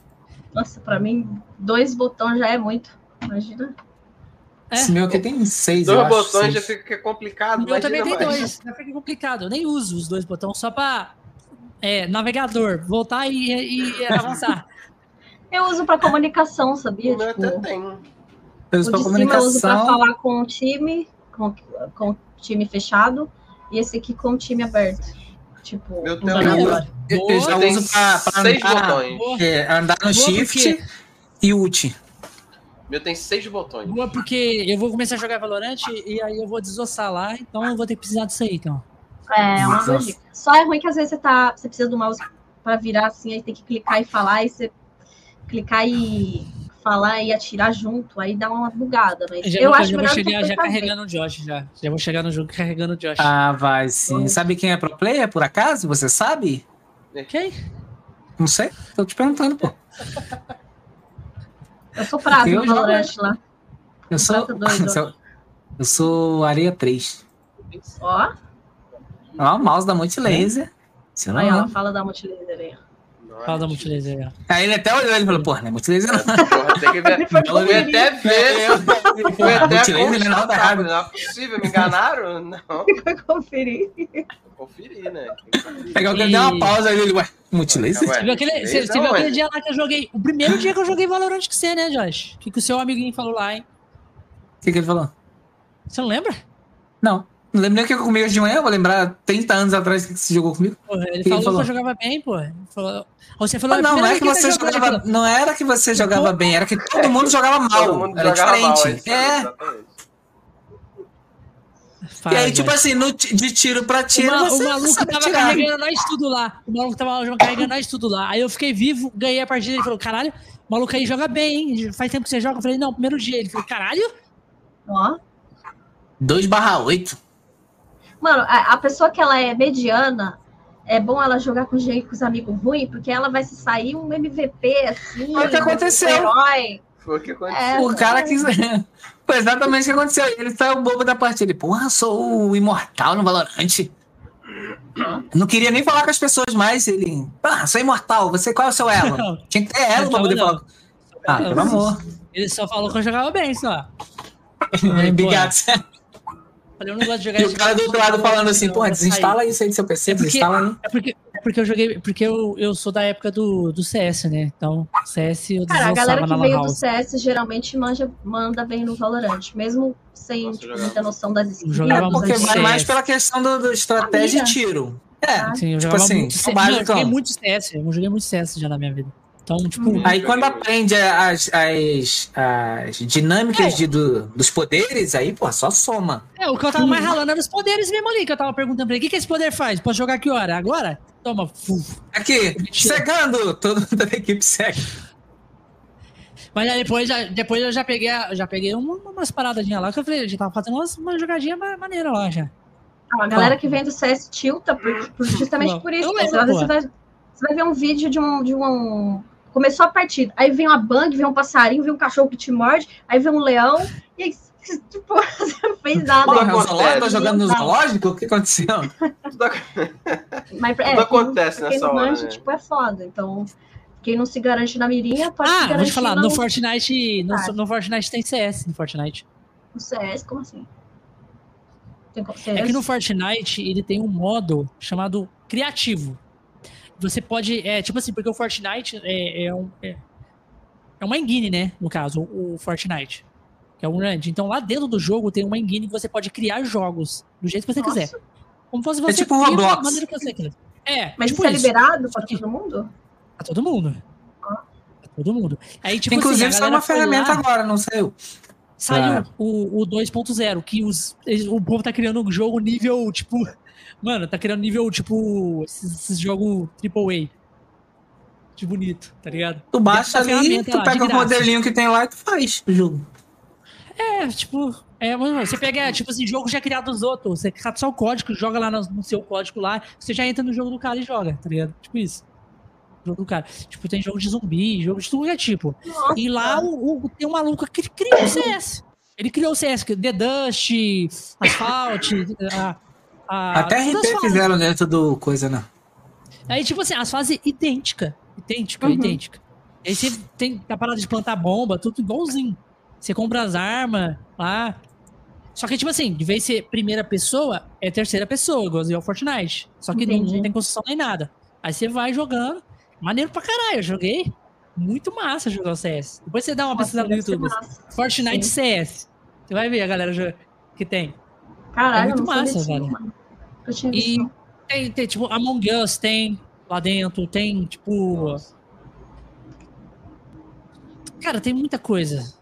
Nossa, pra mim, dois botões já é muito. Imagina. É. Esse meu aqui tem seis, Dois eu acho, botões já seis. fica complicado. O meu também mais. dois. Já fica complicado. Eu nem uso os dois botões só pra é, navegador, voltar e, e- e avançar. Eu uso pra comunicação, sabia? O meu Tipo, até tem. Eu o uso pra de cima eu uso pra comunicação. falar com o time, com, com o time fechado, e esse aqui com o time aberto. Tipo, Meu uns Deus. aleatórios. Eu, eu já Tem uso seis andar, é, andar no Boa, shift porque- e ult. Meu tem seis botões. boa, porque eu vou começar a jogar Valorant e aí eu vou desossar lá, então eu vou ter que precisar disso aí, então. É, uma boa dica. Só é ruim que às vezes você tá. Você precisa do mouse pra virar assim, aí tem que clicar e falar, e você clicar e falar e atirar junto, aí dá uma bugada. Mas Já, eu vou- acho já vou chegar já carregando o Josh já. Já vou chegar no jogo carregando o Josh. Ah, vai sim. Sabe quem é pro player, por acaso? Você sabe? Quem? Não sei. Tô te perguntando, pô. Eu sou no jogo- Valorant lá. Eu sou. Sou- Eu sou Areia 3. Ó, Ó, o mouse da Multilaser. Aí ela fala da multilaser aí. É Fala da multilaser aí, ó. Aí ele até olhou e falou, porra, não é Multilaser não. Porra, tem que ver. Foi Fui até ver. Fui Porra, até Multilaser não é errado. Não é possível, me enganaram? Não. Vai conferir. Conferir, né? Que. Pegar o deu uma pausa aí, ele, ué, Multilaser? Você viu aquele, você, você viu aquele dia lá que eu joguei? O primeiro dia que eu joguei Valorant com você, né, Josh? O que, que o seu amiguinho falou lá, hein? O que, que ele falou? Você não lembra? Não. Não lembro nem o que eu comi hoje de manhã, vou lembrar 30 anos atrás que você jogou comigo. Porra, ele que ele falou, falou? que eu jogava bem, pô. Falou- Você falou, Ah, não, não é que você jogava. falou, Não era que você jogava bem, era que todo mundo jogava mal. Todo mundo era jogava mal. diferente. isso, é. exatamente. E aí, tipo assim, no de tiro pra O, tiro, ma- você o maluco sabe tava atirar. carregando nós tudo lá. O maluco tava carregando nós tudo lá. Aí eu fiquei vivo, ganhei a partida. Ele falou: caralho, o maluco aí joga bem, hein? Faz tempo que você joga. Eu falei: não, primeiro dia. Ele falou: caralho, Ó. 2 barra 8. Mano, a, a pessoa que ela é mediana, é bom ela jogar com gente, com os amigos ruins, porque ela vai se sair um MVP assim. Foi o que aconteceu. Um herói. Foi o que aconteceu. É, O cara quis. Foi exatamente o que aconteceu. Ele saiu bobo da partida. Ele, porra, sou o imortal no Valorante. Não queria nem falar com as pessoas mais. Ele, ah, sou imortal. Você qual é o seu elo? Não. Tinha que ter elo pra Não, poder falar. Ah, pelo amor. ele só falou que eu jogava bem, só. Obrigado. Falei: eu não gosto de jogar E o cara do outro lado falando assim, sair. desinstala isso aí do seu PC, É porque- desinstala aí. É porque, é porque eu joguei. Porque eu, eu sou da época do, do CS, né? Então, CS eu Cara, a galera que veio do. CS geralmente manja, manda bem no Valorant, mesmo sem tipo, muita noção das skills. Jogava É, porque vai CS. mais pela questão do, do estratégia e tiro. É. Sim, eu Tipo assim, muito Não, eu joguei muito CS. Eu joguei muito CS já na minha vida. Então, tipo, Uhum. Aí quando aprende as, as, as dinâmicas É. de, do- dos poderes, aí, pô, só soma. é, o que eu tava mais ralando era os poderes mesmo ali, que eu tava perguntando pra ele, o que, que esse poder faz? Posso jogar que hora? Agora? Toma. Fuf. Aqui, cegando! Todo mundo da equipe segue. Mas aí depois, depois eu já peguei, já peguei uma- umas paradinhas lá, que eu falei, já tava fazendo umas, uma jogadinha ma- maneira lá já. Ah, a galera que vem do CS tilta por- por- justamente por isso. lembro, vai, ver- pô. você, vai, você vai ver um vídeo de um, de um. Começou a partida, aí vem uma bang, vem um passarinho, vem um cachorro que te morde, aí vem um leão, e aí, tipo, você não fez nada. Porra, o zoológico tá jogando no zoológico? O que aconteceu? Tudo, ac- Mas, é, tudo acontece quem nessa não hora. manja, né? tipo, é foda. Então, quem não se garante na mirinha, pode se Ah, garantir vou te falar, no, no Fortnite, no, Ah. no Fortnite tem CS, no Fortnite. no CS, como assim? Tem CS? É que no Fortnite ele tem um modo chamado criativo. Você pode, é tipo assim, porque o Fortnite é, é, um, é, é uma engine, né? No caso, o, o Fortnite. Que é um grande. Então lá dentro do jogo tem uma engine que você pode criar jogos do jeito que você Nossa. quiser. Como fosse você tipo cria da Roblox. maneira que você quiser. É, Mas tipo isso é liberado que- todo mundo? Pra todo mundo. Pra todo mundo. Aí, tipo Inclusive, assim, saiu uma ferramenta lá- agora, não saiu? Saiu Ah. o, o 2.0, que os, o povo tá criando um jogo nível, tipo. Mano, tá criando nível, tipo. Esses, esses jogos AAA. De bonito, tá ligado? Tu baixa ali, tu lá, pega o modelinho que tem lá e tu faz o jogo. É, tipo. É, mano, você pega, tipo assim, jogo já criado dos outros. Você capta só o código, joga lá no, no seu código lá, você já entra no jogo do cara e joga, tá ligado? Tipo isso. Jogo do cara. Tipo, tem jogo de zumbi, jogo de tudo que é tipo. Nossa. E lá o, o- tem um maluco que criou o CS. Ele criou o CS, que The Dust, Asphalt, a, a, Até todas RP fizeram dentro do coisa, né? Aí, tipo assim, as fases idênticas. Idêntica, Uhum. idêntica. Aí você tem a parada de plantar bomba, tudo igualzinho. Você compra as armas lá. Só que, tipo assim, de vez ser primeira pessoa, é terceira pessoa, igualzinho ao Fortnite. Só que não, não tem construção nem nada. Aí você vai jogando. Maneiro pra caralho, eu joguei. Muito massa jogar o CS. Depois você dá uma Nossa, pesquisada no YouTube. massa. Fortnite Sim. CS. Você vai ver a galera que tem. Caralho, É muito massa, velho. mano. Eu tinha E visto. tem, tem, tipo, Among Us tem lá dentro, tem, tipo. Cara, tem muita coisa.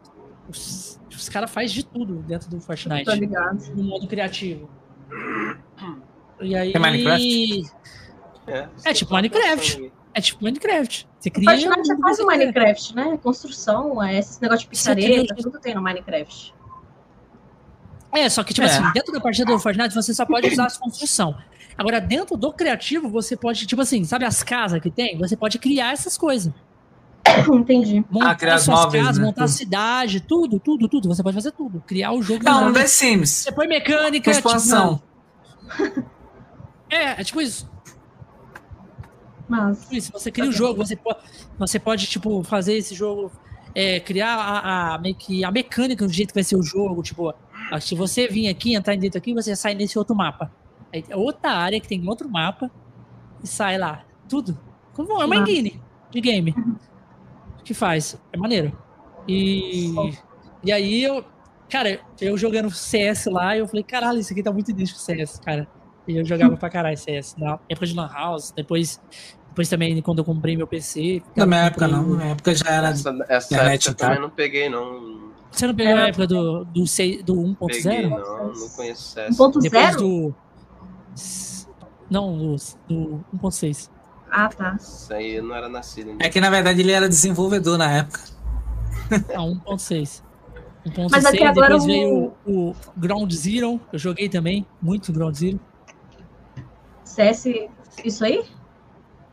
Os, os caras fazem de tudo dentro do Fortnite. Ligado. No modo criativo. E aí. Tem Minecraft? É, É tipo Minecraft. É tipo Minecraft. Você O cria. Fortnite é quase. Minecraft, né? Construção, é esse negócio de picareta, tudo tem no Minecraft. É, só que, tipo É. assim, dentro da partida do Fortnite você só pode usar as construção. Agora, dentro do criativo, você pode, tipo assim, sabe as casas que tem? Você pode criar essas coisas. Entendi. Montar criar as suas móveis, casas, né? montar a cidade, tudo, tudo, tudo. Você pode fazer tudo. Criar o jogo. Não, no. The Sims. Você põe mecânica. Com expansão. Tipo, é, é tipo isso. Mas. Tipo isso. Você cria o jogo, você pode, você pode tipo, fazer esse jogo, é, criar a, a, meio que a mecânica do jeito que vai ser o jogo. Tipo, ah, se você vir aqui, entrar dentro aqui, você sai nesse outro mapa. Aí é outra área que tem outro mapa e sai lá. Tudo. Como é uma engine de game. Que faz. É maneiro. E, e aí eu. Cara, eu jogando CS lá, eu falei, caralho, isso aqui tá muito idêntico com CS, cara. E eu jogava pra caralho CS. Na época de Lan House, depois, depois também quando eu comprei meu PC. Na minha época, comprei não. Na minha época já era. Essa, essa Internet, época eu também não peguei, não. Você não pegou É. a época do, do, 6, do Peguei, 1.0? não. Não conheço CS. 1.0? Depois do. Não, do, do 1.6. Ah, tá. Isso aí eu não era nascido ainda. É que na verdade ele era desenvolvedor na época. Ah, 1.6. 1.6, Mas até agora depois o- veio o, o Ground Zero, eu joguei também, muito Ground Zero. CS, isso aí?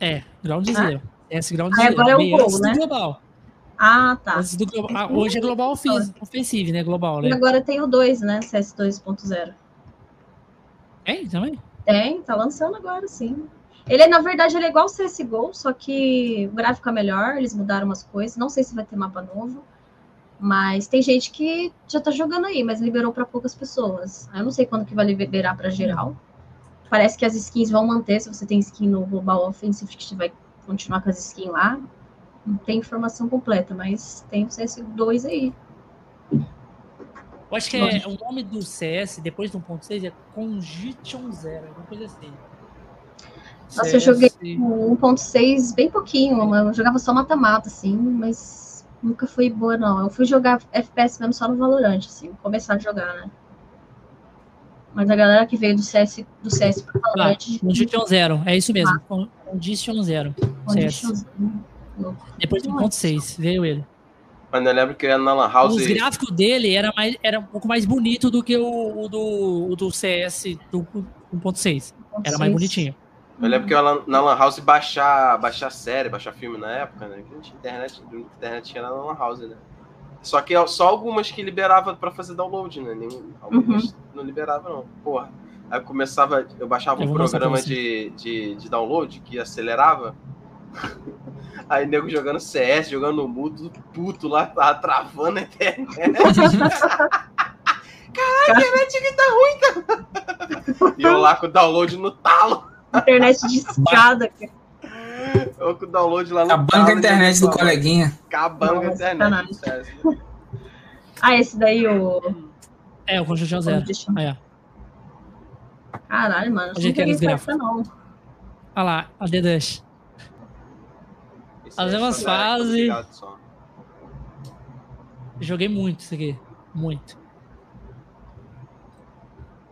É, Ground Ah. Zero. Esse Ground Aí Zero. agora é o Gol, né? Global. Ah, tá. Ah, hoje é Global Offensive, né? Global, E né? agora tem o 2, né? CS 2.0. É, também? Tem, tá lançando agora, sim. Ele, na verdade, ele é igual o CSGO, só que o gráfico é melhor, eles mudaram umas coisas. Não sei se vai ter mapa novo. Mas tem gente que já tá jogando aí, mas liberou para poucas pessoas. Eu não sei quando que vai liberar para geral. Parece que as skins vão manter, se você tem skin no Global Offensive, que vai continuar com as skins lá. Não tem informação completa, mas tem o CS2 aí. Eu acho que é o nome do CS, depois do 1.6, é Congestion Zero, alguma coisa assim. Nossa, eu joguei o 1.6 bem pouquinho, eu jogava só mata-mata, assim, mas nunca foi boa, não. Eu fui jogar FPS mesmo só no Valorant, assim, começar a jogar, né? Mas a galera que veio do CS, do CS pro Ah, Valorant, Congestion Zero, é isso mesmo. Con- Congestion Zero. onde Depois do 1.6, veio ele. Mas eu lembro que era na Lan House. Os gráficos dele era, mais, era um pouco mais bonito do que o, o do, o do CS do 1.6. Era mais bonitinho. Eu lembro que eu ia na Lan House baixar, baixar série, baixar filme na época, né? Que não tinha internet, a única internet tinha na Lan House, né? Só que só algumas que liberava pra fazer download, né? Nem, algumas não liberava, não. Porra. Aí eu começava, eu baixava Eu um programa de, de, de download que acelerava. Aí nego jogando CS, jogando no mudo, puto lá, tava travando a internet. Caralho, a internet aqui tá ruim, cara. E eu lá com o download no talo. Internet de escada, cara. Eu com o download lá no Acabando com a talo, internet do coleguinha. Acabando com a internet. sério. Ah, esse daí, o. É, o Congestion Zero. Aí, ó. Caralho, mano. Onde é que não. Olha lá, a The Dash. Esse As aí é mesmas fases. Joguei muito isso aqui. Muito.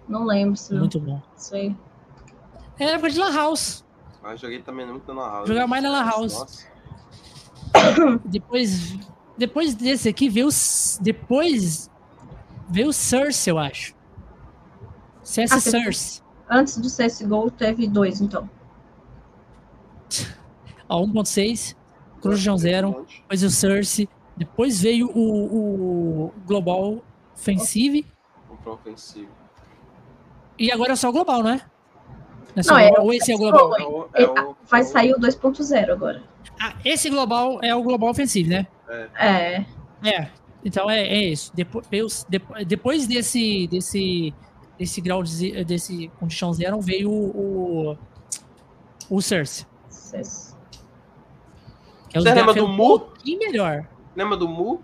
Não lembro se Muito bom. isso aí. É época de Lan House. Mas joguei também muito na House. Jogava mais na Lan House. Nossa. Depois, depois desse aqui veio os- depois veio o Source, eu acho. CS Ah, Source. Antes do CSGO teve dois, então. Ó, 1.6, Corujão Zero, depois o Source, depois veio o, o Global Offensive Comprou um ofensivo. e agora é só o Global, não é? Não é só Não, o é Global, ou esse é o Global? É o- é o- Vai é o- sair o 2.0 agora. Ah, esse Global é o Global Offensive, né? É. É, então é, é isso. Depois, depois desse, desse, desse grau de, desse Condition Zero veio o, o, o Source. Que é Você lembra gráficos do um Mu? pouquinho melhor. Lembra do Mu?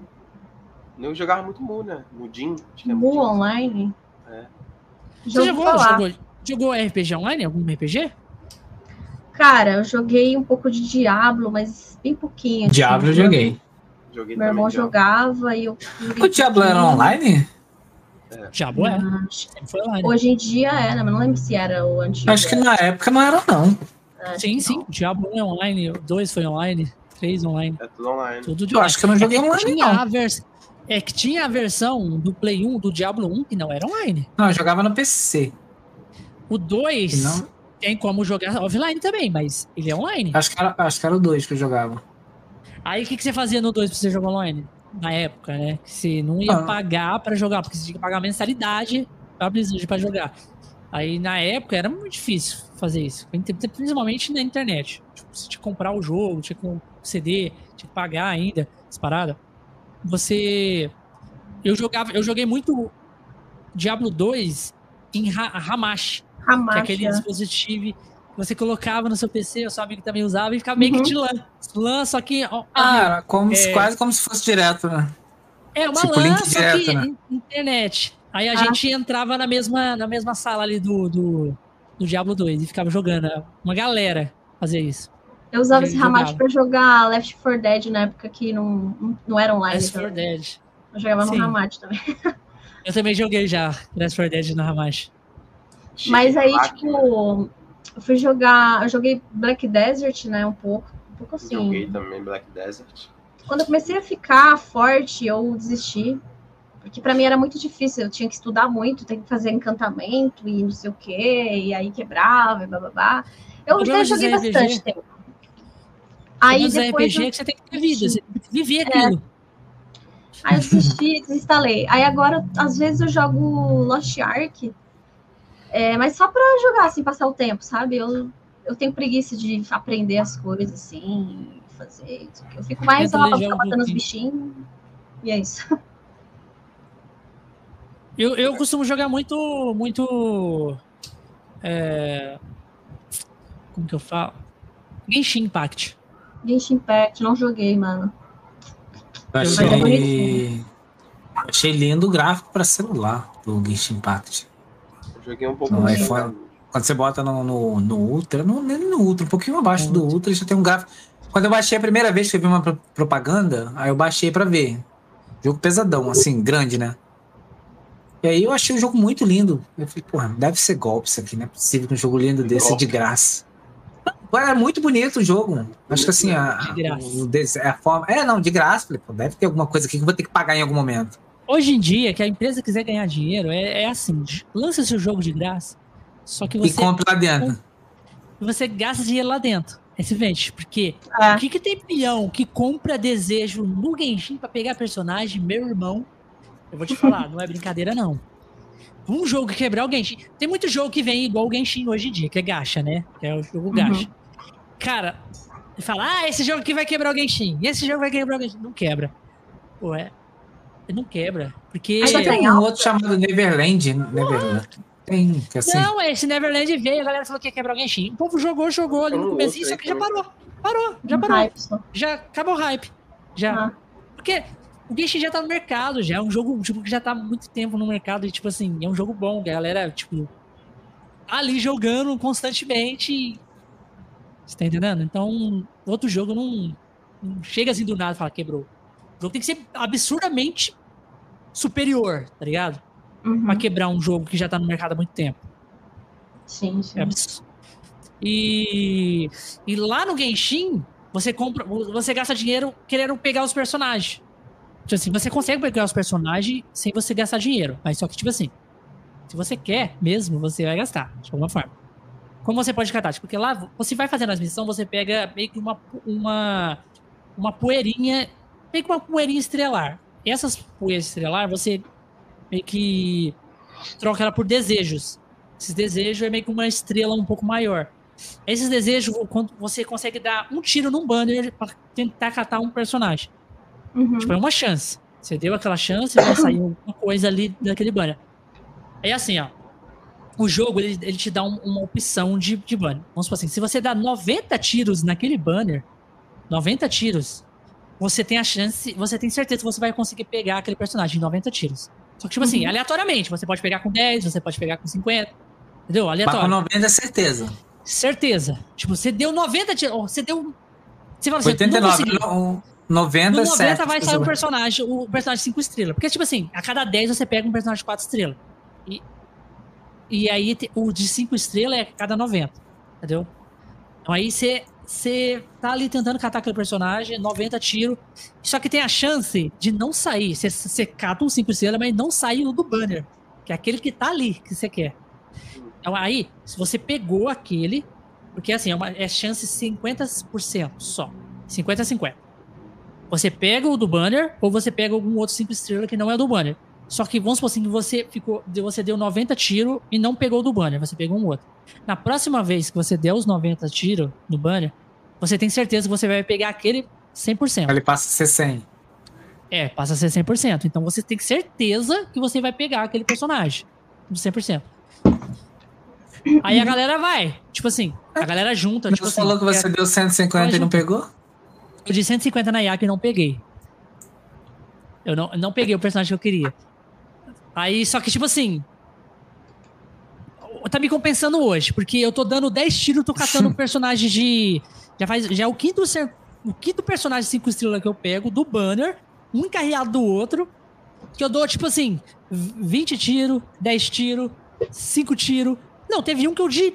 Eu jogava muito Mu, né? Mudin. é Mu Mudin. Online. É. Você jogou, jogou, jogou RPG online? Algum RPG? Cara, eu joguei um pouco de Diablo, mas bem pouquinho. assim. Diablo eu joguei. Joguei Meu irmão. Diablo. jogava e eu. O Diablo era pouquinho. online? É. Sempre foi online. Hoje em dia é, né? Mas não lembro se era o antigo. Acho que na época não era, não. Acho Sim, sim. não. Diablo 1 é online, o 2 foi online, 3 online. É tudo online. Tudo de Eu acho que eu não joguei É online, tinha não. a vers- É que tinha a versão do Play 1 do Diablo 1 que não era online. Não, eu jogava no PC. O 2 Não, tem como jogar offline também, mas ele é online. acho, que era, acho que era o 2 que eu jogava. Aí o que, que você fazia no 2 pra você jogar online? Na época, né? Que você não ia Ah. pagar pra jogar, porque você tinha que pagar mensalidade pra Blizzard pra jogar. Aí na época era muito difícil fazer isso, principalmente na internet. Tipo, você tinha que comprar o jogo, tinha que CD, tinha que pagar ainda, essa parada. Você. Eu jogava, eu joguei muito Diablo 2 em Ha- Hamash, que é aquele é. dispositivo que você colocava no seu PC, o seu amigo também usava, e ficava meio que Uhum. de LAN. LAN, só que. ó, Ah, era como É. quase como se fosse direto, né? É uma Tipo, LAN, link só direto, que né? in- internet. Aí a Ah. gente entrava na mesma, na mesma sala ali do, do, do Diablo 2 e ficava jogando. Uma galera fazia isso. Eu usava Eu esse jogava. pra jogar Left 4 Dead na época que não, não- era online. Last 4 também. Dead. Eu jogava Sim. no Hamachi também. Eu também joguei já Last 4 Dead no. Chique, Mas aí, tipo, eu fui jogar. Eu joguei Black Desert, né? Um pouco. Um pouco assim. Joguei também Black Desert. Quando eu comecei a ficar forte, eu desisti. Porque pra mim era muito difícil. Eu tinha que estudar muito, tem que fazer encantamento e não sei o quê. E aí quebrava e bababá. Eu problema até joguei RPG. bastante tempo. Aí depois. RPG eu- é que você tem que ter vida, você tem que viver É. aquilo. Aí eu desisti, desinstalei. Aí agora, às vezes, eu jogo Lost Ark, é, mas só pra jogar, assim, passar o tempo, sabe? Eu, eu tenho preguiça de aprender as coisas, assim, fazer isso. Eu fico mais lá pra ficar matando os bichinhos. E é isso. Eu, eu costumo jogar muito. Muito. é, como que eu falo? Genshin Impact. Genshin Impact, não joguei, mano. Eu é achei, achei lindo o gráfico para celular do Genshin Impact. Eu joguei um pouco No mais. iPhone. Quando você bota no, no, no Ultra, não, nem no Ultra, um pouquinho abaixo do Ultra, já tem um gráfico. Quando eu baixei a primeira vez que eu vi uma pro- propaganda, aí eu baixei pra ver. Jogo pesadão, assim, grande, né? E aí eu achei o jogo muito lindo. Eu falei, porra, deve ser golpe isso aqui, não é possível que um jogo lindo desse Golpe. de graça. Agora é muito bonito o jogo. Acho que assim, a, De graça. des- a forma. É, não, de graça. Falei, pô, deve ter alguma coisa aqui que eu vou ter que pagar em algum momento. Hoje em dia, que a empresa quiser ganhar dinheiro, é, é assim: lança seu jogo de graça, só que E você, compre lá dentro. você gasta dinheiro lá dentro. É se vende. Porque É. o que, que tem peão que compra desejo no Genshin pra pegar personagem, meu irmão? Eu vou te falar, não é brincadeira, não. Um jogo que quebrar o Genshin. Tem muito jogo que vem igual o Genshin hoje em dia, que é gacha, né? Que é o jogo gacha. Cara, ele fala, ah, esse jogo aqui vai quebrar o Genshin. Esse jogo vai quebrar o Genshin. Não quebra. Pô, é. Não quebra. Porque. Mas Tem um outro chamado Neverland. Neverland. Tem, que assim. Não, esse Neverland veio, a galera falou que ia quebrar o Genshin. O povo jogou, jogou ali no começo, só aí que já parou. Parou, já Um parou. hype. Já acabou o hype. Já. Ah. Porque o Genshin já tá no mercado, já é um jogo tipo, que já tá há muito tempo no mercado e, tipo assim, é um jogo bom, a galera, tipo, tá ali jogando constantemente. Você tá entendendo? Então, outro jogo não, não chega assim do nada e fala, quebrou. O jogo tem que ser absurdamente superior, tá ligado? Uhum. Pra quebrar um jogo que já tá no mercado há muito tempo. Sim, sim. É absurdo. E, e lá no Genshin, você compra, você gasta dinheiro querendo pegar os personagens. Tipo assim, você consegue pegar os personagens sem você gastar dinheiro. Mas só que, tipo assim, se você quer mesmo, você vai gastar, de alguma forma. Como você pode catar? Tipo, porque lá você vai fazendo as missões, você pega meio que uma, uma, uma poeirinha, meio que uma poeirinha estrelar. E essas poeiras estrelar, você meio que troca ela por desejos. Esses desejos é meio que uma estrela um pouco maior. Esses desejos, quando você consegue dar um tiro num banner pra tentar catar um personagem. Uhum. Tipo, é uma chance. Você deu aquela chance, vai sair alguma coisa ali daquele banner. Aí assim, ó. O jogo, ele, ele te dá um- uma opção de, de banner. Vamos supor assim, se você dá 90 tiros naquele banner, 90 tiros, você tem a chance, você tem certeza que você vai conseguir pegar aquele personagem em 90 tiros. Só que, tipo assim, Uhum. aleatoriamente. Você pode pegar com 10, você pode pegar com 50. Entendeu? Mas Aleatório. com 90 é certeza. Certeza. Tipo, você deu 90 tiros. Você deu. Você fala assim, não 89. consegui. no- 90 No é 90 certo. vai sair um personagem, o personagem 5 estrelas. Porque, tipo assim, a cada 10 você pega um personagem 4 estrelas. E, e aí o de 5 estrelas é cada 90. Entendeu? Então aí você você tá ali tentando catar aquele personagem, 90 tiros, só que tem a chance de não sair. Você, você cata um 5 estrelas, mas não sai o do banner, que é aquele que tá ali que você quer. Então aí, se você pegou aquele, porque assim, é, uma, é chance 50% só. 50 a 50. Você pega o do banner ou você pega algum outro 5 estrelas que não é do banner. Só que vamos supor assim que você ficou, você deu 90 tiros e não pegou do banner, você pegou um outro. Na próxima vez que você der os 90 tiros no banner, você tem certeza que você vai pegar aquele 100%. Ele passa a ser 100. É, passa a ser 100%. Então você tem certeza que você vai pegar aquele personagem de 100%. Aí a galera vai. Tipo assim, a galera junta. Mas Tipo você assim, falou que você é- deu 150 e não pegou? Eu de 150 na IAC e não peguei. Eu não, não peguei o personagem que eu queria. Aí, só que, tipo assim. Tá me compensando hoje, porque eu tô dando 10 tiros, tô catando um personagem de. Já faz. Já é o quinto, o quinto personagem 5 estrelas que eu pego, do banner, um encarreado do outro. Que eu dou, tipo assim, 20 tiros, 10 tiros, 5 tiros. Não, teve um que eu de.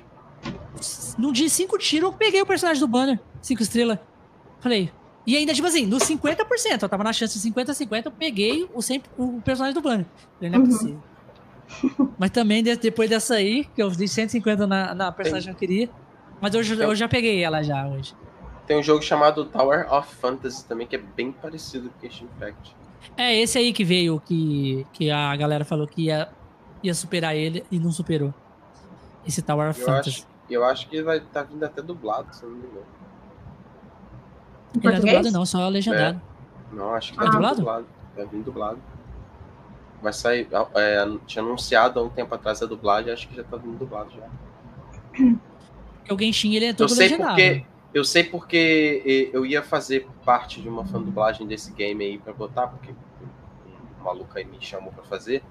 No de 5 tiros, eu peguei o personagem do banner, 5 estrelas. Falei. E ainda, tipo assim, nos 50%, eu tava na chance de 50-50, eu peguei o, 100, o personagem do banner. Falei, não é Uhum. possível. Mas também, de- depois dessa aí, que eu dei 150 na, na personagem que eu queria. Mas eu, já- eu já peguei ela já hoje. Tem um jogo chamado Tower of Fantasy também, que é bem parecido com Genshin Impact. É esse aí que veio, que, que a galera falou que ia, ia superar ele e não superou. Esse Tower of Eu Fantasy. acho, eu acho que vai estar vindo até dublado, se eu não me engano. Em Ele não é português? dublado não, só legendado. Não, acho que Ah. vir Dublado? dublado. Vai vir dublado. Vai sair. é, tinha anunciado há um tempo atrás a dublagem, acho que já tá vindo dublado já. Porque o Genshin, ele é Eu todo sei legendado. porque. Eu sei porque eu ia fazer parte de uma fan dublagem desse game aí pra botar, porque o maluco aí me chamou pra fazer,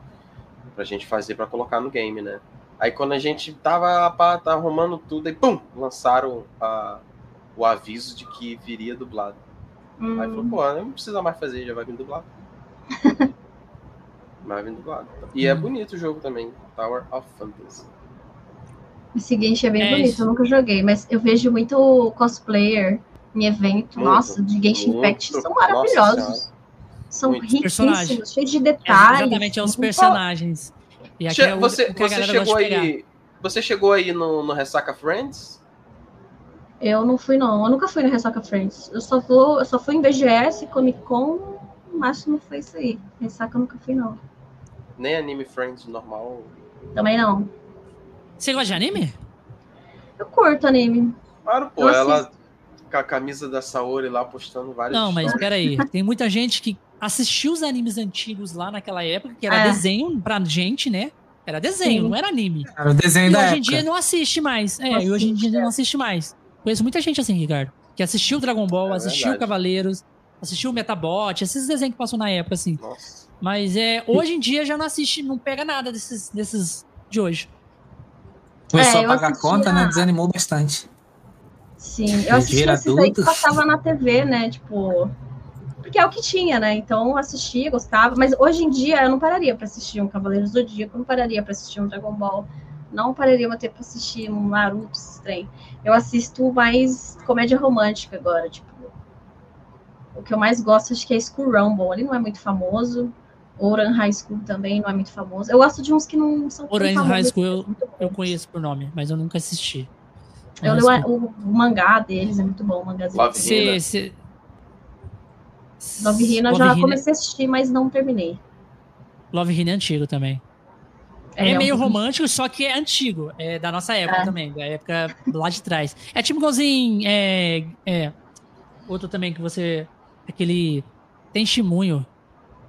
pra gente fazer pra colocar no game, né? Aí quando a gente tava, pá, tá arrumando tudo, aí pum! Lançaram a- o aviso de que viria dublado. Hum, Aí falou, pô, não precisa mais fazer, já vai vir dublado. vai vir dublado. E é Hum. bonito o jogo também, Tower of Fantasy. Esse Genshin é bem É bonito, isso. eu nunca joguei, mas eu vejo muito cosplayer em evento, Muito, nossa, de Genshin muito. Impact, são maravilhosos. São Muito. riquíssimos, cheios de É, detalhes. exatamente, é os personagens. E aqui Che- é o, você o você chegou aí. Você chegou aí no, no Ressaca Friends? Eu não fui, não. Eu nunca fui no Ressaca Friends. Eu só vou, eu só fui em BGS, Comic Con, o máximo foi isso aí. Ressaca eu nunca fui, não. Nem Anime Friends normal. Também não. Você gosta de anime? Eu curto anime. Claro, pô, Eu ela com a camisa da Saori lá postando vários. Não, mas stories. peraí. Tem muita gente que assistiu os animes antigos lá naquela época, que era É. desenho pra gente, né? Era desenho, Sim. não era anime. Era o desenho E da hoje em época. dia não assiste mais. É, Não e hoje em dia assiste, não assiste mais. Conheço muita gente assim, Ricardo. Que assistiu Dragon Ball, É assistiu verdade. Cavaleiros, assistiu Metabot, esses desenhos que passou na época, assim. Nossa. Mas é, hoje em dia já não assiste, não pega nada desses, desses de hoje. Começou É, a pagar assistia- conta, né? Desanimou bastante. Sim, eu assisti Vira esses aí que passava na TV, né? Tipo. Porque é o que tinha, né? Então eu assistia, gostava. Mas hoje em dia eu não pararia pra assistir um Cavaleiro do Zodíaco, não pararia pra assistir um Dragon Ball. Não pararia pra ter pra assistir um Naruto, esse trem. Eu assisto mais comédia romântica agora, tipo. O que eu mais gosto acho que é School Rumble. Ele não é muito famoso. Oran High School também não é muito famoso. Eu gosto de uns que não são famosos. High School eu, eu conheço por nome, mas eu nunca assisti. Eu leio o, o mangá deles, é muito bom o mangazinho. Love Hina. Love Hina eu já Hina- comecei a assistir, mas não terminei. Love Hina é antigo também. É, um meio romântico, só que é antigo. É da nossa época É. também, da época lá de trás. É tipo igualzinho. É, é, outro também que você. Aquele. Tem Shimunho.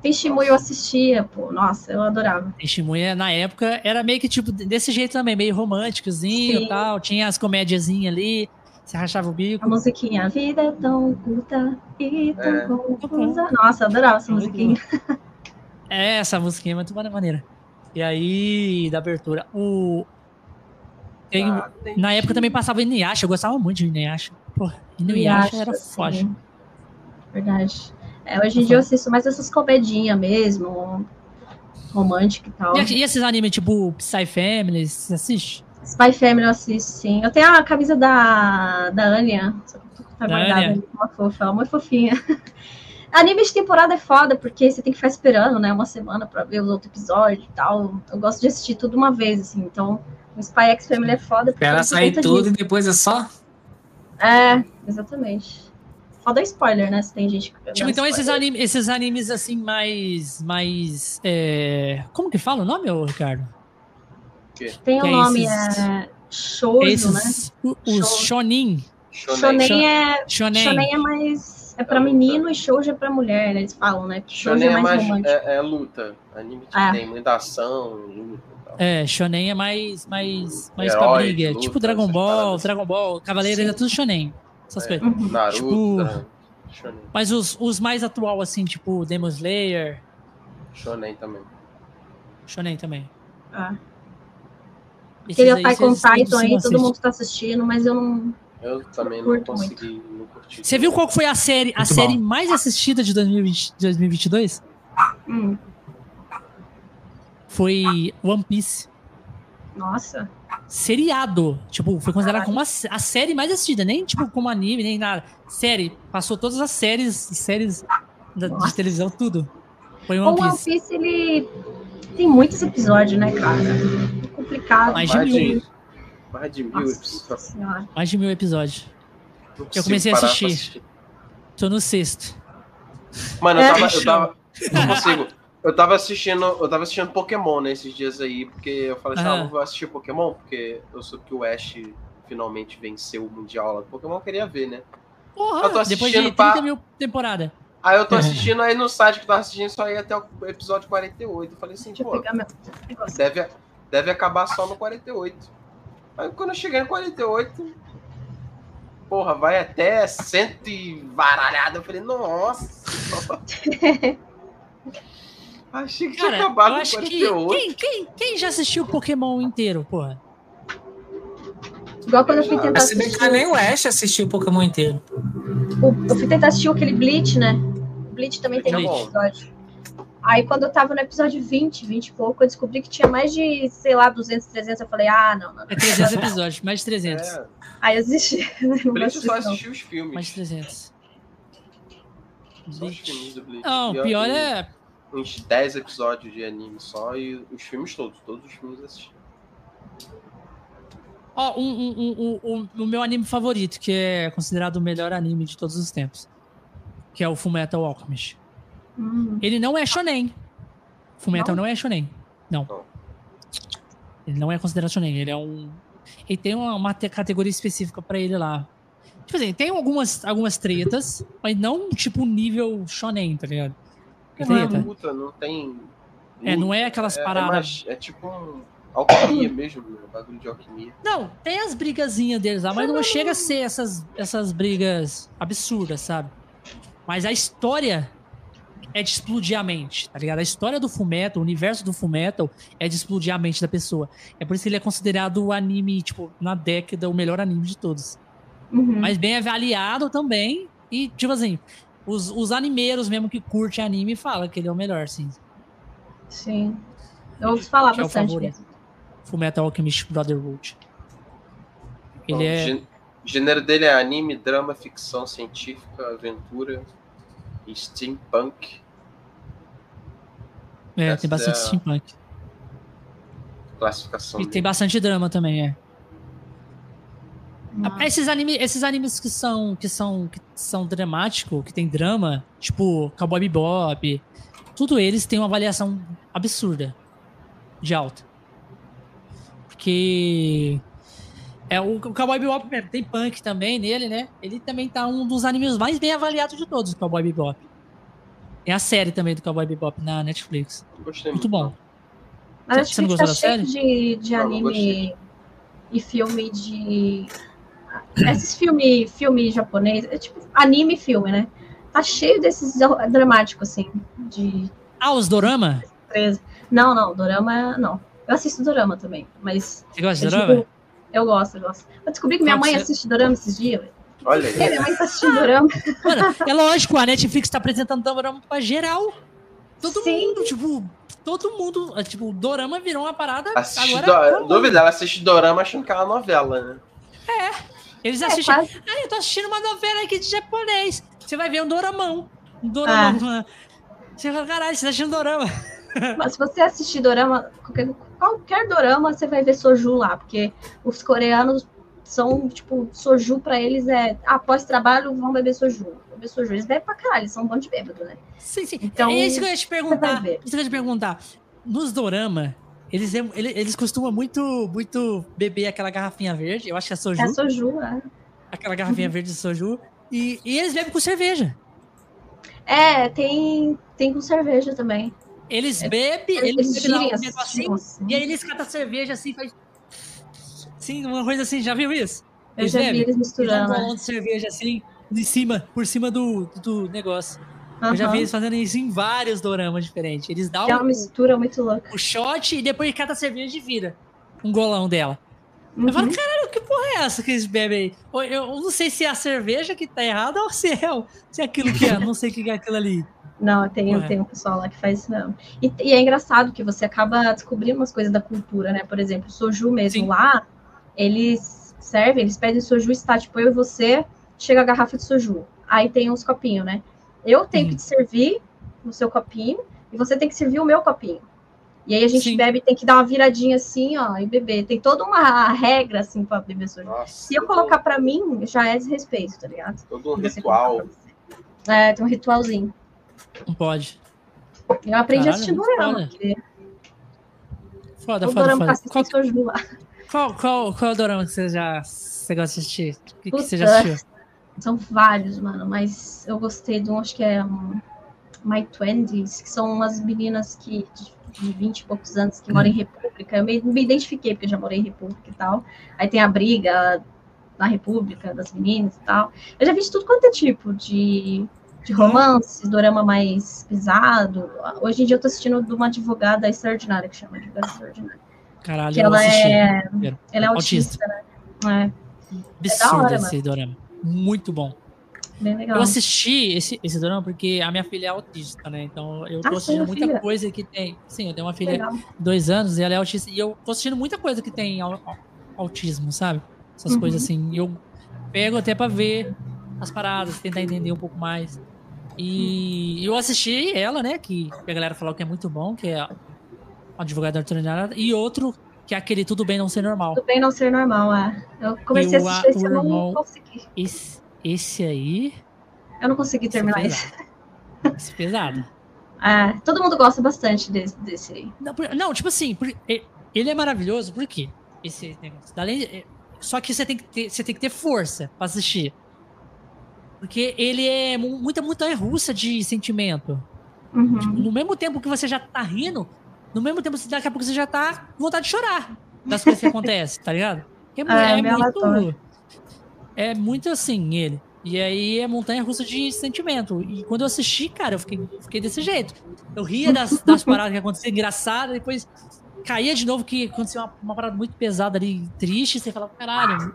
Testemunho eu assistia, pô. Nossa, eu adorava. Tem Shimunho na época era meio que tipo desse jeito também, meio românticozinho Sim. e tal. Tinha as comédiazinhas ali. Você rachava o bico. A musiquinha, a vida é tão curta e tão É. confusa. Nossa, eu adorava essa musiquinha. É, essa musiquinha é muito maneira. E aí, da abertura. O. Tem, Ah, Na época também passava Inuyasha, eu gostava muito de Inuyasha. Pô, Inuyasha era assim, forte. Verdade. É, hoje em dia eu assisto mais essas comedinhas mesmo, romântica e tal. E, e esses animes tipo Psy Family, você assiste? Spy Family eu assisto, sim. Eu tenho a camisa da, da Anya, só que tá Da guardada Anya? uma fofa, ela é muito fofinha. Anime de temporada é foda, porque você tem que ficar esperando, né, uma semana pra ver os outros episódios e tal. Eu gosto de assistir tudo uma vez, assim, então o Spy X Family é foda. porque Espera sair tudo disso. e depois é só. É, exatamente. Foda spoiler, né, se tem gente que... Tipo, então esses, anime, esses animes assim mais. mais é... Como que fala o nome, ô, Ricardo? Tem o que é nome, esses- é... Shoujo, né? esses. o- Os. Shonin. Shonen. Shonen é... Shonen. Shonen é mais... É pra menino e shoujo é pra mulher, né? Eles falam, né? Shoujo Shonen é é mais mais romântico. é, é luta. Anime que É. tem muita ação, luta e tal. É, Shonen é mais. mais, mais Herói, pra briga. luta, tipo Dragon Ball. Dragon Ball, Cavaleiros é tudo Shonen. Essas É. coisas. Uhum. Naruto, Tipo-? Shonen. Mas os, os mais atual, assim, tipo Demon Slayer, Shonen também. Shonen também. Ah. Aí Attack on Titan aí, todo assistem. mundo tá assistindo, mas eu não. Eu também não Curto consegui, não curti. Você viu qual foi a série, a Muito série bom. mais assistida de 2020, 2022? Hum, Foi One Piece. nossa. Seriado. Tipo, foi considerado como a, a série mais assistida. Nem, tipo, como anime, nem nada. Série. Passou todas as séries, séries da- de televisão, tudo. Foi O One One Piece. Piece, ele tem muitos episódios, né, cara? É complicado. Mais de mil. Mais de mil Nossa episódios. senhora. Mais de mil episódios. Consigo comecei a pra assistir. Tô no sexto. Mano, eu É. tava, eu tava. Não consigo. Eu tava assistindo. Eu tava assistindo Pokémon nesses dias aí, porque eu falei assim, ah, eu vou assistir Pokémon, porque eu soube que o Ash finalmente venceu o Mundial lá do Pokémon, eu queria ver, né? Porra, Eu tô depois de assistindo 30 pra- mil temporada. Aí eu tô assistindo aí no site que eu tava assistindo só ia até o episódio 48. Eu falei assim, eu pô, deve, deve acabar só no 48. Aí quando eu cheguei no 48, porra, vai até cento e varalhada. Eu falei, nossa. Achei que tinha acabado eu acho que. 48. Quem, quem, quem já assistiu Pokémon inteiro, porra? Igual quando eu fui tentar Se bem que assistir. nem o Ash assistiu o Pokémon inteiro. o- Eu fui tentar assistir aquele Bleach, né? O Bleach também tem Bleach é episódio. Aí quando eu tava no episódio 20, 20 e pouco, eu descobri que tinha mais de, sei lá, 200, 300. Eu falei, ah, não, não. É 300 episódios, mais de 300. É, Aí eu desisti. Não Bleach eu assistir, só não. assisti os filmes. Mais de 300. Só os filmes do Bleach. Não, pior tenho é. Uns 10 episódios de anime só e os filmes todos. Todos os filmes eu assisti. Ó, um, um, um, um- um- o meu anime favorito, que é considerado o melhor anime de todos os tempos. Que é o Fullmetal Alchemist. Hum, Ele não é shonen. Fullmetal Não? não, é shonen. Não. Não. Ele não é considerado shonen. Ele é um... Ele tem uma, uma te- categoria específica pra ele lá. Tipo assim, tem algumas, algumas tretas, mas não tipo nível shonen, tá ligado? Porque Treta. não é luta, não tem. É, não é luta, aquelas é, é paradas- mais- É, tipo um alquimia mesmo, um bagulho de alquimia. Não, tem as brigazinhas deles lá, mas não chega a ser essas, essas brigas absurdas, sabe? Mas a história é de explodir a mente, tá ligado? A história do Fullmetal, o universo do Fullmetal é de explodir a mente da pessoa. É por isso que ele é considerado o anime, tipo, na década, o melhor anime de todos. uhum. Mas bem avaliado também. E, tipo assim, os, os animeiros mesmo que curtem anime falam que ele é o melhor, sim. Sim. Eu ouvi falar Que é o bastante mesmo. Fullmetal Alchemist Brotherhood. Ele Bom, é... O gênero dele é anime, drama, ficção científica, aventura steampunk. É, essa tem bastante é steampunk. Classificação E dele. tem bastante drama também, é. Ah, Esses, anime, esses animes que são, que são, que são dramáticos, que tem drama, tipo Cowboy Bebop, tudo eles têm uma avaliação absurda de alta. Porque é o, o Cowboy Bebop mesmo, tem punk também nele, né? Ele também tá um dos animes mais bem avaliados de todos, o Cowboy Bebop. Tem a série também do Cowboy Bebop na Netflix. Gostei Muito bom. A Você não Netflix gostou tá da cheio de, de não anime e filme de. Esses filme, filme japonês, é tipo anime e filme, né? Tá cheio desses dramáticos, assim, de Ah, os dorama? 13. Não, não, Dorama não. Eu assisto Dorama também, mas. Você gosta de dorama? digo- eu gosto, eu gosto. Eu descobri que minha que mãe você- assiste Dorama esses dias. Olha É, aí. minha mãe tá assistindo Dorama. Mano, é lógico, a Netflix tá apresentando dorama pra geral. Todo Sim. mundo, tipo, todo mundo, é, tipo, o Dorama virou uma parada. Assiste agora, do... Dúvida, ela assiste Dorama achando que é uma novela, né? Eles É, assistem. quase. Ah, eu tô assistindo uma novela aqui de japonês. Você vai ver um doramão. Um doramão. Você fala, caralho, você tá assistindo dorama. Mas se você assistir dorama, qualquer, qualquer dorama, você vai ver soju lá, porque os coreanos são, tipo, soju pra eles é, após trabalho, vão beber soju. Beber soju. Eles bebem pra caralho, eles são um bando de bêbado, né? Sim, sim. Então, é isso que eu ia te perguntar. Isso que eu ia te perguntar. Nos dorama, eles, eles, eles costumam muito, muito beber aquela garrafinha verde. Eu acho que é soju. É soju, é. Aquela garrafinha verde de soju. E, e eles bebem com cerveja. É, tem, tem com cerveja também. Eles É, bebem, Eles, eles bebem lá um negocinho. assim. E aí eles catam a cerveja assim, faz. Sim, uma coisa assim, já viu isso? Eu já vi bebem? eles Eles dão um misturando. bolão de cerveja assim, em cima, por cima do, do negócio. Eu já vi eles fazendo isso em vários doramas diferentes. Eles dão é uma mistura muito louca. o shot e depois cata a cerveja e vira um golão dela. Uhum. Eu falo, caralho, que porra é essa que eles bebem aí? Eu, não sei se é a cerveja que tá errada ou se é, se é aquilo que é. Não sei o que é aquilo ali. Não, tem, Ué. tem um pessoal lá que faz isso mesmo. E, e é engraçado que você acaba descobrindo umas coisas da cultura, né? Por exemplo, o soju mesmo Sim. lá, eles servem, eles pedem soju, está tipo eu e você, chega a garrafa de soju. Aí tem uns copinhos, né? Eu tenho que te servir no seu copinho e você tem que servir o meu copinho. E aí a gente Sim. bebe, tem que dar uma viradinha assim, ó, e beber. Tem toda uma regra, assim, pra beber soju. Nossa. Se eu colocar pra mim, já é desrespeito, tá ligado? Todo um ritual. É, tem um ritualzinho. Não pode. Eu aprendi Caralho, a assistir dorama, foda. Foda, foda, Qual, soju lá. Qual, qual, qual é o dorama que você já você gosta de assistir? O que, que você já assistiu? São vários, mano, mas eu gostei de um, acho que é um, My Twenties, que são umas meninas que de, de 20 e poucos anos que moram em República. Eu me, me identifiquei, porque eu já morei em República e tal. Aí tem a briga na República das meninas e tal. Eu já vi de tudo quanto é tipo de, de romance, dorama mais pesado. Hoje em dia eu tô assistindo de uma advogada extraordinária, que chama Advogada Extraordinária. Caralho, Que eu ela é, ela é Autista. autista, né? É, Absurdo hora, esse dorama. Muito bom. bem legal. Eu assisti esse, esse dorama porque a minha filha é autista, né? Então eu tô Ah, assistindo muita filha? coisa que tem. Sim, eu tenho uma filha Legal. de dois anos e ela é autista. E eu tô assistindo muita coisa que tem au- au- autismo, sabe? Essas Uhum. coisas assim. E eu pego até pra ver as paradas, tentar entender um pouco mais. E eu assisti ela, né? Que a galera falou que é muito bom, que é a advogada ordinária. E outro, que é aquele Tudo Bem Não Ser Normal. Tudo bem não ser normal, é. Eu comecei a assistir esse, eu não consegui. Esse, esse aí. Eu não consegui terminar esse é pesado. Esse é pesado. É, todo mundo gosta bastante desse, desse aí. Não, não, tipo assim, ele é maravilhoso, por quê? Esse negócio. Além, é, só que você tem que ter, você tem que ter força pra assistir. Porque ele é mu- muita montanha russa de sentimento. Uhum. No mesmo tempo que você já tá rindo, no mesmo tempo, você- daqui a pouco você já tá com vontade de chorar das coisas que acontecem, tá ligado? É, É, é muito. É muito assim, ele. E aí é montanha russa de sentimento. E quando eu assisti, cara, eu fiquei, fiquei desse jeito. Eu ria das, das paradas que aconteciam engraçadas, depois caía de novo que aconteceu uma, uma parada muito pesada ali, triste, você falava, caralho.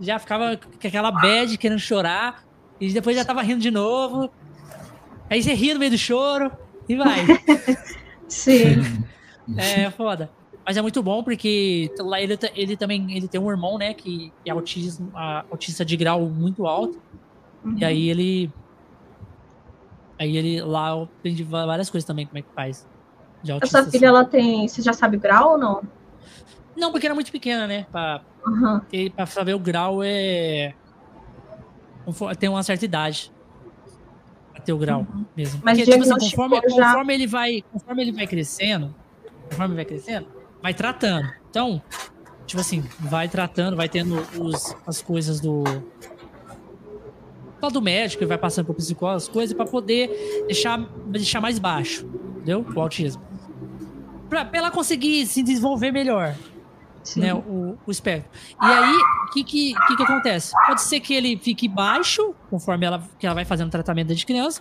Já ficava com aquela bad querendo chorar, e depois já tava rindo de novo. Aí você ria no meio do choro e vai. Sim. É foda. Mas é muito bom porque lá ele, ele também ele tem um irmão, né, que é autismo, a- autista de grau muito alto. Uhum. E aí ele. Aí ele lá eu aprendi va- várias coisas também, como é que faz. De A autista. sua filha, ela tem. Você já sabe o grau ou não? assim. Não, porque era muito pequena, né? Pra, Uhum. ter, pra saber o grau é. Tem uma certa idade. Ter o grau mesmo. Uhum. Mas Porque, tipo assim, conforme, já- conforme ele vai. Conforme ele vai crescendo, conforme ele vai crescendo, vai tratando. Então, tipo assim, vai tratando, vai tendo os, as coisas do. Só do médico, ele vai passando pro psicólogo, as coisas, pra poder deixar, deixar mais baixo. Entendeu? O autismo. Pra, pra ela conseguir se desenvolver melhor Sim. né, o, o espectro. E aí, o que, que, que que acontece? Pode ser que ele fique baixo, conforme ela, que ela vai fazendo tratamento desde criança,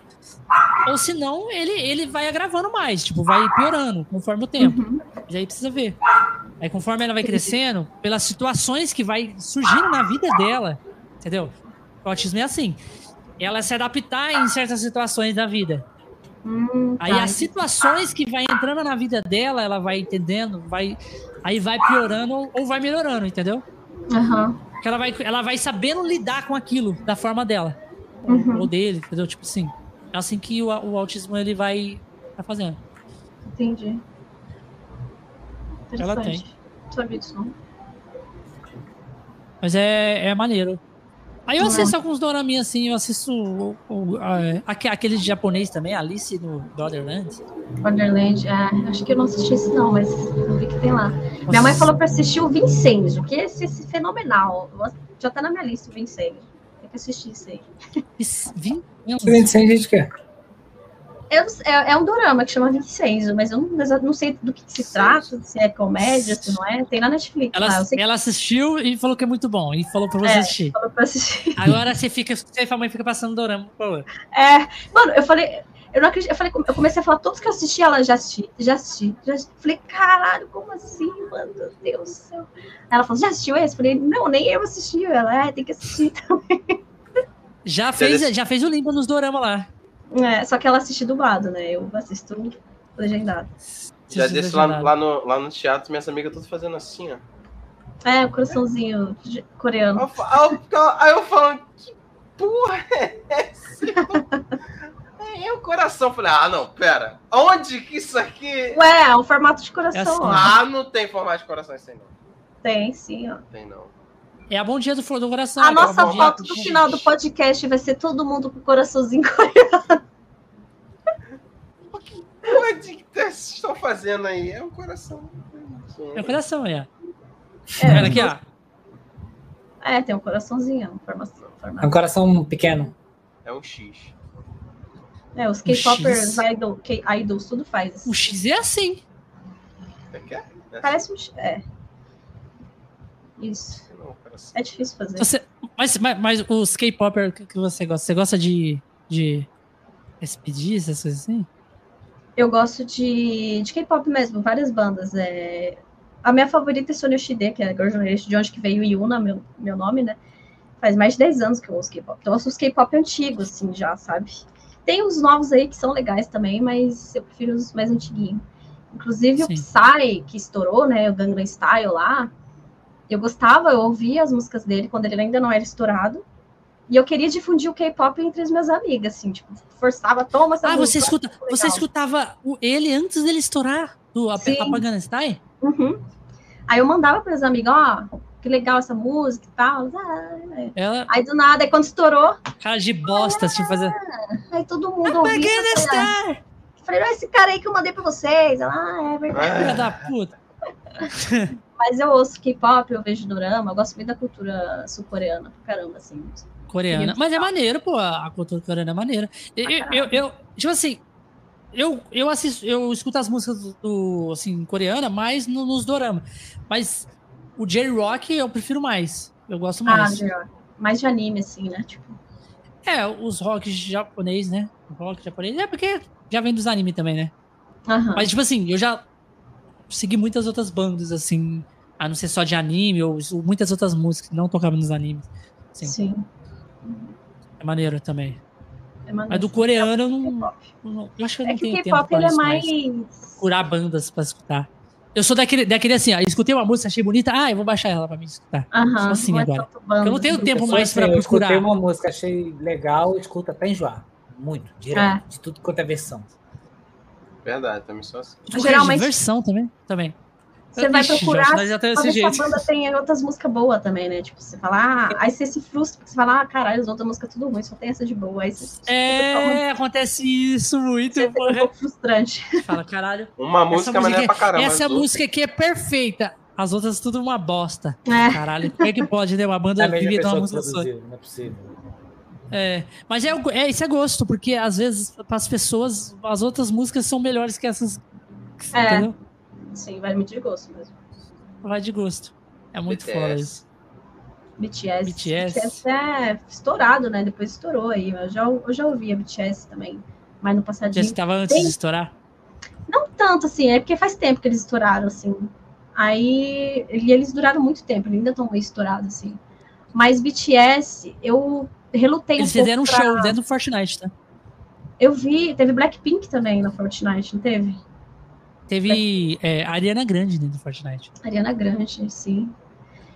ou se não, ele, ele vai agravando mais, tipo, vai piorando conforme o tempo. Uhum. E aí precisa ver. Aí conforme ela vai crescendo, pelas situações que vai surgindo na vida dela, entendeu? O autismo é assim. Ela se adaptar em certas situações da vida. Hum, Aí tá. as situações que vai entrando na vida dela, ela vai entendendo, vai aí vai piorando ou vai melhorando, entendeu? Aham. Que ela vai ela vai sabendo lidar com aquilo da forma dela Uhum. ou dele, entendeu? Tipo assim, é assim que o, o autismo ele vai tá fazendo. Entendi. Ela. Não sabia disso, não. Mas é, é maneiro. Aí eu Uhum. assisto alguns doraminhas assim, eu assisto o, o- a- aque- aquele de japonês também, Alice no Borderland. Wonderland, é, acho que eu não assisti esse não, mas eu vi que tem lá. Minha mãe falou pra assistir o Vincenzo, que esse, esse fenomenal. Já tá na minha lista o Vincenzo. Tem que assistir isso aí. Vim? Acidente sem gente quer. Eu é, é um dorama que chama Vincenzo, mas eu não, não sei do que se trata, se é comédia, se não é. Tem na Netflix. Ela, lá, eu sei que ela assistiu e falou que é muito bom. E falou pra você É. assistir. falou pra assistir. Agora você fica. Você e a mãe fica passando dorama, por favor. É, mano, eu falei, eu não acredito, eu falei, eu comecei a falar todos que eu assisti, ela já assisti, já assisti, já assisti. Falei, caralho, como assim, mano, meu Deus do céu. Ela falou, já assistiu esse? Falei, não, nem eu assisti. Ela, é, tem que assistir também. Já fez, já fez o limpo nos dorama lá. É, só que ela assiste dublado, né? Eu assisto legendado. Já desse lá, legendado. lá, no, lá no teatro, minhas amigas tudo fazendo assim, ó. É, o coraçãozinho Aí coreano. aí eu, falando, que porra é essa? Aí o coração, falei, ah, não, pera. Onde que isso aqui. Ué, é um formato de coração, É assim, ó. Ah, não tem formato de coração isso aí, não. Tem, sim, ó. Não tem, não. É a bom dia do Flor do Coração. A é nossa dia foto do- final do podcast vai ser todo mundo com o coraçãozinho coreano. Onde que vocês estão fazendo aí? É um coração. É o coração, é. É, vendo aqui, ó. É, tem um coraçãozinho, um formato. É um coração pequeno. É um X. É, os Um K-popers, idol, idols, tudo faz. assim. O X é assim. É que é? É Parece um. X- É. Isso. Coração. É difícil fazer. Você, mas, mas, mas os K-Popper que que você gosta? Você gosta de. de SPD, essas coisas assim? Eu gosto de, de K-pop mesmo, várias bandas. É... A minha favorita é Sonia Shide, que é a Girl Generation, de onde que veio Yuna, meu, meu nome, né? Faz mais de 10 anos que eu ouço K-pop. Então eu ouço os K-pop antigos, assim, já, sabe? Tem uns novos aí que são legais também, mas eu prefiro os mais antiguinhos. Inclusive Sim. o Psy, que estourou, né? O Gangnam Style lá. Eu gostava, eu ouvia as músicas dele quando ele ainda não era estourado. E eu queria difundir o K-pop entre as minhas amigas, assim, tipo, forçava, toma essa Ah, você, música. escuta, você escutava ele antes dele estourar do Ap- Sim. Apagana Style? Uhum. Aí eu mandava para as amigas, ó, que legal essa música e tal. "Ah, é." Ela, Aí do nada, aí quando estourou, cara de bosta, assim, fazer. aí todo mundo falei, ah, Style! falei, ah, esse cara aí que eu mandei para vocês. Ela, ah, é verdade. Filha Ah, da puta. Mas eu ouço K-pop, eu vejo dorama, eu gosto muito da cultura sul-coreana, pra caramba, assim. Coreana. Mas é maneiro, pô. A cultura coreana é maneira. Eu, eu, eu- eu- tipo assim, eu, eu assisto, eu escuto as músicas do, do, assim, coreana mais no- nos dorama. Mas o J-Rock eu prefiro mais. Eu gosto Ah, mais. de, mais de anime, assim, né? Tipo, É, os rock japonês, né? O rock japonês. É porque já vem dos animes também, né? aham. Mas, tipo assim, eu já segui muitas outras bandas, assim, a não ser só de anime, ou, ou muitas outras músicas que não tocavam nos animes. Assim, Sim. é maneiro também. É maneiro. Mas do coreano, eu não, eu não- eu acho que eu É não que o tenho tempo pra ele é mais. mais. Procurar bandas pra escutar. Eu sou daquele, daquele assim, ó, escutei uma música, achei bonita, ah, eu vou baixar ela pra me escutar. Aham. Sou assim é agora. banda. Eu não tenho tempo Eu mais assim, pra eu escutei procurar. uma música, achei legal, eu escuto até enjoar. Muito, direto, de tudo quanto é versão. Verdade, também sou assim. Porque Geralmente- é diversão também. Também. Você vai Ixi, procurar Jorge, Mas esse jeito. banda tem outras músicas boas também, né? Tipo, você fala, ah, aí você se frustra, porque você fala, ah, caralho, as outras músicas tudo ruim, só tem essa de boa. Aí você, você É, acontece isso muito. um porra. pouco frustrante. Fala, caralho. Uma música, mas é música pra caramba. Essa música aqui é perfeita. As outras tudo uma bosta. É, Caralho, como é que pode, né? Uma É banda mesma viver de uma música só. não é possível. É, mas é, é, isso é gosto, porque às vezes, para as pessoas, as outras músicas são melhores que essas. É. Entendeu? sim, vai muito de gosto mesmo. Vai de gosto. É muito BTS. foda isso. BTS. BTS. é estourado, né? Depois estourou aí. Eu já, eu já ouvia BTS também, mas no Já passadinho. estava antes Tem- de estourar. Não tanto, assim, é porque faz tempo que eles estouraram, assim. Aí, e eles duraram muito tempo, eles ainda estão meio estourados, assim. Mas BTS, eu relutei Eles um fizeram um pra- show dentro do Fortnite, tá? Eu vi, teve Blackpink também no Fortnite, não teve? Teve é, Ariana Grande dentro do Fortnite. Ariana Grande, sim.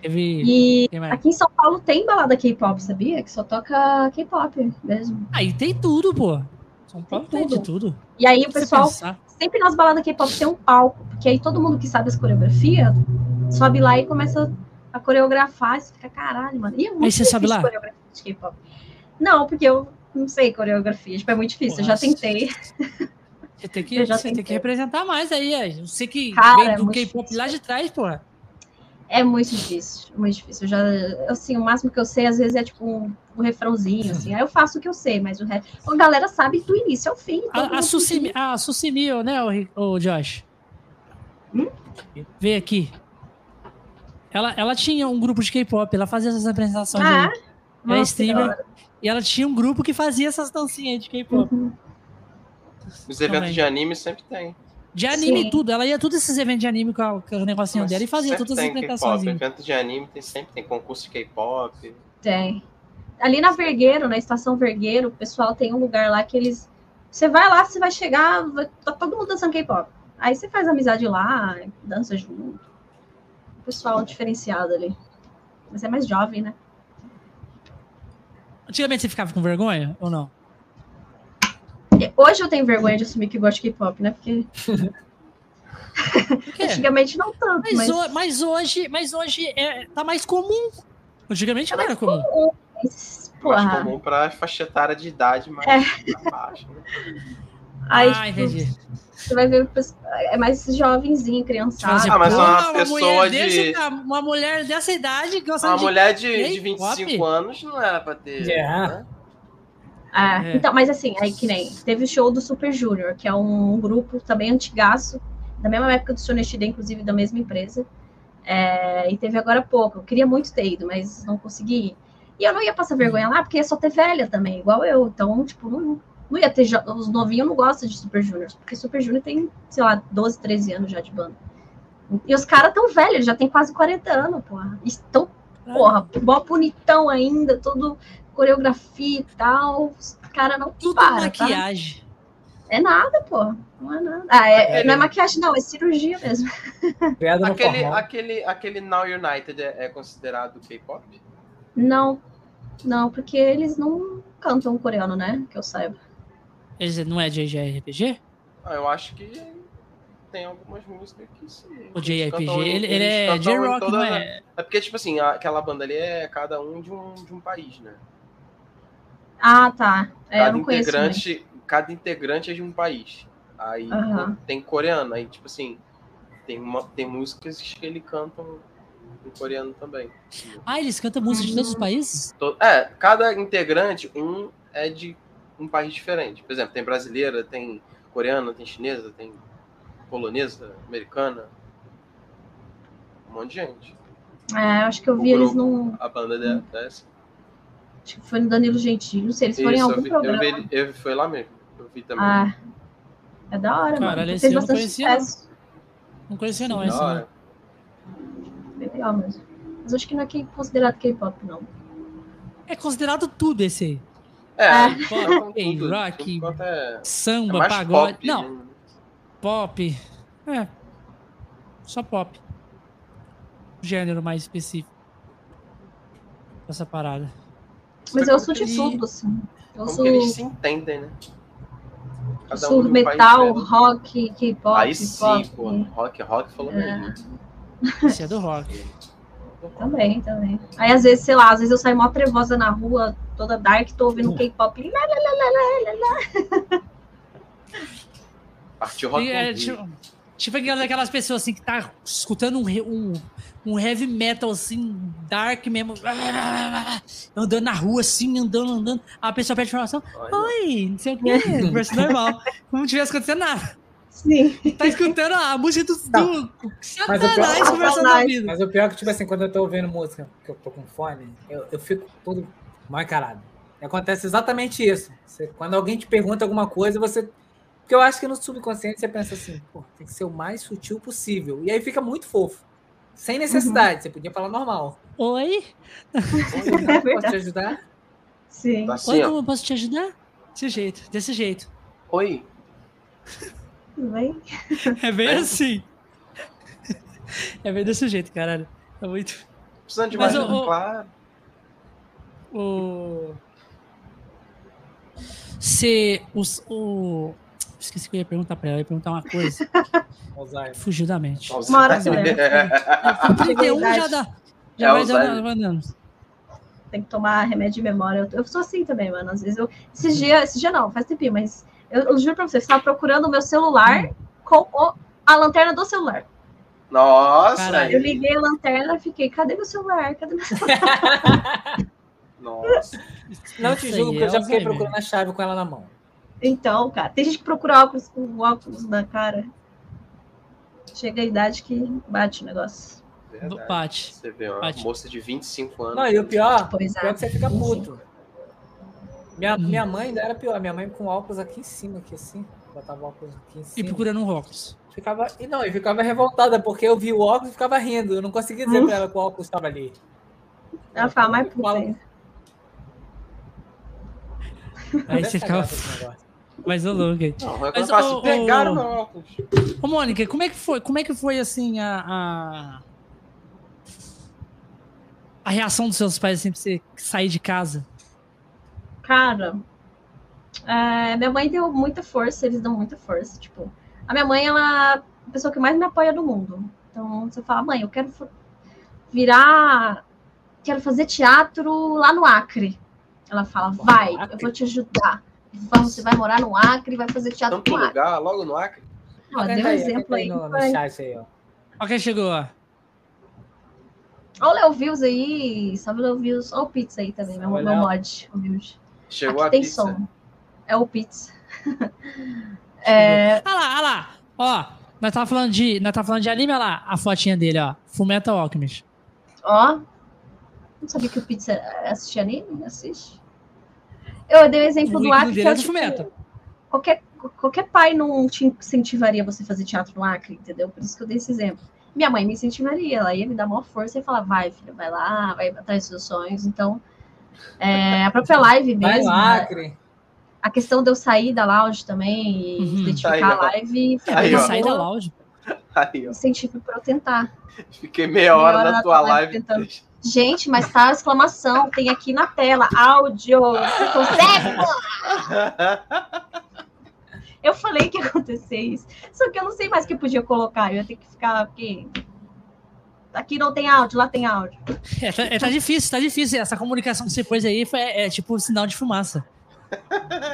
Teve. E aqui em São Paulo tem balada K-pop, sabia? Que só toca K-pop mesmo. Aí tem tudo, pô. São Paulo tem de tudo. tudo. E aí o pessoal, sempre nas baladas K-pop tem um palco, porque aí todo mundo que sabe as coreografias sobe lá e começa a coreografar, e você fica, caralho, mano. E é muito Aí você sobe lá? coreografia de K-pop. Não, porque eu não sei coreografia, tipo, é muito difícil, eu já Nossa. tentei. Você tem que, você tem que representar mais aí. é. Você que Cara, vem é do muito K-pop difícil. lá de trás, porra. É muito difícil, muito difícil. Eu já, assim, o máximo que eu sei, às vezes, é tipo um, um refrãozinho, assim. Aí eu faço o que eu sei, mas o resto. A galera sabe do início ao fim. A, a, né, o, o Josh? Hum? Vê aqui. Ela, ela tinha um grupo de K-pop, ela fazia essas apresentações Ah, aí. É? Ela é Nossa, da streamer. E ela tinha um grupo que fazia essas dancinhas de K-pop. Uhum. Os eventos Também. de anime sempre tem. De anime Sim. e tudo. Ela ia todos esses eventos de anime com, a- com o negocinho Mas dela e fazia todas as tem apresentações. K-pop. Evento de anime tem, sempre tem concurso de K-pop. Tem. Ali na Vergueiro, na estação Vergueiro, o pessoal tem um lugar lá que eles. Você vai lá, você vai chegar, vai... tá todo mundo dançando K-pop. Aí você faz amizade lá, dança junto. Pessoal diferenciado ali. Mas é mais jovem, né? Antigamente você ficava com vergonha ou não? Hoje eu tenho vergonha de assumir que gosto de K-pop, né? Porque Por antigamente não tanto, Mas, mas. ho- mas hoje, mas hoje é, tá mais comum. Antigamente não era comum. mas, Mais Porra. comum pra faixa etária de idade mais É. baixa. Né? Aí, ah, tipo, entendi. você vai ver é mais jovenzinho, Tipo assim, criançada. Ah, mas uma mulher pessoa de- desse uma mulher dessa idade gosta Uma de. mulher de, de K-pop? 25 anos não era pra ter. É. né? É, É. Então, mas assim, aí que nem teve o show do Super Junior, que é um grupo também antigaço, da mesma época do Sonestida, inclusive da mesma empresa. É, e teve agora há pouco. Eu queria muito ter ido, mas não consegui ir. E eu não ia passar vergonha lá, porque ia só ter velha também, igual eu. Então, tipo, não, não ia ter. Os novinhos não gostam de Super Junior, porque Super Junior tem, sei lá, 12, 13 anos já de banda. E os caras tão velhos, eles já tem quase 40 anos, porra. Estão porra, mó bonitão ainda, tudo coreografia e tal. Os cara não Tudo para, tá? maquiagem. É nada, pô. Não é nada. Ah, é, Aquele- não é maquiagem, não, é cirurgia mesmo. Aquele, aquele, aquele Now United é, é considerado K-pop? Não, não, porque eles não cantam coreano, né? Que eu saiba. Ele não é JRPG? Ah, eu acho que tem algumas músicas que sim. O JRPG? em- Ele, ele é J-Rock, não é? É porque, tipo assim, a- aquela banda ali é cada um de um, de um país, né? Ah, tá. É, eu cada não conheço. também. integrante, cada integrante é de um país. Aí Aham. tem coreano, aí tipo assim, tem, uma, tem músicas que ele cantam em coreano também. Ah, eles cantam música de todos os países? To- É, cada integrante, um é de um país diferente. Por exemplo, tem brasileira, tem coreana, tem chinesa, tem polonesa, americana. Um monte de gente. É, eu acho que eu O vi eles grupo, num. A banda de- dessa. Acho que foi no Danilo Gentili. Não sei, eles foram em Isso, algum eu vi, programa. eu vi, eu fui lá mesmo. Eu vi também. Ah, é da hora, Caralho, mano. Fez não bastante conhecia, não. sucesso. Não conhecia, não. Sim. Esse da não. hora. Bem legal mesmo. Mas acho que não é considerado K-pop, não. É considerado tudo esse aí. É, Ah. cantam Hey, tudo, rock, é, é Samba, mais pagode. pop. não, né? pop. É. Só pop. Gênero mais específico. Essa parada. Mas eu ouço de E- tudo, assim. Eu que eles se entendem, né? Cada um metal, rock, K-pop. Aí sim, pop. pô. Rock, rock falou É. mesmo. Esse é do rock. Também, também. Aí, às vezes, sei lá, às vezes eu saio mó trevosa na rua, toda dark, tô ouvindo Hum. K-pop. Lá, lá, lá, lá, lá, lá, lá. Partiu rock E é, tipo, tipo aquelas pessoas assim que tá escutando um, um, um heavy metal assim, dark mesmo. Andando na rua assim, andando, andando. A pessoa pede informação. Olha, Oi, não sei o quê. Conversa normal. Como não tivesse acontecendo nada. Sim. Tá escutando a música do, do Mas o pior- Satanás conversando na vida. Mas o pior é que, tipo assim, quando eu tô ouvindo música, que eu tô com fone, eu, eu fico todo mal encarado. E acontece exatamente isso. Você- quando alguém te pergunta alguma coisa, você. Porque eu acho que no subconsciente você pensa assim, pô, tem que ser o mais sutil possível. E aí fica muito fofo. Sem necessidade, você podia falar normal. Oi? Oi, posso te ajudar? Sim. Tá Oi, assim, ó. como eu posso te ajudar? Desse jeito, desse jeito. Oi. Tudo bem? É bem assim. É bem desse jeito, caralho. É muito. Precisando de Mas mais claro. O. Se. Os, o. Esqueci que eu ia perguntar pra ela. Eu ia perguntar uma coisa. Fugiu da mente. Uma hora lembra. Com 31 já Verdade. dá. É Já vai Alzheimer. dando, vai dando. Tem que tomar remédio de memória. Eu, eu sou assim também, mano. Às vezes eu. Esses dias, esse dia não, faz tempinho, mas eu, eu juro pra você, eu estava procurando o meu celular com o- a lanterna do celular. Nossa, Caralho. Eu liguei a lanterna e fiquei, cadê meu celular? Cadê meu celular? Nossa. Não te julgo, porque eu é já fiquei Alzheimer. procurando a chave com ela na mão. Então, cara, tem gente que procura óculos com óculos na cara. Chega a idade que bate o negócio. Verdade. Bate. Você vê uma Bate. moça de 25 anos. Não, e o pior, Pois o pior é é. que você fica puto. Minha, Uhum. minha mãe ainda era pior. Minha mãe com óculos aqui em cima, aqui assim. Botava óculos aqui em E cima. procurando um óculos. Ficava, e não, e ficava revoltada, porque eu vi o óculos e ficava rindo. Eu não conseguia dizer Hum. pra ela que o óculos estava ali. Ela fala mais puta. Aí você ficava mais louco. gente. Não, é Mas, faço, ô, pegaram meu óculos. Ô, Mônica, como é que foi? Como é que foi assim a. a... a reação dos seus pais assim, pra você sair de casa? Cara, é, minha mãe deu muita força, eles dão muita força. Tipo, a minha mãe, ela é a pessoa que mais me apoia do mundo. Então, você fala, mãe, eu quero virar. Quero fazer teatro lá no Acre. Ela fala, vai, eu vou te ajudar. Vamos, você vai morar no Acre vai fazer teatro Tanto no Acre. lugar, logo no Acre. Tenta deu um aí, exemplo aí. no, no vai. chat aí, ó. Ó, quem chegou, ó. Olha o Léo Views aí, salve o Léo Views. Olha o Pizza aí também, meu, meu mod. humilde. Chegou Aqui a tem pizza. som. É o Pizza. é, Ah lá, ah lá. Ó, nós tava falando de, nós tava falando de anime, olha lá, a fotinha dele, ó. Fullmetal Alchemist. ó, não sabia que o Pizza assistia anime? Assiste. Eu dei o exemplo do Acre. é é, do tipo, qualquer, qualquer pai não te incentivaria você a fazer teatro no Acre, entendeu? Por isso que eu dei esse exemplo. Minha mãe me incentivaria, ela ia me dar maior força e falar, vai, filha, vai lá, vai atrás dos seus sonhos. Então, é, a própria live Vai mesmo, no né? Acre. a questão de eu sair da lounge também e Uhum. identificar Aí, a live Aí, Ele ó. sai da lounge. Aí, ó. incentivo para eu tentar. Fiquei meia hora na tua live. tentando. Gente, mas tá a exclamação, tem aqui na tela, áudio, você consegue? Eu falei que ia acontecer isso, só que eu não sei mais o que podia colocar, eu ia ter que ficar, porque aqui não tem áudio, lá tem áudio. É, tá, é, tá difícil, tá difícil. Essa comunicação que você pôs aí foi, é, tipo sinal de fumaça.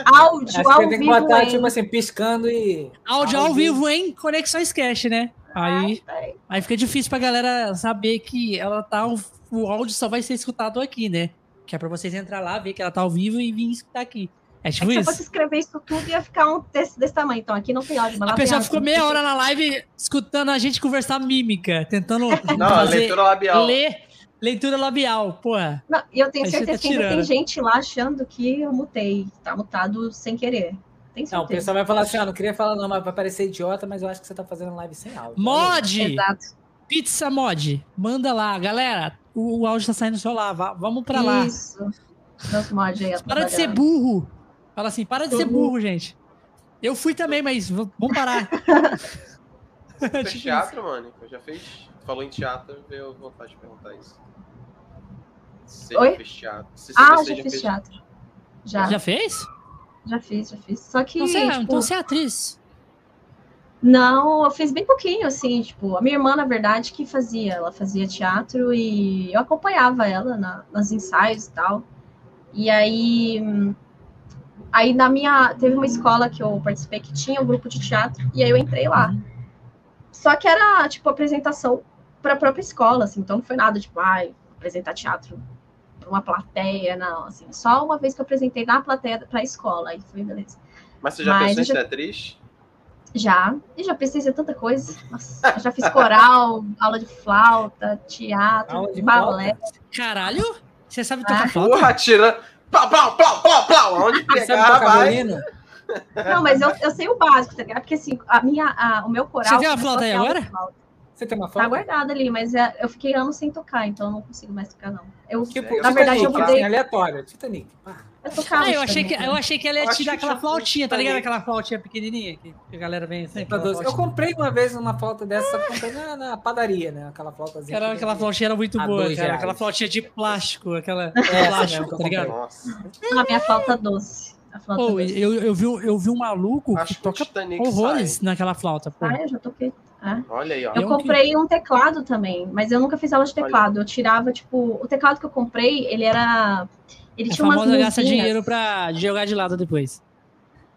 Áudio Acho ao tenho que vivo, botar, hein? tipo assim, piscando e. Áudio ao Áudio. vivo em Conexões Cash, né? Aí, Ai, aí fica difícil pra galera saber que ela tá. O, áudio só vai ser escutado aqui, né? Que é pra vocês entrar lá, ver que ela tá ao vivo e vir escutar aqui. É É tipo que se eu isso. fosse escrever isso tudo, ia ficar um texto desse tamanho. Então, aqui não tem áudio, mas A pessoa ficou meia hora na live escutando a gente conversar mímica, tentando Não, fazer, leitura labial. ler leitura labial. Porra, Não, e eu tenho Aí certeza tá que ainda tem gente lá achando que eu mutei. Tá mutado sem querer. Tem Não, o certeza. pessoal vai falar assim, ó, não queria falar não, mas vai parecer idiota, mas eu acho que você tá fazendo live sem áudio. mod! Exato. Pizza mod! Manda lá, galera. O, o áudio tá saindo só lá. vá- vamos pra lá. Isso. Para de ser burro. Fala assim, para de ser Uhum. burro, gente. Eu fui também, mas vamos parar. Fez teatro, mano? Eu já fez. Falou em teatro, veio vontade de perguntar isso. Se Oi? já fez teatro. Ah, você já fiz teatro. Já, já, Já fez? fiz, já fiz. Só que, Então você, é- tipo, então você é atriz. Não, eu fiz bem pouquinho, assim, tipo, a minha irmã, na verdade, que fazia, ela fazia teatro e eu acompanhava ela na, nas ensaios e tal. E aí, aí na minha, teve uma escola que eu participei que tinha um grupo de teatro e aí eu entrei lá. Só que era, tipo, apresentação para a própria escola, assim, então não foi nada, tipo, ai, apresentar teatro para uma plateia, não, assim, só uma vez que eu apresentei na plateia para a escola, aí foi beleza. Mas você já Mas pensou em ser atriz? Já, e já pensei em tanta coisa. Nossa, eu já fiz coral, aula de flauta, teatro, Aula de balé. Caralho? Você sabe tocar Ah. flauta? Porra, tirando. Plau, plau, plau, plau, plau. Onde Você sabe pegar, tocar vai. violino? Não, mas eu, eu sei o básico, tá ligado? Porque assim, a minha, a- o meu coral. Você tem uma começou flauta aí agora? flauta. Você tem uma Tá foto? guardada ali, mas é, eu fiquei anos sem tocar, então eu não consigo mais tocar, não. Eu, Tipo, Na verdade, eu Titanic, mudei. assim, aleatório. Titanic. Ah, Eu tocava. Ah, eu achei, que, eu achei que ela ia te dar que aquela flautinha, tá ligado? Aquela flautinha pequenininha que que a galera vem assim. Pra aquela doce. Eu comprei uma vez uma flauta dessa, que comprei na, na padaria, né? Aquela flautazinha. Cara, que aquela flautinha era muito boa, cara. reais. Aquela flautinha de plástico, aquela Essa plástico, que tá ligado? Nossa. A minha flauta doce. Doce. eu, eu, vi, eu vi um maluco Acho que que o toca Titanic horrores sai. naquela flauta, pô. Ah, eu já toquei. Ah. Olha aí, ó. Eu Eu comprei um teclado também, mas eu nunca fiz aula de teclado. Eu tirava, tipo, o teclado que eu comprei, ele era. Ele A tinha umas gasta dinheiro pra jogar de lado depois.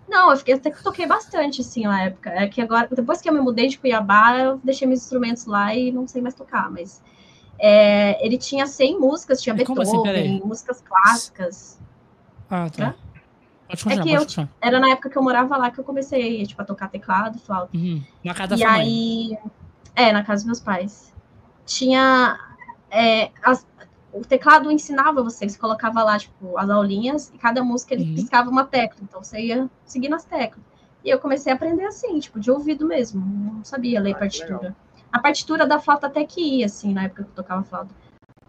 Não, eu, fiquei, até que toquei bastante, assim, na época. É que agora, depois que eu me mudei de Cuiabá, eu deixei meus instrumentos lá e não sei mais tocar, mas. é, ele tinha 100 músicas, tinha como assim? Beethoven, Peraí. músicas clássicas. Ah, tá. Pode continuar, É que eu- continuar. Era na época que eu morava lá que eu comecei, tipo, a tocar teclado, flauta. Uhum. Na casa da E sua mãe. aí. É, na casa dos meus pais. Tinha. é, as- o teclado ensinava você, você colocava lá, tipo, as aulinhas, e cada música ele Uhum. piscava uma tecla. Então você ia seguindo as teclas. E eu comecei a aprender assim, tipo, de ouvido mesmo. Não sabia ler Ah, partitura. A partitura da flauta até que ia, assim, na época que eu tocava flauta.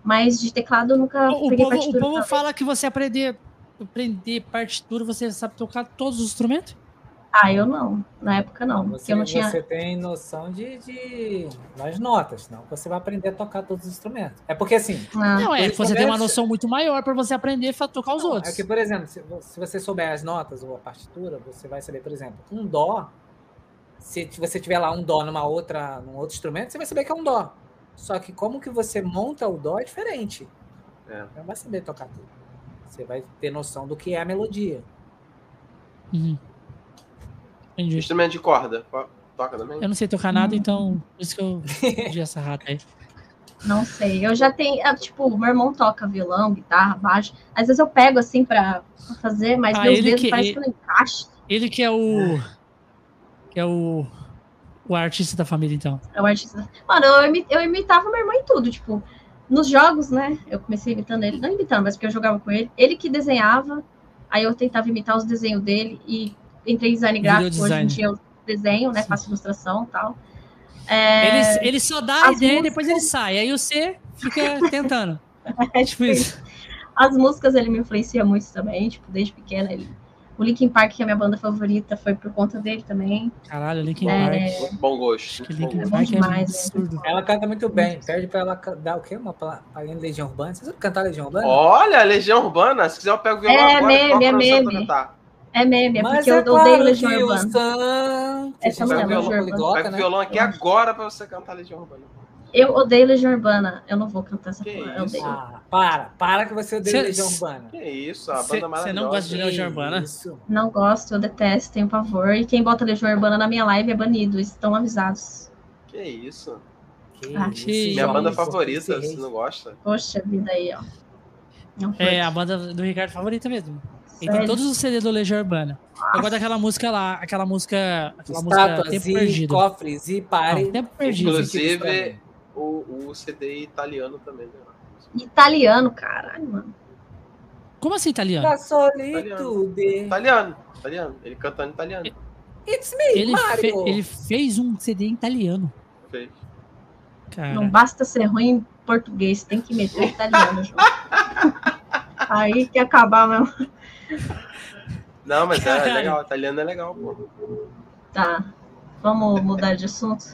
Mas de teclado eu nunca O, o peguei povo, o partitura. povo pra- fala que você aprender, aprender partitura, você sabe tocar todos os instrumentos? Ah, eu não. Na época não. porque Você, eu não tinha. você tem noção de, de das notas, não? Você vai aprender a tocar todos os instrumentos. É porque assim, Ah, Não, é, você tem uma noção muito maior pra você aprender a tocar os Não, outros. É que, por exemplo, se, se você souber as notas ou a partitura, você vai saber, por exemplo, um dó. Se você tiver lá um dó numa outra, num outro instrumento, você vai saber que é um dó. Só que como que você monta o dó é diferente. É. Você não vai saber tocar tudo. Você vai ter noção do que é a melodia. Uhum. Entendi. Instrumento de corda. Toca também? Eu não sei tocar nada, então por isso que eu pedi essa rata aí. Não sei, eu já tenho, ah, tipo, meu irmão toca violão, guitarra, baixo. Às vezes eu pego assim pra fazer, mas Ah, meus dedos que- parece ele- que não encaixa. Ele que é o. Que é o. O artista da família, então. É o artista. Mano, eu, eu imitava meu irmão em tudo, tipo, nos jogos, né? Eu comecei imitando ele, não imitando, mas porque eu jogava com ele. Ele que desenhava, aí eu tentava imitar os desenhos dele e entrei em design gráfico. Hoje em dia eu desenho, né? Sim. Faço ilustração e tal. É, Ele, ele só dá a ideia e músicas- depois ele sai. Aí você fica tentando. é Tipo isso. As músicas ele me influencia muito também, tipo, desde pequena. Ele... O Linkin Park, que é a minha banda favorita, foi por conta dele também. Caralho, Linkin É. Park. Muito bom gosto. Acho que bom Linkin gosto. Park é demais, absurdo. Ela canta muito bem. Pede pra ela dar o quê? Uma palhinha de Legião Urbana. Você sabe cantar Legião Urbana? Olha, Legião Urbana. Se quiser, eu pego o violão É agora. meme, é pra você meme. É meme, é Mas porque é eu odeio claro Legião que o Urbana. Você não é Legião violão Urbana. poliglota, Pega o né? violão aqui agora pra você cantar Legião Urbana. Eu odeio Legião Urbana. Eu não vou cantar essa Que porra. Isso? odeio. Ah, para. Para que você odeia Cê- Legião Urbana. Que isso, a banda cê maravilhosa. não gosta de Legião Urbana? Isso. Não gosto, eu detesto, tenho pavor. E quem bota Legião Urbana na minha live é banido. Estão avisados. Que isso. Que Ah, isso, Minha banda você favorita, você não gosta? Poxa vida aí, ó. É a banda do Ricardo favorita mesmo. Ele tem Sério? todos os CD do Legião Urbana. Eu gosto daquela música lá, aquela música. Aquela música Tempo e Perdido. cofres e pare. Não, Tempo Perdido. Inclusive, o, o CD italiano também, né? Italiano, caralho, mano. Como assim, italiano? Da solitude. Italiano, italiano. Ele cantando italiano. It's me, Ele, fe- Mario. ele fez um CD em italiano. Fez. Cara. Não basta ser ruim em português, tem que meter italiano junto. Aí que acabar mesmo. Não, mas é Caralho. legal. Italiano é legal, pô. Tá. Vamos mudar de assunto?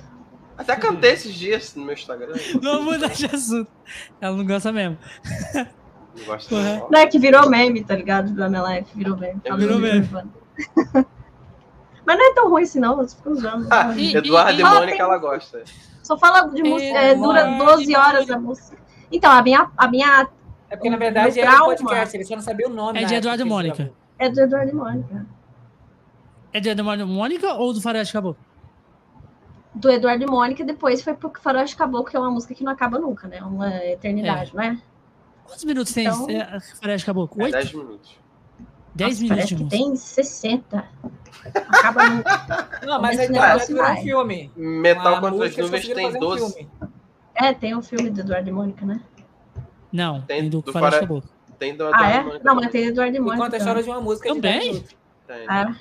Até cantei esses dias no meu Instagram. Vamos mudar de assunto. Ela não gosta mesmo. Não gosto Porra. não. É que virou meme, tá ligado? Da minha live, virou meme. Fala Virou meme. Mas não é tão ruim assim, não. Você fica usando. Ah, E- Eduardo e- e Ah, Mônica, tem- ela gosta. Só fala de música. é, dura Eduardo 12 horas a música. Então, a minha, a minha É porque, na verdade, era um podcast. Ele só não sabia o nome. É de Eduardo e Mônica. é do Eduardo e Mônica. É de Eduardo Mônica ou do Faroeste Caboclo? Do Eduardo e Mônica, depois foi pro Faroeste Caboclo, que é uma música que não acaba nunca, né? Uma eternidade, não é? Quantos minutos tem Então- é, Faroeste Caboclo? É Oito? 10 minutos. Dez Nossa, minutos parece que tem 60. Acaba nunca. Não, mas virou um filme. Metal Uma contra as nuvens tem fazer um 12. filme. É, tem um filme do Eduardo e Mônica, né? Não, Tem tem do, do Faro- Caboclo. Tem do Ah, Eduardo é? e Mônica Não, mas tem Eduardo e Mônica. conta a história de uma música Também? 10 minutos. Tem. É.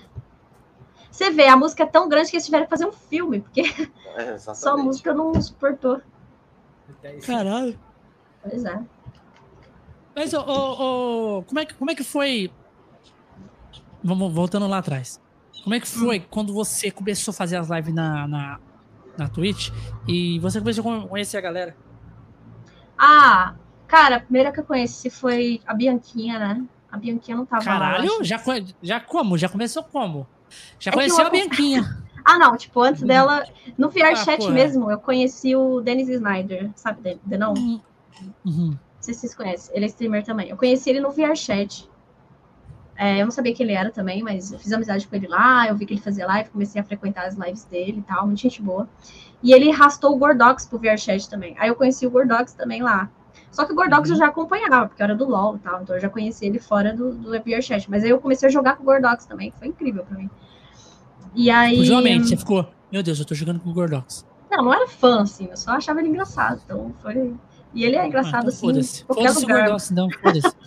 Você vê, a música é tão grande que eles tiveram que fazer um filme, porque É, só a música não suportou. Caralho. Pois é. Mas, ô, ô, ô, como, é que, como é que foi vamos voltando lá atrás. Como é que foi quando você começou a fazer as lives na, na, na Twitch e você começou a conhecer a galera? Ah, cara, a primeira que eu conheci foi a Bianquinha, né? A Bianquinha não tava Caralho, lá. já, já como? Já começou como? Já É conheceu eu- a Bianquinha. Ah, não, tipo, antes dela, no VR Ah, mesmo, eu conheci o Dennis Snyder, sabe? de- Não, não Uhum. sei se vocês conhecem, ele é streamer também. Eu conheci ele no VR Chat. É, eu não sabia quem ele era também, mas eu fiz amizade com ele lá, eu vi que ele fazia live, comecei a frequentar as lives dele e tal, muita gente boa. E ele arrastou o Gordox pro VR Chat também. Aí eu conheci o Gordox também lá. Só que o Gordox Uhum. eu já acompanhava, porque era do LoL e tal, então eu já conheci ele fora do, do VR Chat. Mas aí eu comecei a jogar com o Gordox também, que foi incrível pra mim. E aí. Fugiu você ficou. Meu Deus, eu tô jogando com o Gordox. Não, não era fã, assim, eu só achava ele engraçado. Então foi. E ele é engraçado, Ah, então assim, Foda-se. Foda-se o. Gordox, não. Foda-se.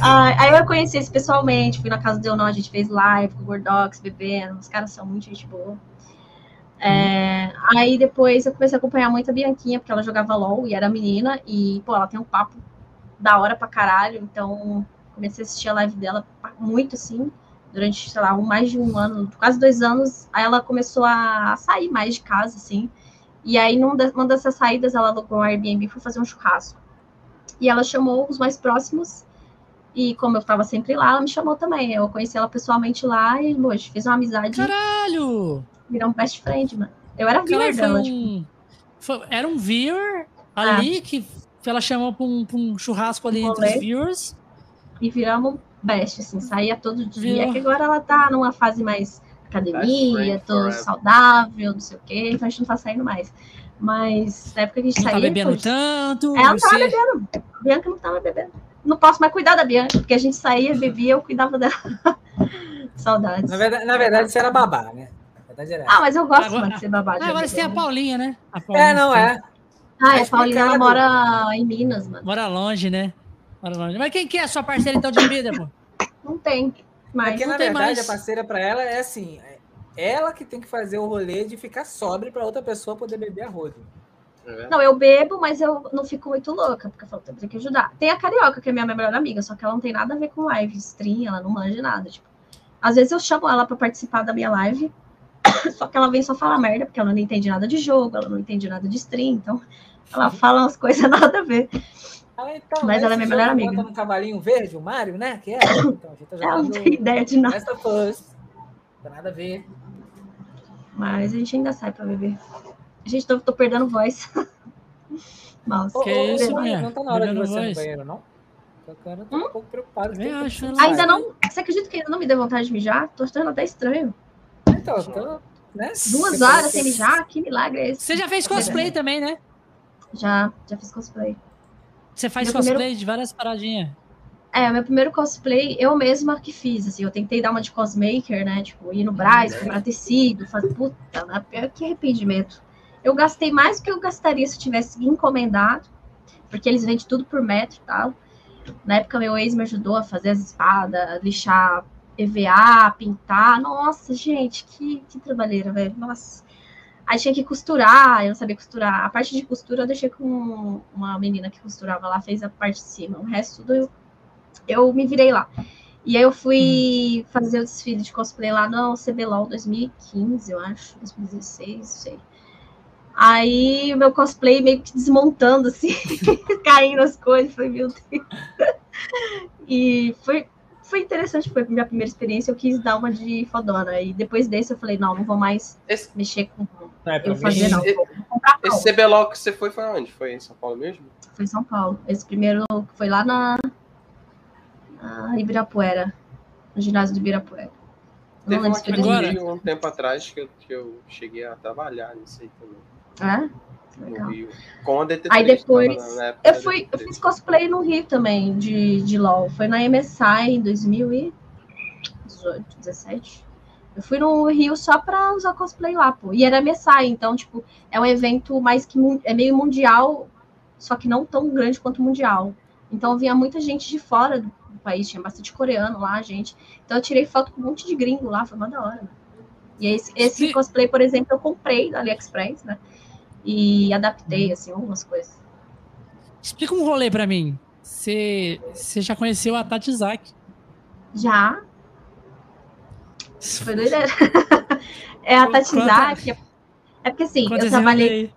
Ah, aí eu conheci eles pessoalmente, fui na casa do Deonó, a gente fez live com o Gordox, bebendo, os caras são muito gente boa. É, Aí depois eu comecei a acompanhar muito a Bianquinha, porque ela jogava LOL e era menina, e, pô, ela tem um papo da hora pra caralho, então comecei a assistir a live dela muito, assim, durante, sei lá, um, mais de um ano, quase dois anos, aí ela começou a sair mais de casa, assim, e aí numa dessas saídas ela alugou um Airbnb e foi fazer um churrasco. E ela chamou os mais próximos e como eu tava sempre lá, ela me chamou também. Eu conheci ela pessoalmente lá e, hoje fiz uma amizade Caralho! virou um best friend, mano. Eu era Caralho, viewer foi dela, tipo, um... foi- Era um viewer ali que ela chamou pra um, pra um churrasco ali Um entre os viewers. e viramos best, assim, saía todo dia. Virou. É que agora ela tá numa fase mais academia, tô saudável, não sei o quê, então a gente não tá saindo mais. Mas na época que a gente Não tá saía. bebendo pô, tanto. Ela não tava você- bebendo. Bianca não tava bebendo. Não posso mais cuidar da Bianca, porque a gente saía, bebia, eu cuidava dela. Saudades. Na verdade, na verdade, você era babá, né? Na verdade era Ah, mas eu gosto Agora- mano, de ser babado. Ah, agora você tem a Paulinha, né? A essa. Paulinha É, não é. Ah, Tá a Paulina, ela mora em Minas, mano. Mora longe, né? Mora longe. Mas quem que é a sua parceira então de bebida, pô? Não tem. Mas Porque, não na tem verdade, mais. a parceira pra ela é assim: é ela que tem que fazer o rolê de ficar sobre pra outra pessoa poder beber a roda. É. Não, eu bebo, mas eu não fico muito louca, porque eu falo, tem que ajudar. Tem a Carioca, que é minha melhor amiga, só que ela não tem nada a ver com live, stream, ela não manja nada. Tipo, às vezes eu chamo ela pra participar da minha live, só que ela vem só falar merda, porque ela não entende nada de jogo, ela não entende nada de stream, então ela fala umas coisas nada a ver. Ah, então, Mas ela é minha melhor amiga. bota um cavalinho verde, o Mario, né? Que é. Então, a gente tá Ela não tem ideia de nada. Não tem nada a ver. mas a gente ainda sai pra beber. Gente, tô, tô perdendo voz. Ô, Que ô, isso, mulher? Não tá na hora de você ir no voz. banheiro, não? Cara tá Hum? um pouco preocupado. Que- acho, né? Ainda não. Você acredita que ainda não me deu vontade de mijar? Tô achando até estranho. Então, tô, né? Duas Você horas sem que- mijar? Que milagre é esse? Você já fez cosplay também, né? Já, já fiz cosplay. Você faz Meu cosplay primeiro- de várias paradinhas. É, meu primeiro cosplay, eu mesma que fiz, assim, eu tentei dar uma de cosmaker, né, tipo, ir no Brás, comprar tecido, fazer, puta, né, pior que arrependimento. Eu gastei mais do que eu gastaria se eu tivesse encomendado, porque eles vendem tudo por metro e tal. Na época, meu ex me ajudou a fazer as espadas, lixar EVA, pintar. Nossa, gente, que, que trabalheira, velho. Nossa. Aí tinha que costurar, eu não sabia costurar. A parte de costura eu deixei com uma menina que costurava lá, fez a parte de cima. O resto tudo eu, eu me virei lá. E aí eu fui fazer o desfile de cosplay lá no CBLOL 2015, eu acho, 2016, não sei. Aí o meu cosplay meio que desmontando, assim, caindo as coisas, foi meu Deus. E foi, foi interessante, foi a minha primeira experiência, eu quis dar uma de fodona. E depois desse eu falei, não, não vou mais Esse, mexer com Não, é pra eu mim, fazer, não. esse- esse CBLOL que você foi foi onde? Foi em São Paulo mesmo? Foi em São Paulo. Esse primeiro foi lá na, na Ibirapuera, no ginásio do Ibirapuera. Teve não lembro se foi Agora- um tempo atrás que eu, que eu cheguei a trabalhar nisso aí também. 2000. É? No Legal. Rio. Com a DT3. Aí depois, Eu fui, eu DT3. fiz cosplay no Rio também, de, de LOL. Foi na MSI em 2018, 17. Eu fui no Rio só pra usar cosplay lá, pô. E era MSI, então, tipo, é um evento mais que é meio mundial, só que não tão grande quanto mundial. Então vinha muita gente de fora do, país, tinha bastante coreano lá, gente. Então eu tirei foto com um monte de gringo lá, foi uma da hora. né? E esse, esse cosplay, por exemplo, eu comprei no AliExpress, né? E adaptei, assim, algumas coisas. Explica um rolê pra mim. Você já conheceu a Tati Zaki. Já. Foi doideira. é a Quanto- Tatizak. É porque assim, eu trabalhei,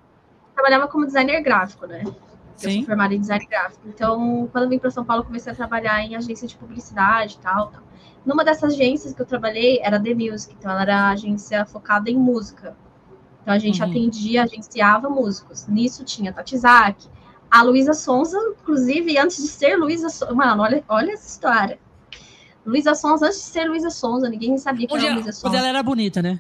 trabalhava como designer gráfico, né? Eu sou Sim. formada em design gráfico. Então, quando eu vim para São Paulo, comecei a trabalhar em agência de publicidade e tal, tal. Numa dessas agências que eu trabalhei era The Music, então ela era agência focada em música. Então a gente Uhum. atendia, agenciava músicos. Nisso tinha Tatizak, a Luísa Sonza, inclusive, antes de ser Luísa Sonza. Mano, olha, olha essa história. Luísa Sonza, antes de ser Luísa Sonza, ninguém sabia que era ela, Luísa quando Sonza. ela era bonita, né?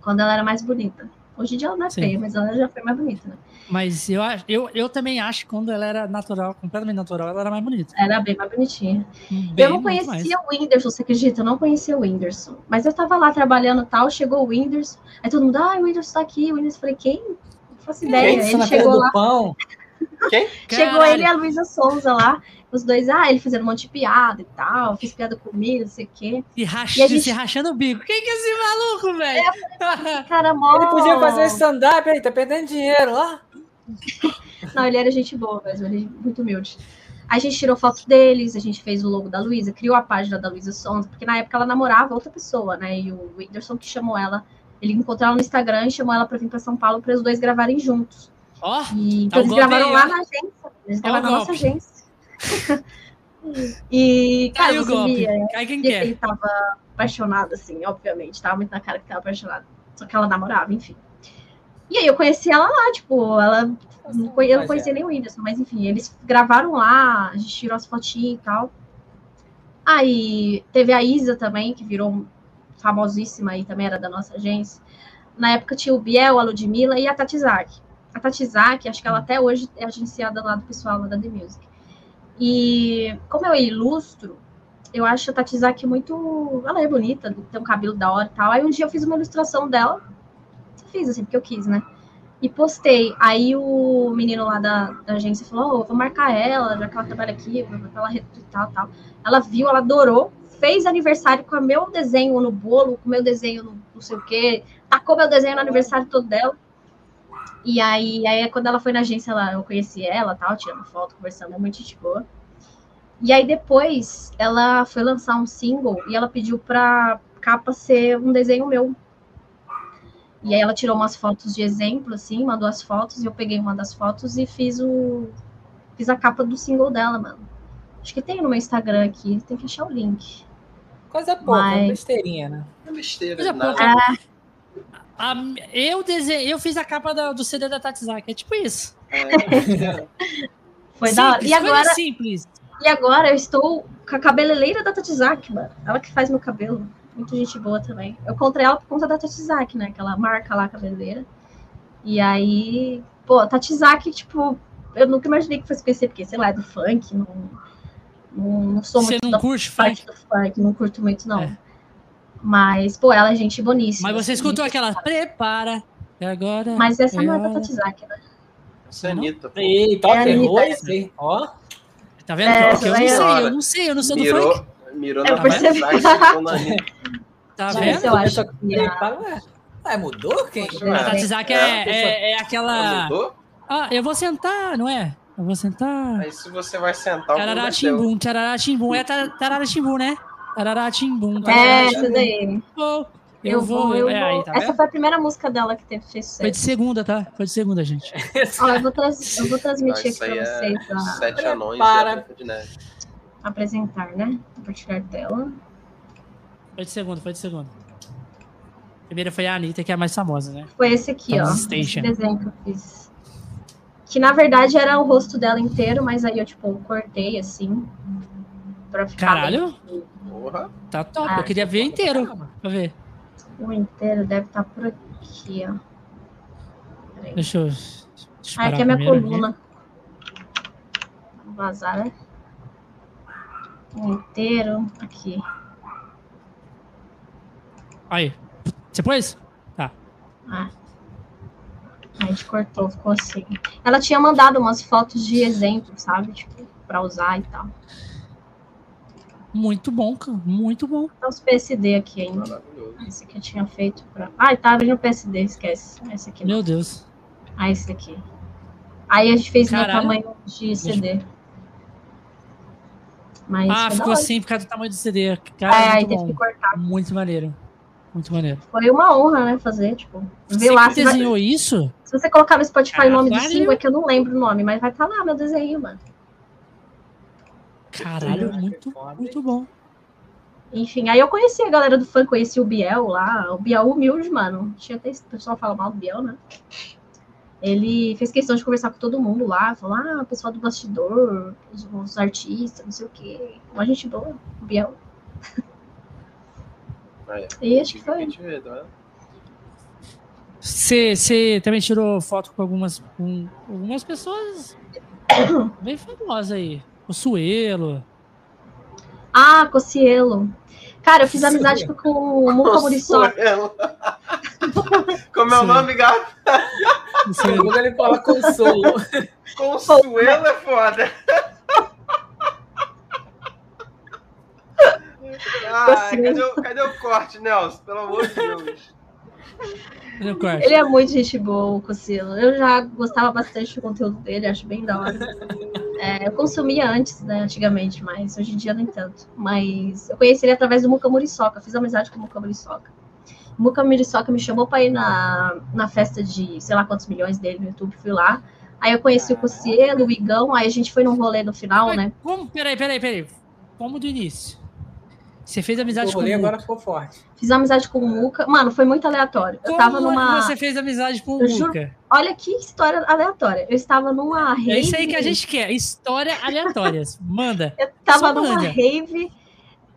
Quando ela era mais bonita. Hoje em dia ela não é Sim. feia, mas ela já foi mais bonita, né? Mas eu, acho- eu, eu também acho que quando ela era natural, completamente natural, ela era mais bonita. Era bem mais bonitinha. Bem, eu não conhecia o Whindersson, você acredita? Eu não conhecia o Whindersson. Mas eu tava lá trabalhando e tal, chegou o Whindersson. Aí todo mundo, ah, o Whindersson tá aqui. O Whindersson, falei, quem? Não faço ideia. Isso Ele chegou do lá, pão. Quem? chegou Caralho. ele e a Luísa Souza lá. Os dois, ah, ele fazendo um monte de piada e tal, fiz piada comigo, não sei o quê. E a gente- se rachando o bico. Quem que é esse maluco, velho? Cara, mó... Ele podia fazer stand-up aí, tá perdendo dinheiro, ó. Não, ele era gente boa mesmo, ele é muito humilde. A gente tirou foto deles, a gente fez o logo da Luísa, criou a página da Luísa Sons, porque na época ela namorava outra pessoa, né? E o Whindersson que chamou ela, ele encontrou ela no Instagram e chamou ela pra vir pra São Paulo para os dois gravarem juntos. Ó, E, Tá então o eles gravaram aí, lá ó. na agência. Eles Ó gravaram o na nossa agência. E, cara, cai o você golpe. via Cai quem que quer. ele tava apaixonado, assim, obviamente. Tava muito na cara que tava apaixonado. Só que ela namorava, enfim. E aí eu conheci ela lá, tipo, ela. Não conhe- eu não Mas conhecia é. nem o Whindersson, mas enfim, eles gravaram lá, a gente tirou as fotinhas e tal. Aí teve a Isa também, que virou famosíssima aí, também era da nossa agência. Na época tinha o Biel, a Ludmilla e a Tatizak. A Tatizak, acho que ela até hoje é agenciada lá do pessoal lá da The Music. E como eu ilustro, eu acho a Tatizak muito. Ela é bonita, tem um cabelo da hora e tal. Aí um dia eu fiz uma ilustração dela. Fiz assim, porque eu quis, né? E postei. Aí o menino lá da, da agência falou: oh, vou marcar ela, já que ela trabalha aqui, pra pra ela retweetar e tal. Ela viu, ela adorou, fez aniversário com o meu desenho no bolo, com o meu desenho no não sei o quê, tacou meu desenho no aniversário todo dela. E aí, aí quando ela foi na agência, ela, eu conheci ela, tal, tirando foto, conversando, é muito gente boa. E aí depois ela foi lançar um single e ela pediu pra capa ser um desenho meu. E aí ela tirou umas fotos de exemplo, assim, mandou as fotos, e eu peguei uma das fotos e fiz o. Fiz a capa do single dela, mano. Acho que tem no meu Instagram aqui, tem que achar o link. Coisa pouca, Mas- besteirinha, né? É besteira. Coisa nada. pouca. A- eu, dese... eu fiz a capa da- do CD da Tatizaki. É tipo isso. É. Foi da hora. E agora, simples. e agora eu estou com a cabeleireira da Tatizak, mano. Ela que faz meu cabelo. Muito gente boa também. Eu encontrei ela por conta da Tatizak, né? Aquela marca lá, cabeleireira. E aí, pô, a Tatizak, tipo, eu nunca imaginei que fosse conhecer, porque, sei lá, é do funk, não, não, não sou Você muito não da curte parte funk, do funk, não curto muito, não. É. Mas, pô, ela é gente boníssima. mas você assim. escutou aquela prepara. E agora. Mas essa não é da hora. Tatizak, né? Isso é Anitta. E toca É isso aí. Ó, Tá vendo? É, eu não essa sei, eu não sei, eu não sou do Mirou, funk. mirou Eu na percebi. Tatizaki. Tá Mas vendo? eu acho que ué. Ué, mudou quem? A. Tatizaki É, é, é, é aquela. mudou? Ah, eu vou sentar, não é? Eu vou sentar. Aí se você vai sentar, o Tarará timbum, tarará timbum. É tar- tarará timbum, né? Tarará timbum, É, essa daí. timbum. Eu vou, eu é aí, vou. tá Essa vendo? foi a primeira música dela que teve fez Foi de sucesso. segunda, tá? Foi de segunda, gente. Ó, eu, vou trans- eu vou transmitir isso aqui aí pra é vocês a Sete anões e a Neve. apresentar, né? Compartilhar tela. Foi de segunda, foi de segunda. Primeira foi a Anitta, que é a mais famosa, né? Foi esse aqui, ó. Thomas Esse Station. desenho que eu fiz. Que na verdade era o rosto dela inteiro, mas aí eu, tipo, cortei assim. Pra ficar. Caralho, Porra. tá top. Ah, eu queria ver inteiro. Pra ver. O inteiro deve estar por aqui, ó. Peraí. Deixa eu. Deixa eu Ah, aqui é minha aqui. coluna. Vou vazar, né? O inteiro. Aqui. Aí. Você pôs? Ah. A gente cortou, ficou assim. Ela tinha mandado umas fotos de exemplo, sabe? Tipo, pra usar e tal. Muito bom, cara. Muito bom. Tá os PSD aqui ainda. Maravilhoso. Esse aqui eu tinha feito pra. Ai, tá abrindo o PSD, esquece. Esse aqui. não. Meu Deus. Ah, esse aqui. Aí a gente fez no tamanho de CD. Mas Ah, ficou hora. assim por causa do tamanho do CD. Cara, É, aí muito teve que cortar. Muito maneiro. Muito maneiro. Foi uma honra, né, fazer, tipo, ver Você lá. Se, vai- desenhou isso? se você colocar no Spotify o nome do single, é que eu não lembro o nome, mas vai estar lá meu desenho, mano. Caralho, muito, muito bom. Enfim, aí eu conheci a galera do fã, conheci o Biel lá, o Biel humilde, mano. Tinha até esse o pessoal fala mal do Biel, né? Ele fez questão de conversar com todo mundo lá, falou, ah, o pessoal do bastidor, os, os artistas, não sei o quê. Uma gente boa, o Biel. Aí, E acho que foi. Você, você também tirou foto com algumas, com algumas pessoas bem famosas aí. O Suelo. Ah, Cocielo. Cara, eu fiz amizade com o Muca Muriçoca. Consuelo. Como é o nome, gato? Quando ele fala consolo. Consuelo é foda. Ai, cadê o, cadê o corte, Nelson? Pelo amor de Deus. Ele é muito gente boa, o Cocielo. Eu já gostava bastante do conteúdo dele, acho bem da hora. É, eu consumia antes, né, antigamente, mas hoje em dia nem tanto. Mas eu conheci ele através do Muca Muriçoca, fiz amizade com o Muca Muriçoca. O Muca Muriçoca me chamou pra ir na, na festa de sei lá quantos milhões dele no YouTube, fui lá. Aí eu conheci o Cocielo, o Igão, aí a gente foi num rolê no final, Mas né? Como? Peraí, peraí, peraí. Vamos do início. Você fez O amizade com o Muca. agora ficou forte. Fiz amizade com o Muca. Mano, foi muito aleatório. Eu Como tava é numa. você fez amizade com o Eu juro- Muca? Olha que história aleatória. Eu estava numa rave. É isso aí que a gente quer. História aleatórias. Manda. Eu tava Só numa manda. rave.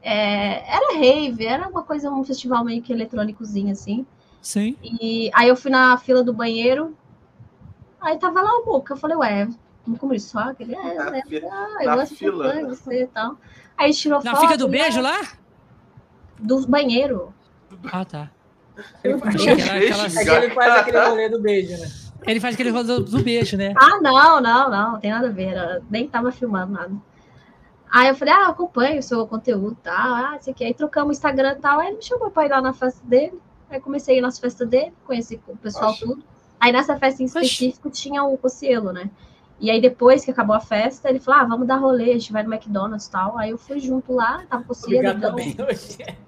é, era rave, era uma coisa, um festival meio que eletrônicozinho, assim. Sim. E aí eu fui na fila do banheiro. Aí tava lá o Muca. Eu falei, ué, como? Ah, ele é, Na né? fi- Ah, na eu gosto fila. de você e tal. Aí tirou Na foto. fica do né, beijo lá? Do banheiro. Ah, tá. Ele faz, Achei que era aquela- é que ele faz aquele rolê do beijo, né? Ele faz aquele rolê do, do beijo, né? Ah, não, não, não, não tem nada a ver. era- nem tava filmando nada. Aí eu falei, ah, eu acompanho o seu conteúdo e tal. Ah, isso aqui. Aí trocamos o Instagram e tal. Aí ele me chamou pra ir lá na festa dele. Aí comecei a ir nas festas dele, conheci o pessoal Oxe. tudo. Aí nessa festa em Oxe. específico tinha o Cocielo, né? E aí depois que acabou a festa, ele falou, ah, vamos dar rolê, a gente vai no McDonald's e tal. Aí eu fui junto lá, tava o Cocielo. Obrigado Então, também hoje.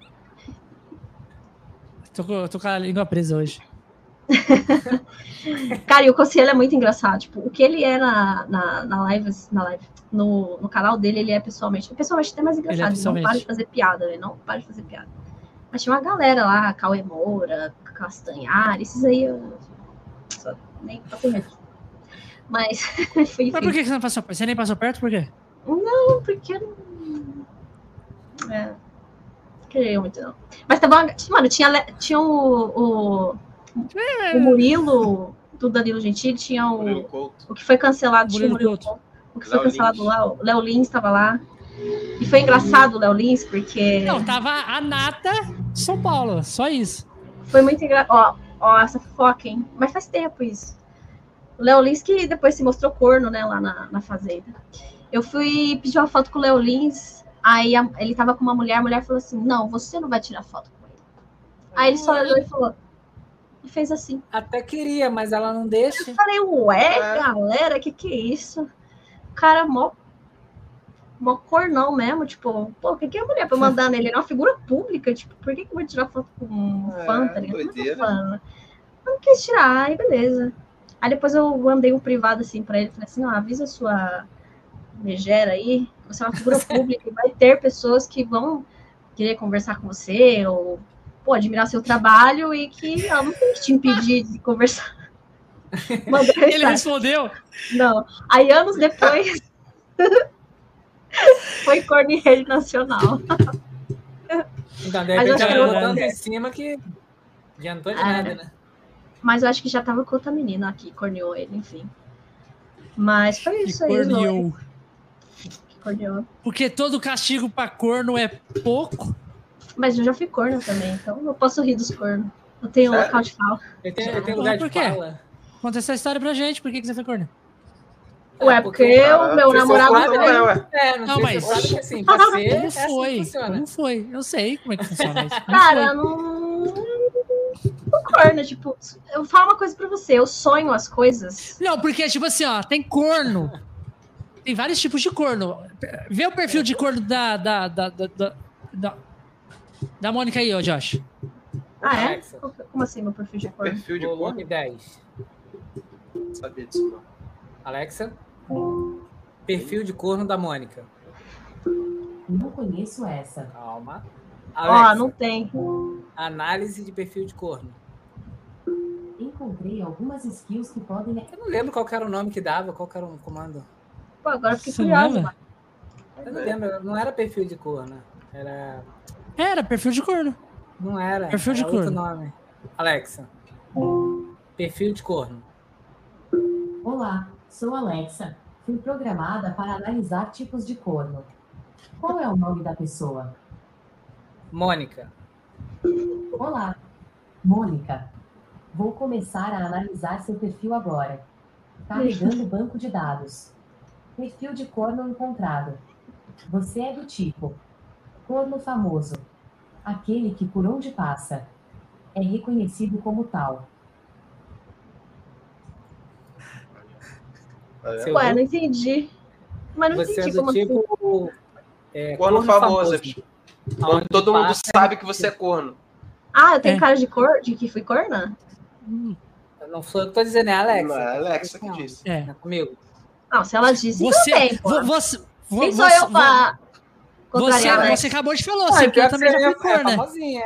Tô, com- tô com a língua presa hoje. Cara, e o Cossielo é muito engraçado. Tipo, o que ele é na, na, na live, na live no, no canal dele, ele é pessoalmente. Pessoalmente até mais engraçado. Ele, não pessoalmente. para de fazer piada, ele não para de fazer piada. Mas tinha uma galera lá, Cauê Moura, Castanhar, esses aí eu só nem medo. Mas, enfim, Mas por que você não passou perto? Você nem passou perto? Por quê? não, porque eu não. É. Não queria muito, não. Mas tava. Mano, tinha, tinha o, o, o Murilo do Danilo Gentili, tinha o. Murilo. O que foi cancelado tinha o Murilo Murilo Couto. Couto. O que foi Léo cancelado Lins. lá, o Léo Lins estava lá. E foi engraçado o Léo Lins, porque Não, tava a nata de São Paulo. Só isso. foi muito engraçado. Ó, ó, essa fofoca, hein? Mas faz tempo isso. O Léo Lins que depois se mostrou corno, né, lá na, na fazenda. Eu fui pedir uma foto com o Léo Lins, aí a- ele tava com uma mulher, a mulher falou assim: Não, você não vai tirar foto com ele. Aí ele só olhou e falou. E fez assim. Até queria, mas ela não deixa. Eu falei, ué, É. galera, que que é isso? O cara mó, mó cornão mesmo, tipo, pô, o que que é a mulher pra mandar nele? Ele é uma figura pública, tipo, por que que eu vou tirar foto com um É, fã, tá ligado? Não quis tirar, aí beleza. Aí depois eu mandei um privado assim pra ele, falei assim, não, avisa sua megera aí, você é uma figura pública e vai ter pessoas que vão querer conversar com você ou, pô, admirar seu trabalho e que ela não tem que te impedir de conversar. Ele mensagem. respondeu. Não. Aí, anos depois, foi corno em rede nacional. Então, de repente ela eu- tanto em cima que adiantou de É. nada, né? Mas eu acho que já tava com outra menina aqui, corneou ele, enfim. Mas foi Que isso aí, Zoe, corneou. que corneou. Porque todo castigo pra corno é pouco. Mas eu já fui corno também, então eu posso rir dos cornos. Eu tenho um Sério? local de fala. Tem, ele tem Mas lugar por de quê? fala. Conta essa história pra gente. Por que, que você foi corno? Ué, É, porque, porque o meu Você namorado sabe, ué? É, não, Não, mas- se você sabe que assim, pra ser, é assim foi? que funciona. Como foi? Eu sei como é que funciona isso. Cara, foi? não. Não corno, tipo, eu falo uma coisa pra você, eu sonho as coisas. Não, porque, tipo assim, ó, tem corno. tem vários tipos de corno. Vê o perfil de corno da, da, da, da, da, da, da Mônica aí, ó, Josh. Ah, é? Como assim, meu perfil de corno? Perfil de Volume corno? 10. Não sabia disso, não. Alexa. Perfil de corno da Mônica. Não conheço essa. Calma. Ó, Alexa. não tem. Análise de perfil de corno. Encontrei algumas skills que podem. Eu não lembro qual que era o nome que dava, qual que era o comando. Pô, agora fiquei mano. Eu não lembro, não era perfil de corno. Era. Era, perfil de corno. Não era. Perfil de era outro corno. nome. Alexa. Perfil de corno. Olá, sou Alexa. Fui programada para analisar tipos de corno. Qual é o nome da pessoa? Mônica. Olá, Mônica. Vou começar a analisar seu perfil agora. Carregando o banco de dados. Perfil de corno encontrado. Você é do tipo corno famoso. Aquele que por onde passa. É reconhecido como tal. Tá vendo? Seu- Ué, não entendi. Mas não Você é entendi do como assim. tipo. É, Corno famoso. Quando Aonde todo mundo passa- sabe que você é corno. Ah, eu tenho É. cara de cor, de que fui corna? Hum, Não sou eu que tô dizendo, é a Alexa. Não, é a Alexa que Não, disse. É. é comigo. Não, se ela disse, Você, tem, pô. você, vo- Quem sou você- eu pra Você, você acabou de falar, Ah, você também já você foi é, é corna. famosinha,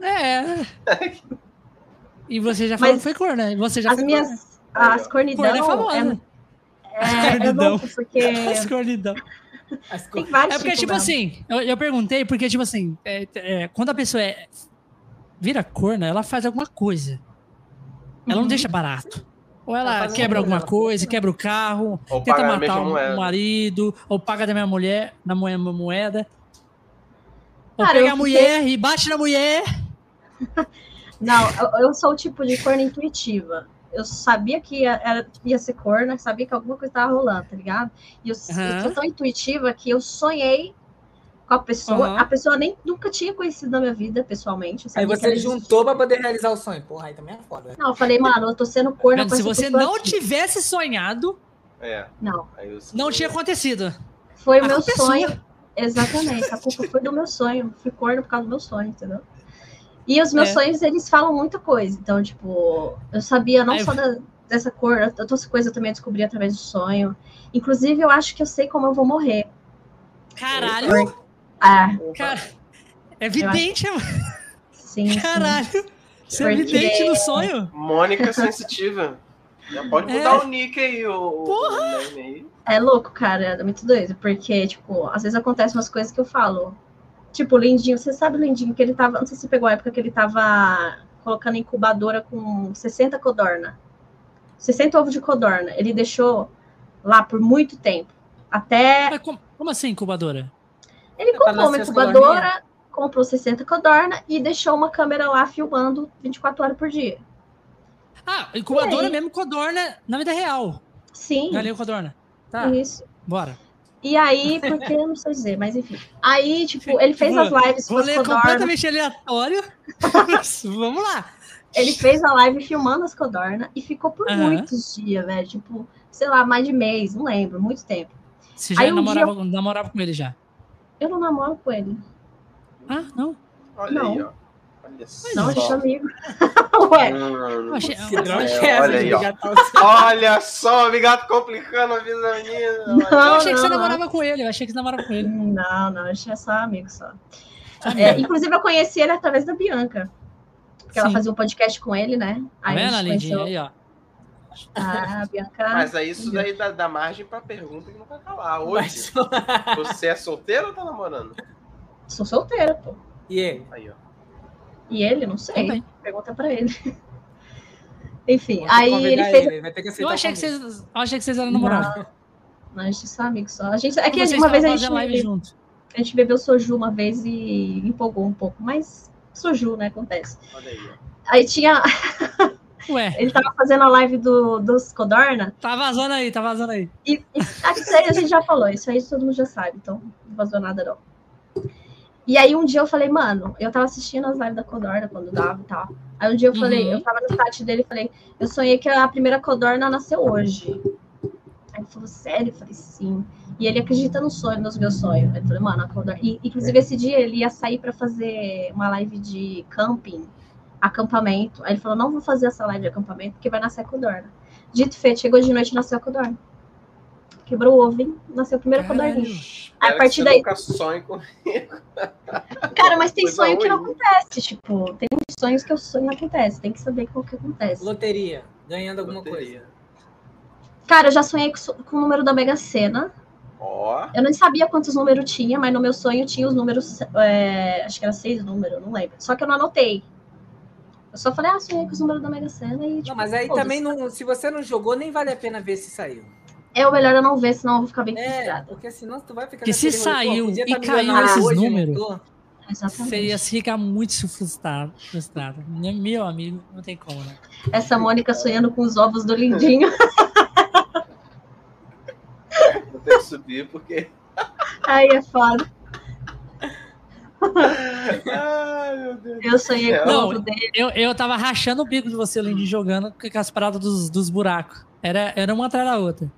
é. É. E você já falou Mas que foi corna. e Você já As foi minhas. Aí, As cornidão. corna. É famosa. É, As é, é cornidão. louco, porque As cornidão. As tem co- vários É porque, tipo mesmo. assim, eu, eu perguntei porque, tipo assim, é, é, quando a pessoa é, vira corna, ela faz alguma coisa. Ela não Uhum. deixa barato. Ou Ela ela quebra alguma alguma coisa, quebra o carro, Ou tenta matar o moeda. marido, ou paga da minha mulher, na moeda, moeda. Ou Cara, pega eu a mulher e bate na mulher. Não, eu, eu sou o tipo de corna intuitiva. Eu sabia que ia, era- ia ser corna, sabia que alguma coisa tava rolando, tá ligado? E eu, eu Aham. sou tão intuitiva que eu sonhei com a pessoa. Aham. A pessoa nem nunca tinha conhecido na minha vida, pessoalmente. Aí você juntou pra poder realizar o sonho. Porra, aí também é foda. Não, eu falei, mano, eu tô sendo Mano, com se você não aqui. tivesse sonhado, É. Não, não tinha acontecido. foi o meu culpa é sonho. Exatamente, a culpa foi do meu sonho. Fui corna por causa do meu sonho, entendeu? E os meus É. sonhos, eles falam muita coisa. Então, tipo, eu sabia não Aí- só da- dessa cor, outras coisas eu também descobri através do sonho. Inclusive, eu acho que eu sei como eu vou morrer. Caralho, Ah, cara. É evidente, mano. sim. sim. Caralho. Isso é Porque- evidente no sonho. Mônica sensitiva. Já pode É. mudar o nick aí, o, Porra! o. É louco, cara. É muito doido. Porque, tipo, às vezes acontecem umas coisas que eu falo. Tipo, o Lindinho, você sabe o Lindinho que ele tava. Não sei se você pegou a época que ele tava colocando incubadora com 60 codorna. 60 ovos de codorna. Ele deixou lá por muito tempo. Até Mas como, como assim, incubadora? Ele comprou uma incubadora, comprou 60 codorna e deixou uma câmera lá filmando 24 horas por dia. Ah, incubadora mesmo codorna na vida real. Sim, Galinha codorna. Tá, isso. bora. E aí, porque eu não sei dizer, mas enfim. Aí, tipo, ele fez as lives com as Rolê codorna. completamente aleatório. Vamos lá. Ele fez a live filmando as codorna e ficou por Aham. muitos dias, velho. Tipo, sei lá, mais de mês, não lembro, muito tempo. Você já Aí um namorava, namorava com ele já? Eu não namoro com ele. Ah, não. Olha aí, Não. ó. Olha só. Não, a gente é amigo. Ué, Hum, Eu achei- Que droga É, é essa, olha aí, de ó. Olha só, o gato complicando a vida da menina. Não. Eu achei que você não, namorava com ele. Eu achei que você namorava com ele. não, não, a gente é só amigo só. É, inclusive, eu conheci ele através da Bianca. Porque ela Sim. fazia um podcast com ele, né? Aí a vendo, gente Lindinha? conheceu Aí, ó. A Bianca. Mas aí isso daí dá, dá margem pra pergunta que não vai calar. Hoje, Mas- você é solteiro ou tá namorando? Sou solteira, pô. E ele? Aí, ó. E ele, não sei. Também. Pergunta pra ele. Enfim, aí ele fez. ele, vai ter que aceitar Eu achei que vocês, eu achei que vocês eram namorados. Não, a gente é só amigo só. A gente, é que Vocês uma vez a gente, live junto. a gente bebeu soju uma vez e empolgou um pouco, mas soju, né? Acontece. Olha aí, ó. Aí tinha. Ué, Ele tava fazendo a live do, dos Codorna. tá vazando aí, tá vazando aí. E, e isso aí a gente já falou, isso aí todo mundo já sabe, então não vazou nada não. E aí um dia eu falei, mano, eu tava assistindo as lives da Codorna quando dava e tal. Aí um dia eu falei, Uhum. eu tava no chat dele e falei, eu sonhei que a primeira Codorna nasceu hoje. Aí ele falou, sério? Eu falei, sim. E ele acredita no sonho, nos meus sonhos. Eu falei, mano, acordar. E, inclusive, esse dia ele ia sair para fazer uma live de camping, acampamento. Aí ele falou, não vou fazer essa live de acampamento, porque vai nascer codorna. Dito feito, chegou de noite e nasceu a codorna. Quebrou o ovo, hein? Nasceu a primeira codorninha. Aí, a partir daí. Sonho com... Cara, mas tem sonho que não acontece. Tipo, tem sonhos que o sonho não acontece. Tem que saber o que acontece. Loteria. Ganhando alguma Loteria. coisa. Cara, eu já sonhei com, o número da Mega Sena. Ó. Eu não sabia quantos números tinha, mas no meu sonho tinha os números. é, acho que era seis números, não lembro. Só que eu não anotei. Eu só falei, ah, sonhei com os números da Mega Sena e. Tipo, Não, mas aí também, não, se você não jogou, nem vale a pena ver se saiu. É o melhor eu não ver, senão eu vou ficar bem É, frustrada. porque senão tu vai ficar. Porque se rolê, saiu e tá caiu esses hoje, não números. Exatamente. Você ia ficar muito frustrado. frustrado. Meu amigo, não tem como, né? Essa Mônica sonhando com os ovos do Lindinho. Vou ter que subir porque. Aí é foda. Ai, meu Deus. Eu sonhei com o Não, ovo dele. Eu, eu tava rachando o bico de você, Lindy, jogando com as paradas dos, dos buracos. Era, era uma atrás da outra.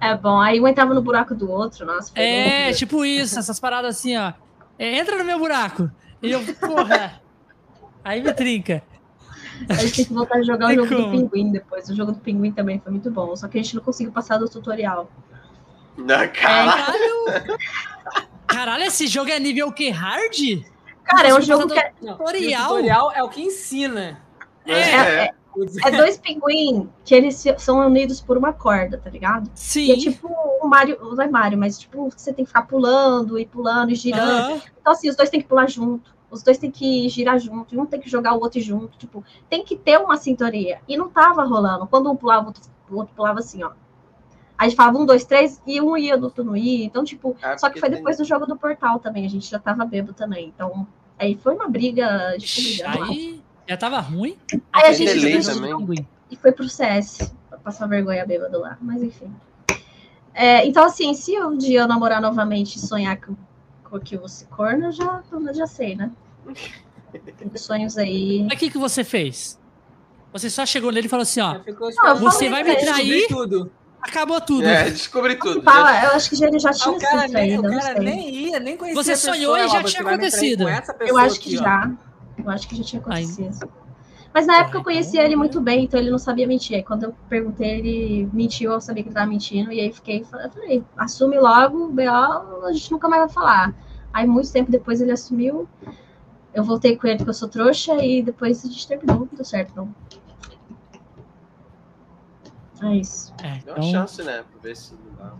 É bom. Aí um entrava no buraco do outro. Nossa, foi É, louco. tipo isso, essas paradas assim, ó. É, entra no meu buraco. E eu, porra. Aí me trinca. A gente tem que voltar a jogar o jogo do como. pinguim depois. O jogo do pinguim também foi muito bom. Só que a gente não conseguiu passar do tutorial. Na cara. Caralho! Caralho, esse jogo é nível que hard? Cara, é um Conseguiu jogo que é, Tutorial? O tutorial é o que ensina. É. é dois pinguim que eles são unidos por uma corda, tá ligado? Sim. E é tipo o Mario, não é Mario, mas tipo, você tem que ficar pulando e pulando e girando. Aham. Então, assim, os dois têm que pular junto. Os dois têm que girar junto. E um tem que jogar o outro junto. Tipo, tem que ter uma sintonia. E não tava rolando. Quando um pulava, o outro, o outro pulava assim, ó. Aí falava um, dois, três, e um ia, o outro não ia. Então, tipo, Ah, só que foi tem- depois do jogo do portal também. A gente já tava bêbado também. Então, aí foi uma briga. Ixi, Aí... Aí já tava ruim. Aí a Tem gente desistiu também. e foi pro CS. Pra passar vergonha bêbado lá. Mas enfim. É, então, assim, se um dia eu namorar novamente e sonhar com, com que você corna, eu já, eu já sei, né? Tem sonhos aí. Mas o que, que você fez? Você só chegou nele e falou assim, ó. Não, Você vai me trair? Tudo. Acabou tudo. É, descobri tudo. Fala, eu acho que ele já Ah, tinha o cara, sido nem, traído, o cara nem ia, nem conhecia Você a pessoa, sonhou e já tinha acontecido. Eu acho que aqui, ó. já. Eu acho que já tinha acontecido. Mas na época eu Ah, conhecia então- ele muito bem, então ele não sabia mentir. Aí quando eu perguntei, ele mentiu, eu sabia que ele tava mentindo, e aí fiquei, eu falei, assume logo, B.O., a gente nunca mais vai falar. Aí muito tempo depois ele assumiu, eu voltei com ele porque eu sou trouxa, e depois a gente terminou, deu certo não. É isso. É, Deu uma então, chance, né? Pra ver se não dá.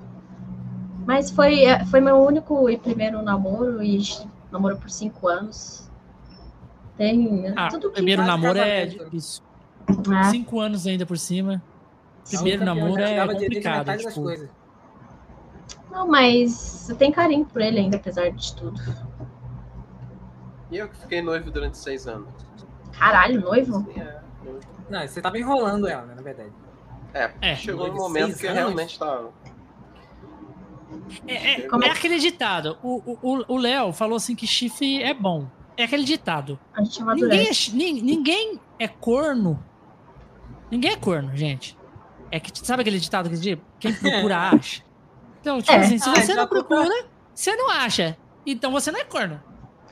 Mas foi, é, foi meu único e primeiro namoro, e namorou por cinco anos. Tem ah, tudo primeiro namoro é difícil. é. Cinco anos ainda por cima. Primeiro Sim, namoro já é complicado. Tipo. Não, mas eu tenho carinho por ele ainda, apesar de tudo. E eu que fiquei noivo durante seis anos. Caralho, noivo? Sim, é, noivo. Não, você tava enrolando ela, né, na verdade. É, É, chegou um momento que anos? realmente tava. é, é- Como é aquele ditado. O- O o- o Léo falou assim que chifre é bom. É aquele ditado. Ninguém é, ninguém é corno. Ninguém é corno, gente. É que sabe aquele ditado que diz? Quem procura acha. Então, tipo É. assim, se Ah, você não procura, você não acha. Então você não é corno.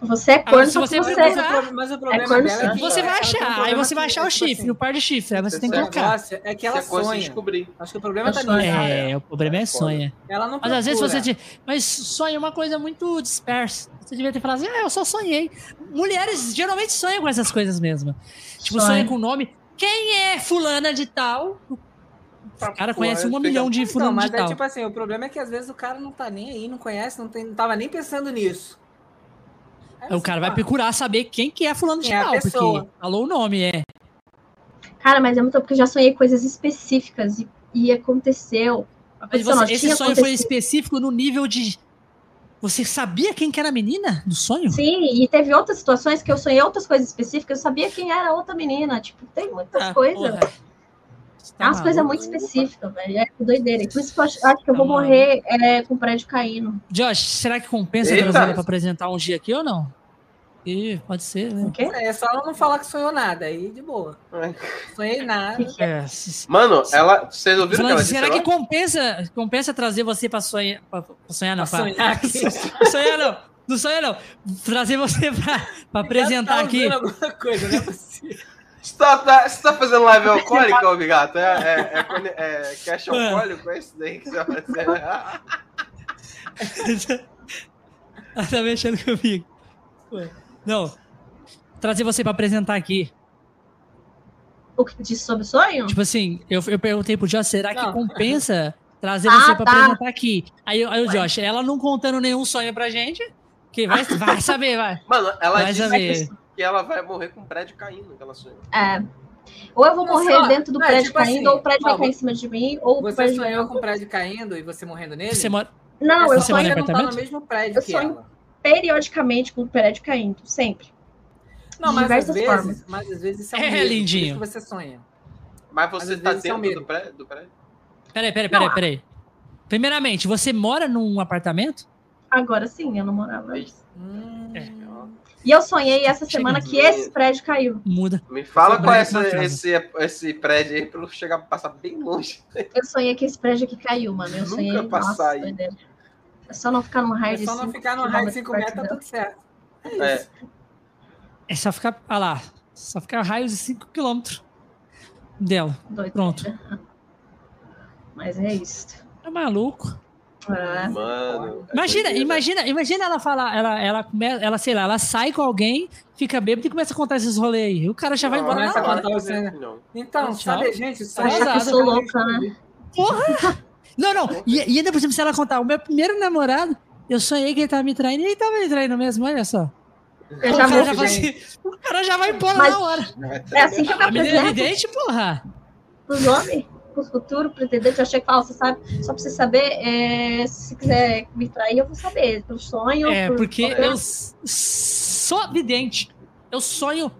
Você é Agora, corno, se só que você você... procurar- Mas o, pro- mas o problema corno dela é que Você vai um achar. Aí você vai achar o chifre, assim, o par de chifre. Aí você tem que colocar. é que ela Você sonha. descobrir. Acho que o problema tá Ela nisso. sonha. É, o problema é sonha. Ela não Mas às vezes você diz, mas sonho é uma coisa muito dispersa. Você devia ter falado assim, ah, eu só sonhei. Mulheres geralmente sonham com essas coisas mesmo. Tipo, Sonha. sonha com o nome. Quem é fulana de tal? O cara conhece um milhão de Então, fulano mas de é tal. tipo assim, o problema é que às vezes o cara não tá nem aí, não conhece, não, tem, não tava nem pensando nisso. Aí o cara vai procurar saber quem que é fulano de é tal, porque falou o nome, é. Cara, mas é muito porque eu já sonhei coisas específicas e, e aconteceu. Mas você- esse sonho foi acontecido. específico no nível de. Você sabia quem que era a menina do sonho? Sim, e teve outras situações que eu sonhei outras coisas específicas, eu sabia quem era a outra menina. Tipo, tem muitas Ah, coisas. porra. Você É tá umas coisas muito específicas, velho. É doideira. Por isso que eu acho, acho que eu Tá vou morrer é, com o prédio caindo. Josh, será que compensa Eita. trazer ela pra apresentar um dia aqui ou não? Ih, pode ser, né? O quê? É só ela não falar que sonhou nada, aí de boa. Sonhei nada. É? É, Mano, ela. Vocês ouviram o que Falando, ela disse? será que compensa, compensa trazer você pra sonhar, pra, sonhar não, Pra pra, sonhar aqui. Sonhar não, não sonhar não, trazer você pra, pra apresentar Tá aqui. coisa, não é possível. Você tá, tá- você tá fazendo live alcoólica, ô Bigato? É, é, é, cone- é cash Mano. alcoólico? É isso daí que você vai fazer? Ela tá mexendo comigo. Não, trazer você pra apresentar aqui. O que disse sobre sonho? Tipo assim, eu, eu perguntei pro Josh, será que Não. compensa trazer Ah, você pra tá. apresentar aqui? Aí, aí o Josh, ela não contando nenhum sonho pra gente, que vai, vai saber, vai. Mano, ela Vai disse saber. Que ela vai morrer com um prédio caindo, que ela sonhou. É. Ou eu vou morrer só- dentro do não, prédio tipo caindo, assim, ou o prédio vai cair em cima de mim, ou o Você prédio sonhou com o prédio caindo e você morrendo nele? Você mora... Não, eu sonho não tá no mesmo prédio Eu que sonho- ela. periodicamente com o prédio caindo, sempre. Não, de mas às diversas vezes, formas. mas às vezes isso é, um É, por lindinho. isso que você sonha. Mas você às tá é um dentro medo. do prédio, do prédio? Peraí, peraí, peraí, Não. peraí. Primeiramente, você mora num apartamento? Agora sim, eu não morava. Hum, É. E eu sonhei essa Chega. semana que esse prédio caiu. Muda. Me fala qual é esse, esse, esse prédio aí pra eu chegar passar bem longe. Eu sonhei que esse prédio aqui caiu, mano. Eu Nunca sonhei. passar Nossa, aí. doideira. É só não ficar num raio É de só não ficar no raio de quilômetros 5 perto metros, tá tudo certo. É É. isso. É só ficar. Ah lá. Só ficar a raios de 5km dela. Doideira. Pronto. Mas é isso. É maluco. É. Mano. é Imagina, doideira. imagina, imagina ela falar, ela, ela, ela, sei lá, ela sai com alguém, fica bêbada e começa a contar esses rolês aí. O cara já vai Não, embora começa na a hora. contar né? Não. Então, Tchau. sabe, gente, que eu sou louca, né? Não, não. E, e ainda por cima, se ela contar, o meu primeiro namorado, eu sonhei que ele tava me traindo e ele tava me traindo mesmo, olha só. Eu o, já cara vou. já assim, o cara já vai embora Mas- na hora. É assim que eu me A menina é apresento evidente, porra. pros homens, pros futuros pretendentes. Eu achei que você sabe, só pra você saber, é, se quiser me trair, eu vou saber. Pelo sonho. É, por porque qualquer- eu sou vidente. Eu sonho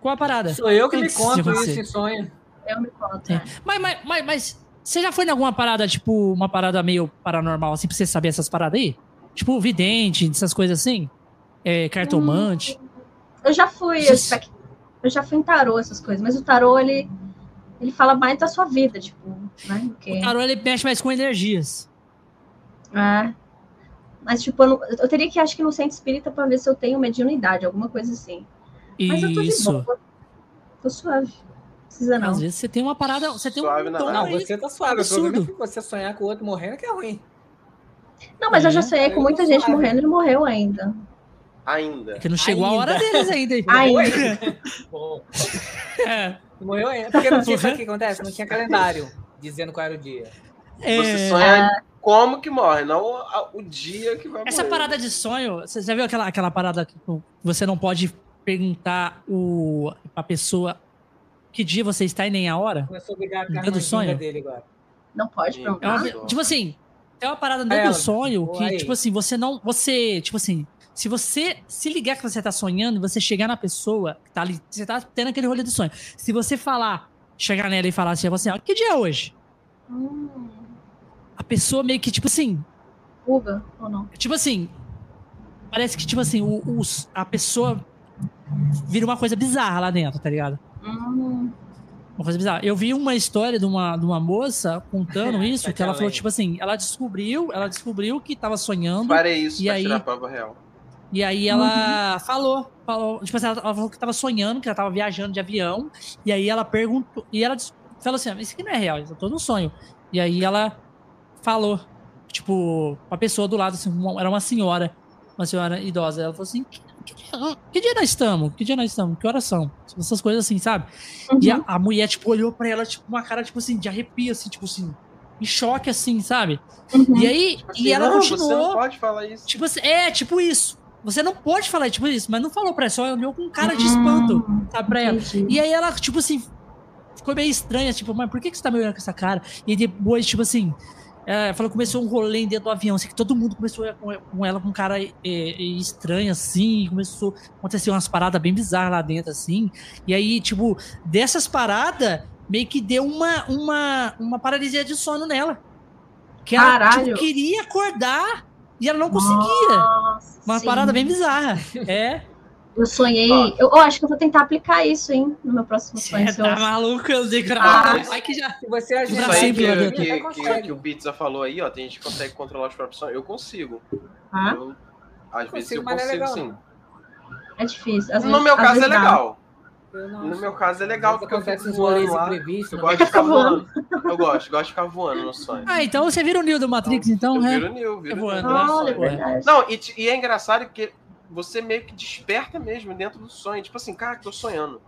com a parada. Sou eu que me conto isso em sonho. Eu me conto. É. é. Mas, mas, mas, mas você já foi em alguma parada, tipo, uma parada meio paranormal, assim, pra você saber essas paradas aí? Tipo, vidente, essas coisas assim? É, cartomante. Eu já fui, eu, Just- eu já fui em tarô, essas coisas, mas o tarô, ele, ele fala mais da sua vida, tipo, né? do que- O tarô, ele mexe mais com energias. É. Mas, tipo, eu, não- eu teria que, acho que no centro espírita pra ver se eu tenho mediunidade, alguma coisa assim. Mas eu tô de boa. Tô suave. Não precisa não. Às vezes você tem uma parada, você tem Suave um nave. Não, você tá suave. O absurdo. problema é que você sonhar com o outro morrendo que é ruim. Não, mas eu já É, sonhei com muita gente suave. morrendo e morreu ainda. Ainda. Que não chegou a hora Ainda. deles ainda. Ainda. Bom, É. morreu ainda. Porque não tinha, sabe o que acontece? Não tinha calendário dizendo qual era o dia. É, Você sonha como que morre, não a- o dia que vai Essa morrer. parada de sonho, você já viu aquela, aquela parada que tipo, você não pode perguntar o, pra pessoa que dia você está e nem a hora? Começou a brigar com a do sonho? dele agora. Não pode Sim. É uma- perguntar. tipo assim, tem uma parada no Ela, do sonho que, aí. tipo assim, você não. Você, tipo assim, se você se ligar que você tá sonhando e você chegar na pessoa que tá ali, você tá tendo aquele rolê do sonho. Se você falar, chegar nela e falar assim, assim, ó, que dia é hoje? Hum, A pessoa meio que, tipo assim, Uga ou não? tipo assim, parece que, tipo assim, o, os- a pessoa vira uma coisa bizarra lá dentro, tá ligado? Hum, Uma coisa bizarra. Eu vi uma história de uma, de uma moça contando isso, que ela falou, tipo assim, ela descobriu, ela descobriu que tava sonhando. Farei isso E pra aí- tirar a prova real. E aí ela falou, falou, tipo assim, ela, ela falou que tava sonhando, que ela tava viajando de avião, e aí ela perguntou, e ela falou assim, "Ah, isso aqui não é real, eu tô num sonho. E aí ela falou, tipo, pra pessoa do lado, assim, uma- era uma senhora, uma senhora idosa, ela falou assim, que, que dia, que dia nós estamos? Que dia nós estamos? Que horas são? Essas coisas assim, sabe? E a, a mulher, tipo, olhou pra ela, tipo, uma cara, tipo assim, de arrepio, assim, tipo assim, em choque, assim, sabe? uhum. E aí, Tipo assim, e ela não, Você não continuou, pode falar isso. Tipo assim, é, tipo isso. Você não pode falar tipo isso, mas não falou pra ela, só olhou com cara de espanto, sabe, pra ela. E aí ela, tipo assim, ficou meio estranha, tipo, mas por que, que você tá me olhando com essa cara? E depois, tipo assim, ela falou que começou um rolê dentro do avião, assim, que todo mundo começou a com- ela com cara é, é, estranha, assim, começou a acontecer umas paradas bem bizarras lá dentro, assim. E aí, tipo, dessas paradas, meio que deu uma, uma, uma paralisia de sono nela. Que ela tipo, queria acordar e ela não conseguia. Nossa, Uma sim. parada bem bizarra. É. Eu sonhei. Eu, eu acho que eu vou tentar aplicar isso, hein, no meu próximo sonho. Você eu- tá maluco, eu que Ah. Vai que já. Se você Pra Isso aí sempre, que, que, que, consegue. que o Pizza falou aí, ó, tem gente que consegue controlar os próprios sonhos. Eu consigo. Ah, Eu, às vezes Consigo, eu é consigo legal, sim. é difícil. Às No vezes- meu caso é legal. Eu não- No meu caso é legal, porque eu acontece fico voando lá. Eu né? gosto de ficar voando. voando. Eu gosto, gosto de ficar voando no sonho. Ah, então você vira o Neo do Matrix, então, eu né? viro Neo, viro É Neo voando, no né? Olha, é. Não, e, e é engraçado porque você meio que desperta mesmo dentro do sonho. Tipo assim, cara, tô sonhando.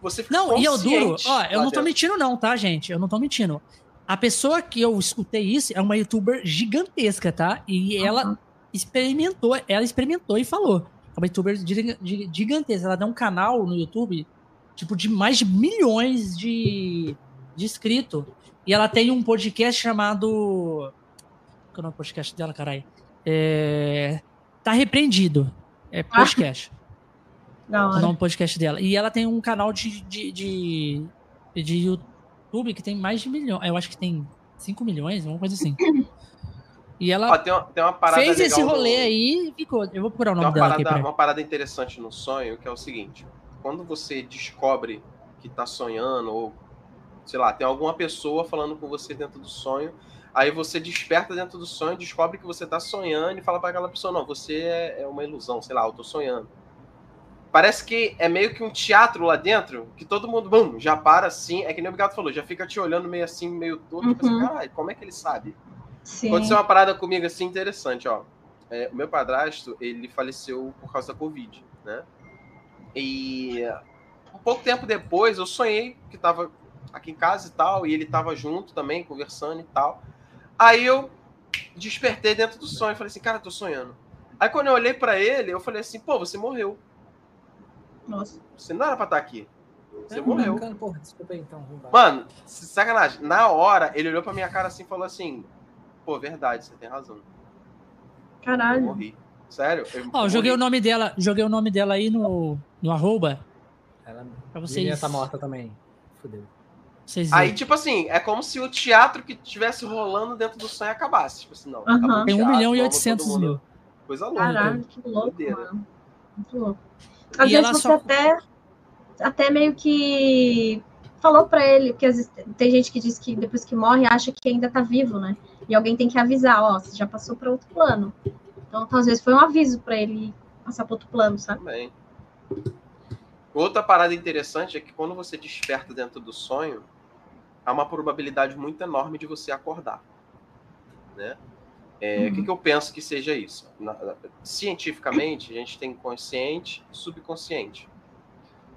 Você fica Não, e eu duro. Ó, eu não tô dentro. mentindo, não, tá, gente? Eu não tô mentindo. A pessoa que eu escutei isso é uma youtuber gigantesca, tá? E ela Aham. experimentou, ela experimentou e falou. É uma youtuber gi- gi- gigantesca. Ela tem um canal no YouTube, tipo, de mais de milhões de, de inscritos. E ela tem um podcast chamado. Qual é o nome do podcast dela, caralho? É... Tá repreendido. É podcast. Da o hora. nome do podcast dela. E ela tem um canal de, de, de, de YouTube que tem mais de milhão. Eu acho que tem 5 milhões, uma coisa assim. E ela Ó, tem, uma, tem uma parada fez esse legal no- rolê aí e ficou. Eu vou procurar o Tem nome uma dela aqui. parada, peraí. uma parada interessante no sonho, que é o seguinte: quando você descobre que tá sonhando, ou sei lá, tem alguma pessoa falando com você dentro do sonho, aí você desperta dentro do sonho, descobre que você tá sonhando e fala para aquela pessoa: não, você é, é uma ilusão, sei lá, eu tô sonhando. Parece que é meio que um teatro lá dentro, que todo mundo, bum, já para assim, é que nem o Gato falou, já fica te olhando meio assim, meio todo, assim, Uhum. caralho, como é que ele sabe? Sim. Aconteceu uma parada comigo assim interessante, ó. É, o meu padrasto, ele faleceu por causa da Covid, né? E um pouco tempo depois eu sonhei que tava aqui em casa e tal, e ele tava junto também, conversando e tal. Aí eu despertei dentro do sonho e falei assim, cara, tô sonhando. Aí quando eu olhei pra ele, eu falei assim, pô, você morreu. Nossa. Você não era pra estar aqui. Você É, morreu. bacana, Porra, desculpa aí então. Mano, sacanagem. Na hora, ele olhou pra minha cara assim e falou assim: Pô, verdade, você tem razão. Eu Caralho. morri. Sério? Eu Ó, eu joguei o nome dela, joguei o nome dela aí no, no arroba Ela pra a vocês, tá morta também. Fudeu. vocês Aí, tipo assim, é como se o teatro que estivesse rolando dentro do sonho acabasse. Tipo assim, não. Acabou o Tem 1 teatro, milhão e vamos 800 todo mundo- mil. Coisa louca. Caralho, que louco, mano. Muito louco. Às E vezes você só- até, até meio que falou pra ele, porque às vezes tem gente que diz que depois que morre acha que ainda tá vivo, né? E alguém tem que avisar, ó, você já passou pra outro plano. Então, às vezes foi um aviso pra ele passar pra outro plano, sabe? Também. Outra parada interessante é que quando você desperta dentro do sonho, há uma probabilidade muito enorme de você acordar. Né? É, O Uhum. que, que eu penso que seja isso? Na- na- cientificamente, a gente tem consciente e subconsciente.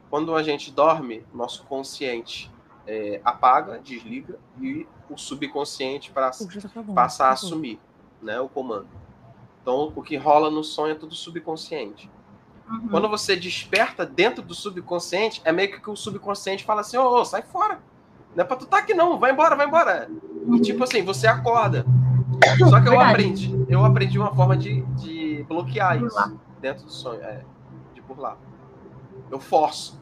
Quando a gente dorme, nosso consciente é, apaga, desliga, e o subconsciente pra, já tá passa a assumir né, o comando. Então, o que rola no sonho é tudo subconsciente. Uhum. Quando você desperta dentro do subconsciente, é meio que o subconsciente fala assim: ô, ô, sai fora. Não é pra tu tá aqui, não. Vai embora, vai embora. E tipo assim, você acorda. Só que eu Verdade. aprendi. Eu aprendi uma forma de, de bloquear isso dentro do sonho. É, de burlar. Eu forço.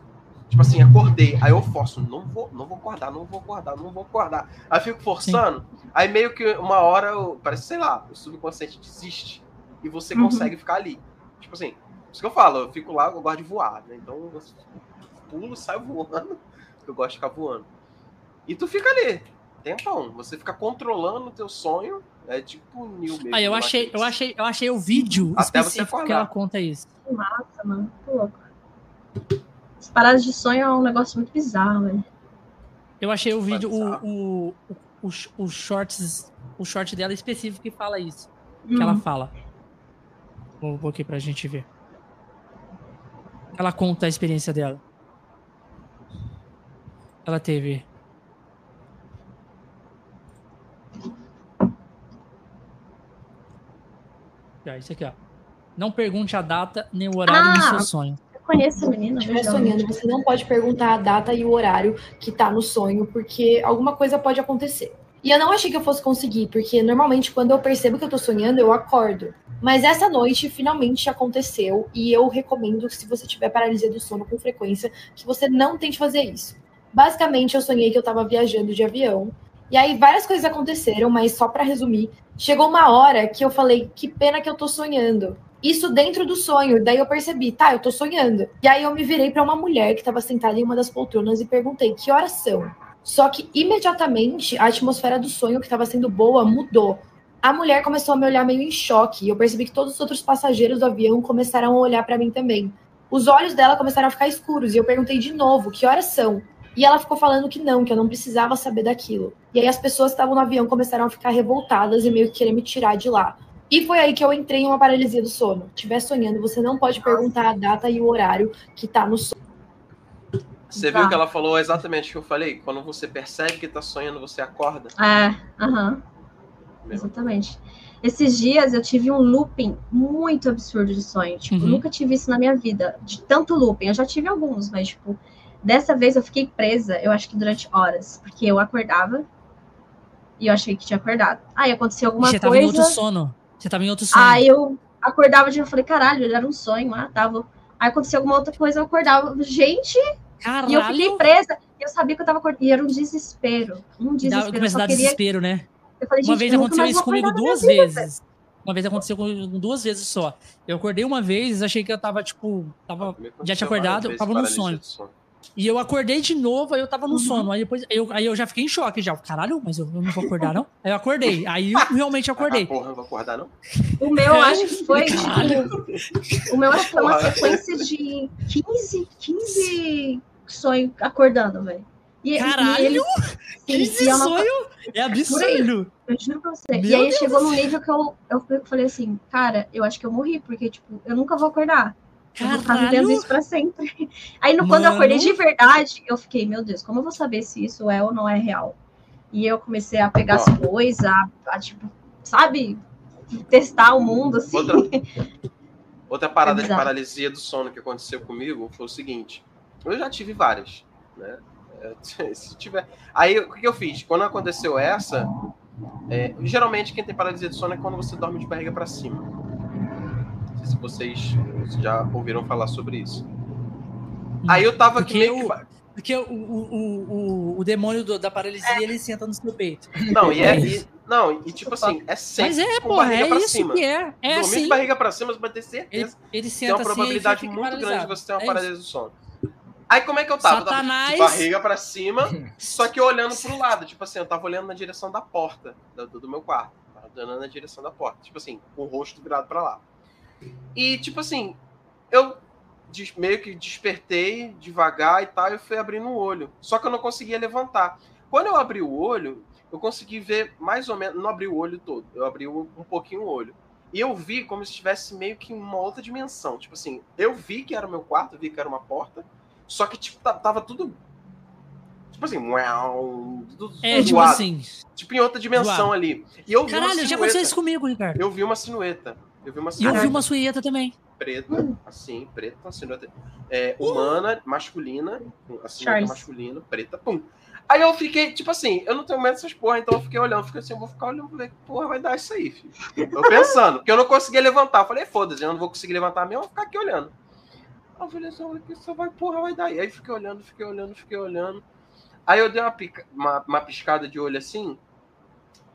Tipo assim, acordei. Aí eu forço. Não vou, não vou acordar, não vou acordar, não vou acordar. Aí eu fico forçando. Aí meio que uma hora, eu- parece, sei lá, o subconsciente desiste. E você Uhum. consegue ficar ali. Tipo assim, isso que eu falo, eu fico lá, eu gosto de voar, né? Então eu pulo, saio voando, eu gosto de ficar voando. E tu fica ali, tempão. Você fica controlando o teu sonho, é tipo o Neo mesmo. Ah, eu achei, eu achei, eu achei o vídeo Até você específico que ela conta isso. Que massa, mano. Que louco. As paradas de sonho é um negócio muito bizarro, velho. Eu achei o vídeo, o, o, o, o, shorts, o short dela específico que fala isso. Que Hum. ela fala. Vou, vou aqui pra gente ver. Ela conta a experiência dela. Ela teve. Ah, isso aqui, ó. Não pergunte a data nem o horário do Ah! seu sonho. Conheço a menina, estiver veja. sonhando, você não pode perguntar a data e o horário que tá no sonho, porque alguma coisa pode acontecer. E eu não achei que eu fosse conseguir, porque normalmente quando eu percebo que eu tô sonhando, eu acordo. Mas essa noite finalmente aconteceu e eu recomendo que se você tiver paralisia do sono com frequência, que você não tente fazer isso. Basicamente, eu sonhei que eu tava viajando de avião. E aí várias coisas aconteceram, mas só pra resumir, chegou uma hora que eu falei, que pena que eu tô sonhando. Isso dentro do sonho. Daí eu percebi, tá, eu tô sonhando. E aí eu me virei para uma mulher que tava sentada em uma das poltronas e perguntei: "Que horas são?" Só que imediatamente a atmosfera do sonho que estava sendo boa mudou. A mulher começou a me olhar meio em choque e eu percebi que todos os outros passageiros do avião começaram a olhar para mim também. Os olhos dela começaram a ficar escuros e eu perguntei de novo: "Que horas são?" E ela ficou falando que não, que eu não precisava saber daquilo. E aí as pessoas que estavam no avião começaram a ficar revoltadas e meio que querer me tirar de lá. E foi aí que eu entrei em uma paralisia do sono. Se estiver sonhando, você não pode perguntar a data e o horário que tá no sono. Você Tá. viu que ela falou exatamente o que eu falei? Quando você percebe que tá sonhando, você acorda. É, aham. Exatamente. Esses dias eu tive um looping muito absurdo de sonho. Tipo, Uhum. nunca tive isso na minha vida. De tanto looping. Eu já tive alguns, mas, tipo, dessa vez eu fiquei presa, eu acho que durante horas. Porque eu acordava e eu achei que tinha acordado. Aí aconteceu alguma Você tava em outro coisa. sono. Você tava em outro sono. Aí eu acordava de novo, eu falei, caralho, era um sonho, ah, tava. Aí aconteceu alguma outra coisa, eu acordava, gente, Caralho. e eu fiquei presa. E eu sabia que eu tava acordando. E era um desespero. Um desespero. Eu começa a dar queria. desespero, né? Eu falei, Uma vez aconteceu isso comigo duas vezes. Uma vez aconteceu comigo duas vezes só. Eu acordei uma vez, achei que eu tava, tipo, tava Já tinha acordado, eu tava no paralisia sonho. E eu acordei de novo, aí eu tava no Uhum. sono. Aí depois eu, aí eu já fiquei em choque já. Caralho, mas eu, eu não vou acordar, não? Aí eu acordei. Aí eu realmente Ah, acordei. porra, não vou acordar, não? O meu, acho que foi. Caralho. tipo, o meu, acho que foi uma sequência de 15, 15 sonhos acordando, velho. E, Caralho, e ele, Que sim, esse e eu não- sonho é absurdo. Eu juro pra você. Meu e aí Deus chegou num nível que eu, eu falei assim, cara, eu acho que eu morri, porque, tipo, eu nunca vou acordar. Eu vou ficar vivendo Caralho. isso pra sempre. Aí, no, quando eu acordei de verdade, eu fiquei, meu Deus, como eu vou saber se isso é ou não é real? E eu comecei a pegar as Ó. coisas, a, a, tipo, sabe, testar o mundo, assim. Outra, outra parada de bizarro. paralisia do sono que aconteceu comigo foi o seguinte. Eu já tive várias, né? É, Se tiver. Aí o que eu fiz? Quando aconteceu essa, é, geralmente quem tem paralisia do sono é quando você dorme de barriga para cima. Sei se vocês já ouviram falar sobre isso. Aí eu tava aqui Porque meio eu- Porque o, o, o, o, demônio do- da paralisia, ele senta no seu peito. Não, e é. É e- não, e tipo assim, é sempre Mas é, com porra, barriga é pra isso cima. que é. É Dormir assim. de barriga pra cima, você vai ter Ele, certeza. ele Tem senta uma assim probabilidade fica muito grande de você ter uma É paralisia do sono. Aí como é que eu tava? Eu tava Satanás. de barriga pra cima, só que olhando pro lado. Tipo assim, eu tava olhando na direção da porta do, do meu quarto. Tava olhando na direção da porta. Tipo assim, com o rosto virado pra lá. E tipo assim, eu meio que despertei devagar e tal, e fui abrindo o olho. Só que eu não conseguia levantar. Quando eu abri o olho, eu consegui ver mais ou menos. Não abri o olho todo, eu abri um pouquinho o olho. E eu vi como se estivesse meio que em uma outra dimensão. Tipo assim, eu vi que era o meu quarto, vi que era uma porta, só que tipo, ta- tava tudo. Tipo assim, uau, tudo É, tipo assim. Tipo em outra dimensão ali. E eu vi Caralho, uma já aconteceu isso comigo, Ricardo. Eu vi uma sinueta. Eu vi uma E eu vi uma suíeta também. preta, assim, preta, uma sinueta é, humana, masculina, a sinueta Charles. masculina, preta, pum. Aí eu fiquei, tipo assim, eu não tenho medo dessas porra, então eu fiquei olhando, fiquei assim, eu vou ficar olhando pra ver que porra vai dar isso aí, filho. Eu pensando, porque eu não conseguia levantar. Eu falei, foda-se, eu não vou conseguir levantar mesmo, eu vou ficar aqui olhando. Aí eu falei assim, "Olha que isso vai, porra, vai dar. E aí fiquei olhando, fiquei olhando, fiquei olhando. Aí eu dei uma, pica- uma, uma piscada de olho assim,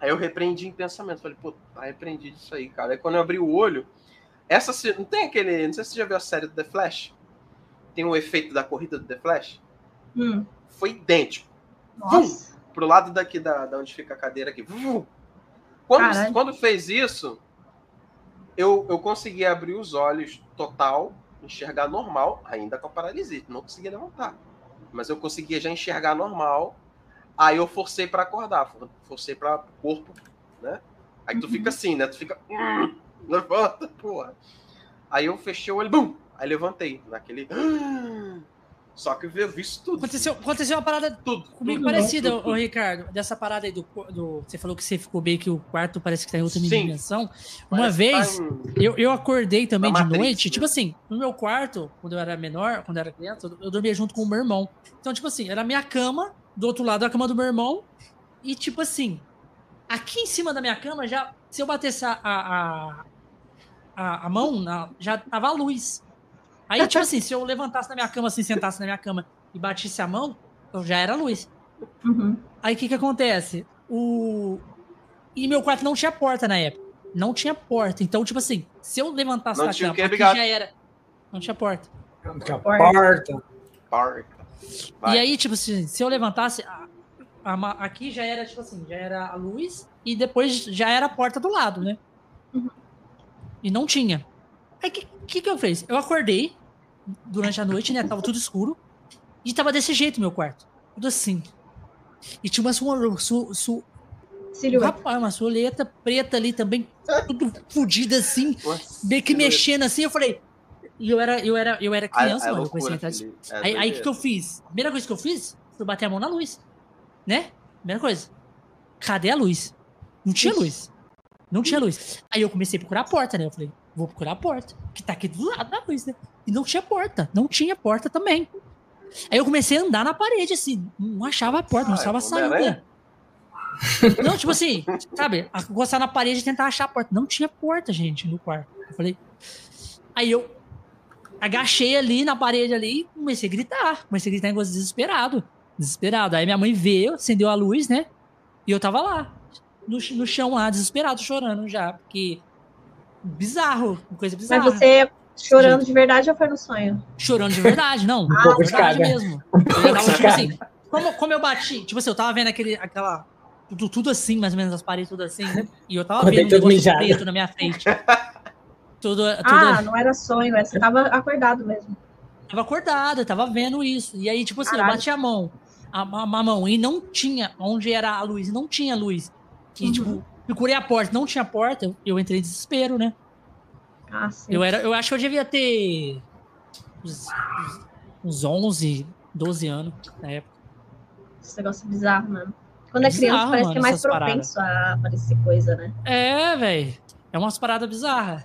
aí eu repreendi em pensamento. Falei, pô, tá repreendido isso aí, cara. Aí quando eu abri o olho, essa não tem aquele, não sei se você já viu a série do The Flash. Tem o efeito da corrida do The Flash. Hum, Foi idêntico nossa. pro lado daqui da, da onde fica a cadeira aqui. Vum. Quando, Caralho. quando fez isso, eu, eu consegui abrir os olhos total, enxergar normal, ainda com a paralisia, não conseguia levantar. Mas eu conseguia já enxergar normal. Aí eu forcei para acordar, for- forcei para corpo, né? Aí tu Uhum. fica assim, né? Tu fica "Hum, levanta, porra. Aí eu fechei o olho, bum, aí levantei, naquele Só que eu vi isso tudo. Aconteceu, aconteceu uma parada tudo. comigo tudo, parecida, tudo, ô, Ricardo. Dessa parada aí do, do. Você falou que você ficou meio que o quarto parece que tá em outra Sim. dimensão. Uma que vez, tá em- eu, eu acordei também Na de Matrix, noite. né? Tipo assim, no meu quarto, quando eu era menor, quando eu era criança, eu dormia junto com o meu irmão. Então, tipo assim, era a minha cama, do outro lado a cama do meu irmão. E, tipo assim, aqui em cima da minha cama, já. Se eu batesse a, a, a, a mão, na- já tava a luz. Aí, tipo assim, se eu levantasse na minha cama, assim, sentasse na minha cama e batisse a mão, eu já era luz. Uhum. Aí o que que acontece? O... E meu quarto não tinha porta na época. não tinha porta. Então, tipo assim, se eu levantasse Não tinha cama, já era. Não tinha porta. Porta. porta. Porta. Vai. E aí, tipo assim, se eu levantasse, a- a aqui já era, tipo assim, já era a luz e depois já era a porta do lado, né? Uhum. E não tinha. Aí, o que, que que eu fiz? Eu acordei durante a noite, né? Tava tudo escuro. E tava desse jeito meu quarto. Tudo assim. E tinha uma, su, su, su, Silhueta. rapaz, uma soleta preta ali também, tudo fodida assim, Nossa, meio que mexendo assim. Eu falei. E eu era, eu era, eu era Ah, criança, é mano. Eu loucura, comecei a entrar de Felipe. É Aí, o que, que eu fiz? A primeira coisa que eu fiz foi bater a mão na luz. Né? Primeira coisa. Cadê a luz? Não tinha Ixi. luz. Não tinha luz. Aí eu comecei a procurar a porta, né? Eu falei, vou procurar a porta. Que tá aqui do lado da luz, né? E não tinha porta. Não tinha porta também. Aí eu comecei a andar na parede, assim. Não achava a porta, não Ah, achava a é saída. Não, tipo assim, sabe? Gostar na parede e tentar achar a porta. Não tinha porta, gente, no quarto. Eu falei. Aí eu agachei ali na parede ali e comecei a gritar. Comecei a gritar em voz desesperado. Desesperado. Aí minha mãe veio, acendeu a luz, né? E eu tava lá, no, no chão lá, desesperado, chorando já. Porque. Bizarro, uma coisa bizarra. Mas você chorando de verdade ou foi no sonho? Chorando de verdade, não. Um de verdade mesmo. Eu tava, tipo assim, como, como eu bati, tipo assim, eu tava vendo aquele, aquela. Tudo, tudo assim, mais ou menos, as paredes, tudo assim, né? E eu tava vendo um negócio mijado. preto na minha frente. Tudo, tudo Ah, não era sonho, era- você tava acordado mesmo. tava acordado, eu tava vendo isso. E aí, tipo assim, eu Caralho. bati a mão, a, a, a mão, e não tinha onde era a luz, não tinha luz. E, Uhum. tipo, procurei a porta, não tinha porta, eu, eu entrei em desespero, né? Ah, sim. Eu, era, eu acho que eu devia ter uns, uns 11, 12 anos na época. Esse negócio é bizarro, mano. Quando é criança, Bizarro, parece mano, que é mais essas paradas. propenso a aparecer coisa, né? É, velho. É umas paradas bizarras.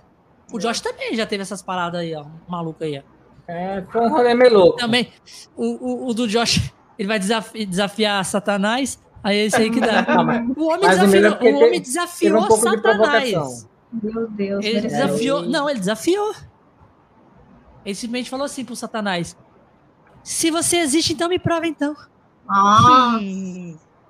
O Josh também já teve essas paradas aí, ó. Maluco aí, ó. É, foi um rolê meio louco. Também, o, o, o do Josh, ele vai desafi- desafiar Satanás, aí é esse aí que dá. Não, mas O homem o é desafiou, porque o homem teve- desafiou teve um pouco de Satanás. provocação. Meu Deus. Ele desafiou. Não, ele desafiou. Ele simplesmente falou assim pro Satanás: Se você existe, então me prova então. Ah.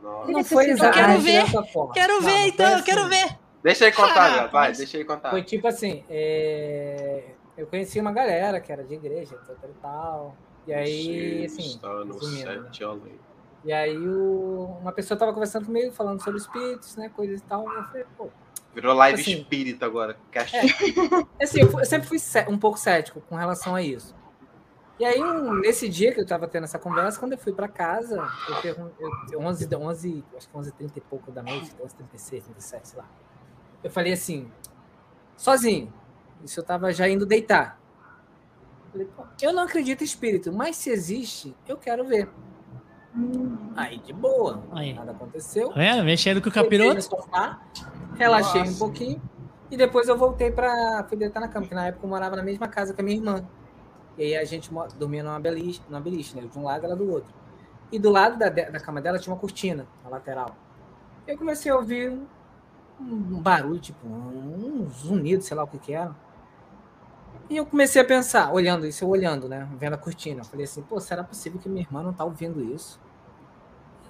Não Ele foi Eu quero exatamente ver, dessa forma. Quero Não, ver não então, eu quero ver. Deixa ele contar, Ah, Gato, vai, mas- deixa ele contar. Foi tipo assim, é, eu conheci uma galera que era de igreja, etc e tal. E aí, Você assim, está no resumindo, né? E aí o- uma pessoa tava conversando comigo, falando sobre espíritos, né, coisas e tal. Eu falei, pô, Virou live Assim, espírita agora. Cast É. Assim, eu, fu- eu sempre fui um pouco cético com relação a isso. E aí, um- nesse dia que eu tava tendo essa conversa, quando eu fui para casa, eu perguntei, 11, 11, acho que 11 30 e pouco da noite, 11 36, 37, sei lá. Eu falei assim, sozinho. Isso eu tava já indo deitar. Falei, pô, eu não acredito em espírito, mas se existe, eu quero ver. Aí, de boa, Aí. nada aconteceu. Vendo? Mexendo com o capiroto. sofá, relaxei um Nossa. pouquinho e depois eu voltei pra. fui deitar na cama, porque na época eu morava na mesma casa com a minha irmã. E aí a gente dormia numa beliche, numa beliche, né? De um lado ela do outro. E do lado da, da cama dela tinha uma cortina na lateral. Eu comecei a ouvir um, barulho, tipo, um zunido, sei lá o que que era. E eu comecei a pensar, olhando isso, eu olhando, né? Vendo a cortina. Eu falei assim, pô, será possível que minha irmã não tá ouvindo isso?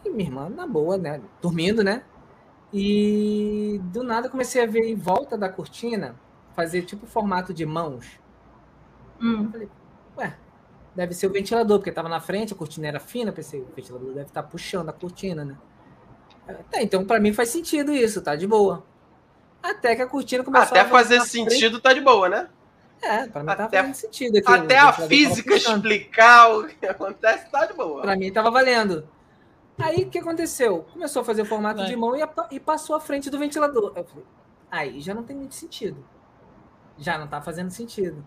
E minha irmã, na boa, né? Dormindo, né? E do nada eu comecei a ver em volta da cortina fazer tipo formato de mãos. Hum. Ué, deve ser o ventilador, porque tava na frente, a cortina era fina, pensei, o ventilador deve estar puxando a cortina, né? Tá, então para mim faz sentido isso, tá de boa. Até que a cortina começou Até a fazer sentido tá de boa, né? É, pra mim tava Até- fazendo sentido. aqui, Até a física explicar o que acontece tá de boa. Pra mim tava valendo. Aí o que aconteceu? Começou a fazer o formato Vai. de mão e, apa- e passou à frente do ventilador. Eu falei, aí já não tem muito sentido. Já não tá fazendo sentido.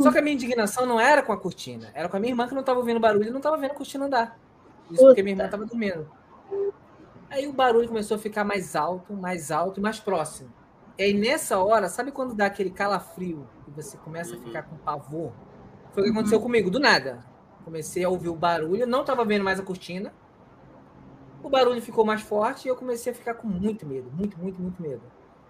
Só que a minha indignação não era com a cortina, era com a minha irmã que não tava ouvindo barulho e não tava vendo a cortina andar. Isso porque minha irmã tava dormindo. Aí o barulho começou a ficar mais alto, mais alto e mais próximo. E aí nessa hora, sabe quando dá aquele calafrio e você começa a ficar com pavor? Foi o que aconteceu comigo, do nada. Comecei a ouvir o barulho, não estava vendo mais a cortina. O barulho ficou mais forte e eu comecei a ficar com muito medo, muito, muito, muito medo.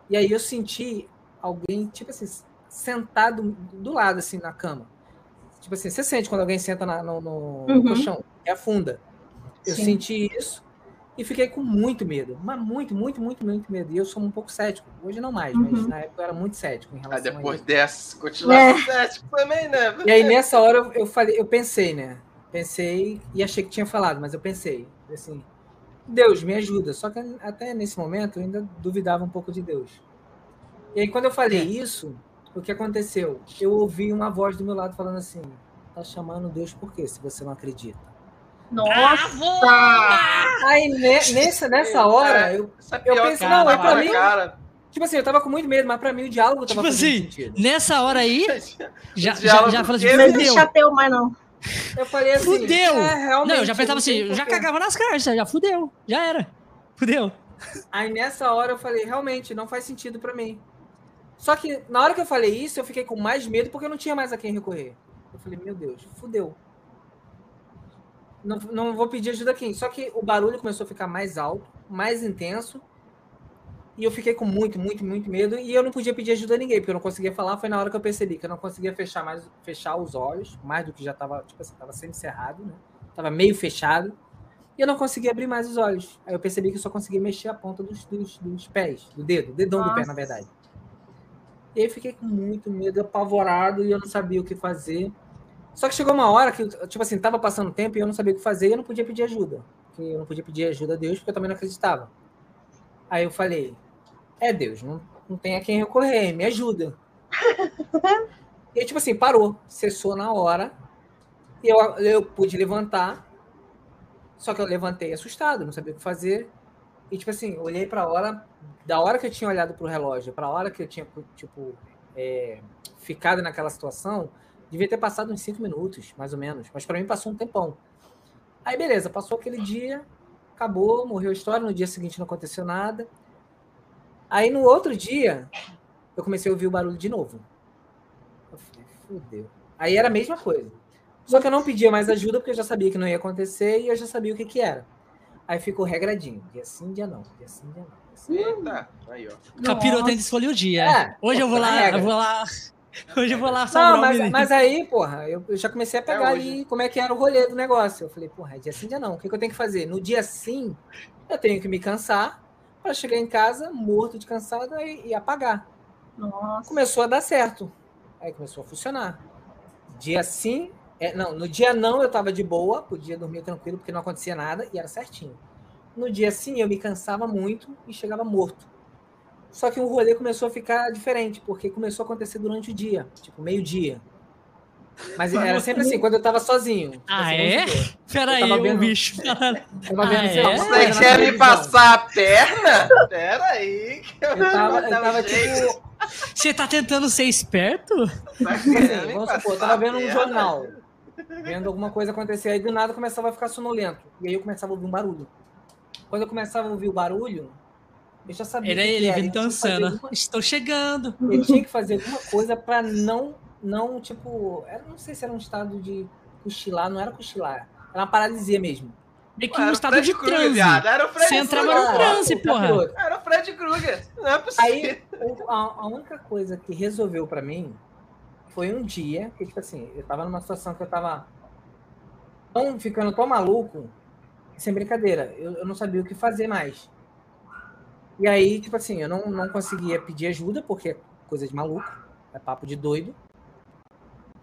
E aí eu senti alguém, tipo assim, sentado do lado, assim, na cama. Tipo assim, você sente quando alguém senta na- no, no- no Uhum. colchão, é afunda. Eu Sim. senti isso. E fiquei com muito medo, mas muito, muito, muito, muito medo. E eu sou um pouco cético. Hoje não mais, mas Uhum. na época eu era muito cético em Aí relação a depois isso. dessa, continua É. cético também, né? E aí nessa hora eu, eu falei, eu pensei, né? Pensei e achei que tinha falado, mas eu pensei, assim, Deus me ajuda. Só que até nesse momento eu ainda duvidava um pouco de Deus. E aí quando eu falei É. isso, o que aconteceu? Eu ouvi uma voz do meu lado falando assim: "Tá chamando Deus por quê? Se você não acredita?" Nossa! Aí ne- nessa nessa hora eu Essa Eu pensei, cara, não, é pra mim- cara. Tipo assim, eu tava com muito medo, mas pra mim o diálogo tava Tipo assim, sentido. Nessa hora aí, já, já, já falei assim, Não fudeu. existe ateu mais, não. Eu falei assim, Fudeu! é, Não, eu já pensava não assim, eu já cagava nas cartas, já fudeu, já era. Fudeu. Aí nessa hora eu falei, realmente, não faz sentido pra mim. Só que na hora que eu falei isso, eu fiquei com mais medo porque eu não tinha mais a quem recorrer. Eu falei, meu Deus, fudeu. Não, não vou pedir ajuda aqui. Só que o barulho começou a ficar mais alto, mais intenso. E eu fiquei com muito, muito, muito medo. E eu não podia pedir ajuda a ninguém, porque eu não conseguia falar. Foi na hora que eu percebi que eu não conseguia fechar mais, fechar os olhos, mais do que já estava, tipo assim, tava semi cerrado, né? Tava meio fechado. E eu não conseguia abrir mais os olhos. Aí eu percebi que eu só conseguia mexer a ponta dos, dos, dos pés, do dedo, dedão do pé, na Nossa. verdade. E aí eu fiquei com muito medo, apavorado, e eu não sabia o que fazer. Só que chegou uma hora que, tipo assim, tava passando tempo e eu não sabia o que fazer e eu não podia pedir ajuda. Eu não podia pedir ajuda a Deus porque eu também não acreditava. Aí eu falei, é Deus, não, não tem a quem recorrer, me ajuda. e tipo assim, parou, cessou na hora. E eu, eu pude levantar. Só que eu levantei assustado, não sabia o que fazer. E, tipo assim, olhei pra hora, da hora que eu tinha olhado pro relógio, pra hora que eu tinha, tipo, é, ficado naquela situação, devia ter passado uns cinco minutos, mais ou menos. Mas pra mim passou um tempão. Aí, beleza, passou aquele dia, acabou, morreu a história. No dia seguinte não aconteceu nada. Aí, no outro dia, eu comecei a ouvir o barulho de novo. Eu falei, fudeu. Aí era a mesma coisa. Só que eu não pedia mais ajuda porque eu já sabia que não ia acontecer e eu já sabia o que, que era. Aí ficou regradinho. Dia sim, dia não. Dia sim, dia não. Dia sim, dia não. Eita, aí, ó. Capiroto tem que escolher o dia. É, Hoje eu vou lá, regra. eu vou lá. Hoje eu vou lá salvar Não, o mas, menino. mas aí, porra, eu eu já comecei a pegar É ali como é que era o rolê do negócio. Eu falei, porra, é dia sim, dia não. O que, que eu tenho que fazer? No dia sim, eu tenho que me cansar para chegar em casa morto de cansado e, e apagar. Nossa. Começou a dar certo. Aí começou a funcionar. Dia sim, é, não, no dia não eu tava de boa, podia dormir tranquilo porque não acontecia nada e era certinho. No dia sim eu me cansava muito e chegava morto. Só que o rolê começou a ficar diferente, porque começou a acontecer durante o dia, tipo meio-dia. Mas era sempre assim, quando eu tava sozinho. Tipo Ah, é? vamos supor, Pera eu aí, tava o vendo- bicho. Tava vendo, Ah, é? Você quer me televisão. passar a perna? Pera aí. que Eu tava, eu tava tipo, Você tá tentando ser esperto? Tá querendo me vamos supor, eu tava vendo um jornal, vendo alguma coisa acontecer, aí do nada eu começava a ficar sonolento. E aí eu começava a ouvir um barulho. Quando eu começava a ouvir o barulho, eu já sabia. Ele, ele era. Eu que fazer dançando. alguma- Estou chegando. Eu tinha que fazer alguma coisa pra não, não, tipo, era, não sei se era um estado de cochilar, não era cochilar, era uma paralisia mesmo. Meio que Era um o estado Fred de Krueger, transe. viado. Era o Fred Você entrava no transe, porra. Era o Fred Krueger. Não é possível. Aí, a, a única coisa que resolveu pra mim foi um dia que, tipo assim, eu tava numa situação que eu tava tão, ficando tão maluco, sem brincadeira, eu, eu não sabia o que fazer mais. E aí, tipo assim, eu não, não conseguia pedir ajuda, porque é coisa de maluco, é papo de doido.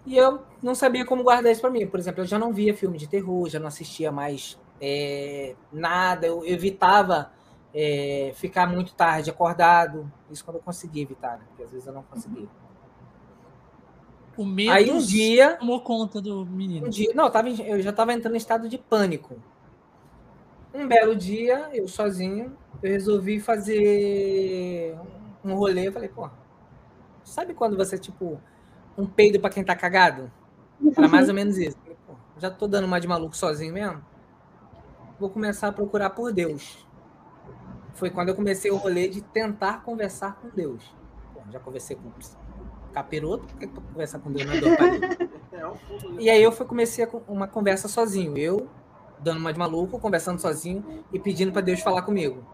E eu não sabia como guardar isso pra mim. Por exemplo, eu já não via filme de terror, já não assistia mais é, nada, eu evitava é, ficar muito tarde acordado. Isso quando eu conseguia evitar, né? Porque às vezes eu não conseguia. O medo Aí um dia, tomou conta do menino. um dia, não, eu, tava, eu já estava entrando em estado de pânico. Um belo dia, eu sozinho, eu resolvi fazer um rolê. Eu falei, pô, sabe quando você, tipo, um peido pra quem tá cagado? Era mais ou menos isso. Eu falei, pô, já tô dando uma de maluco sozinho mesmo. Vou começar a procurar por Deus. Foi quando eu comecei o rolê de tentar conversar com Deus. Pô, já conversei com capiroto, por que conversar com Deus não é Deus? É né? E aí eu fui, comecei uma conversa sozinho. Eu, dando uma de maluco, conversando sozinho e pedindo para Deus falar comigo.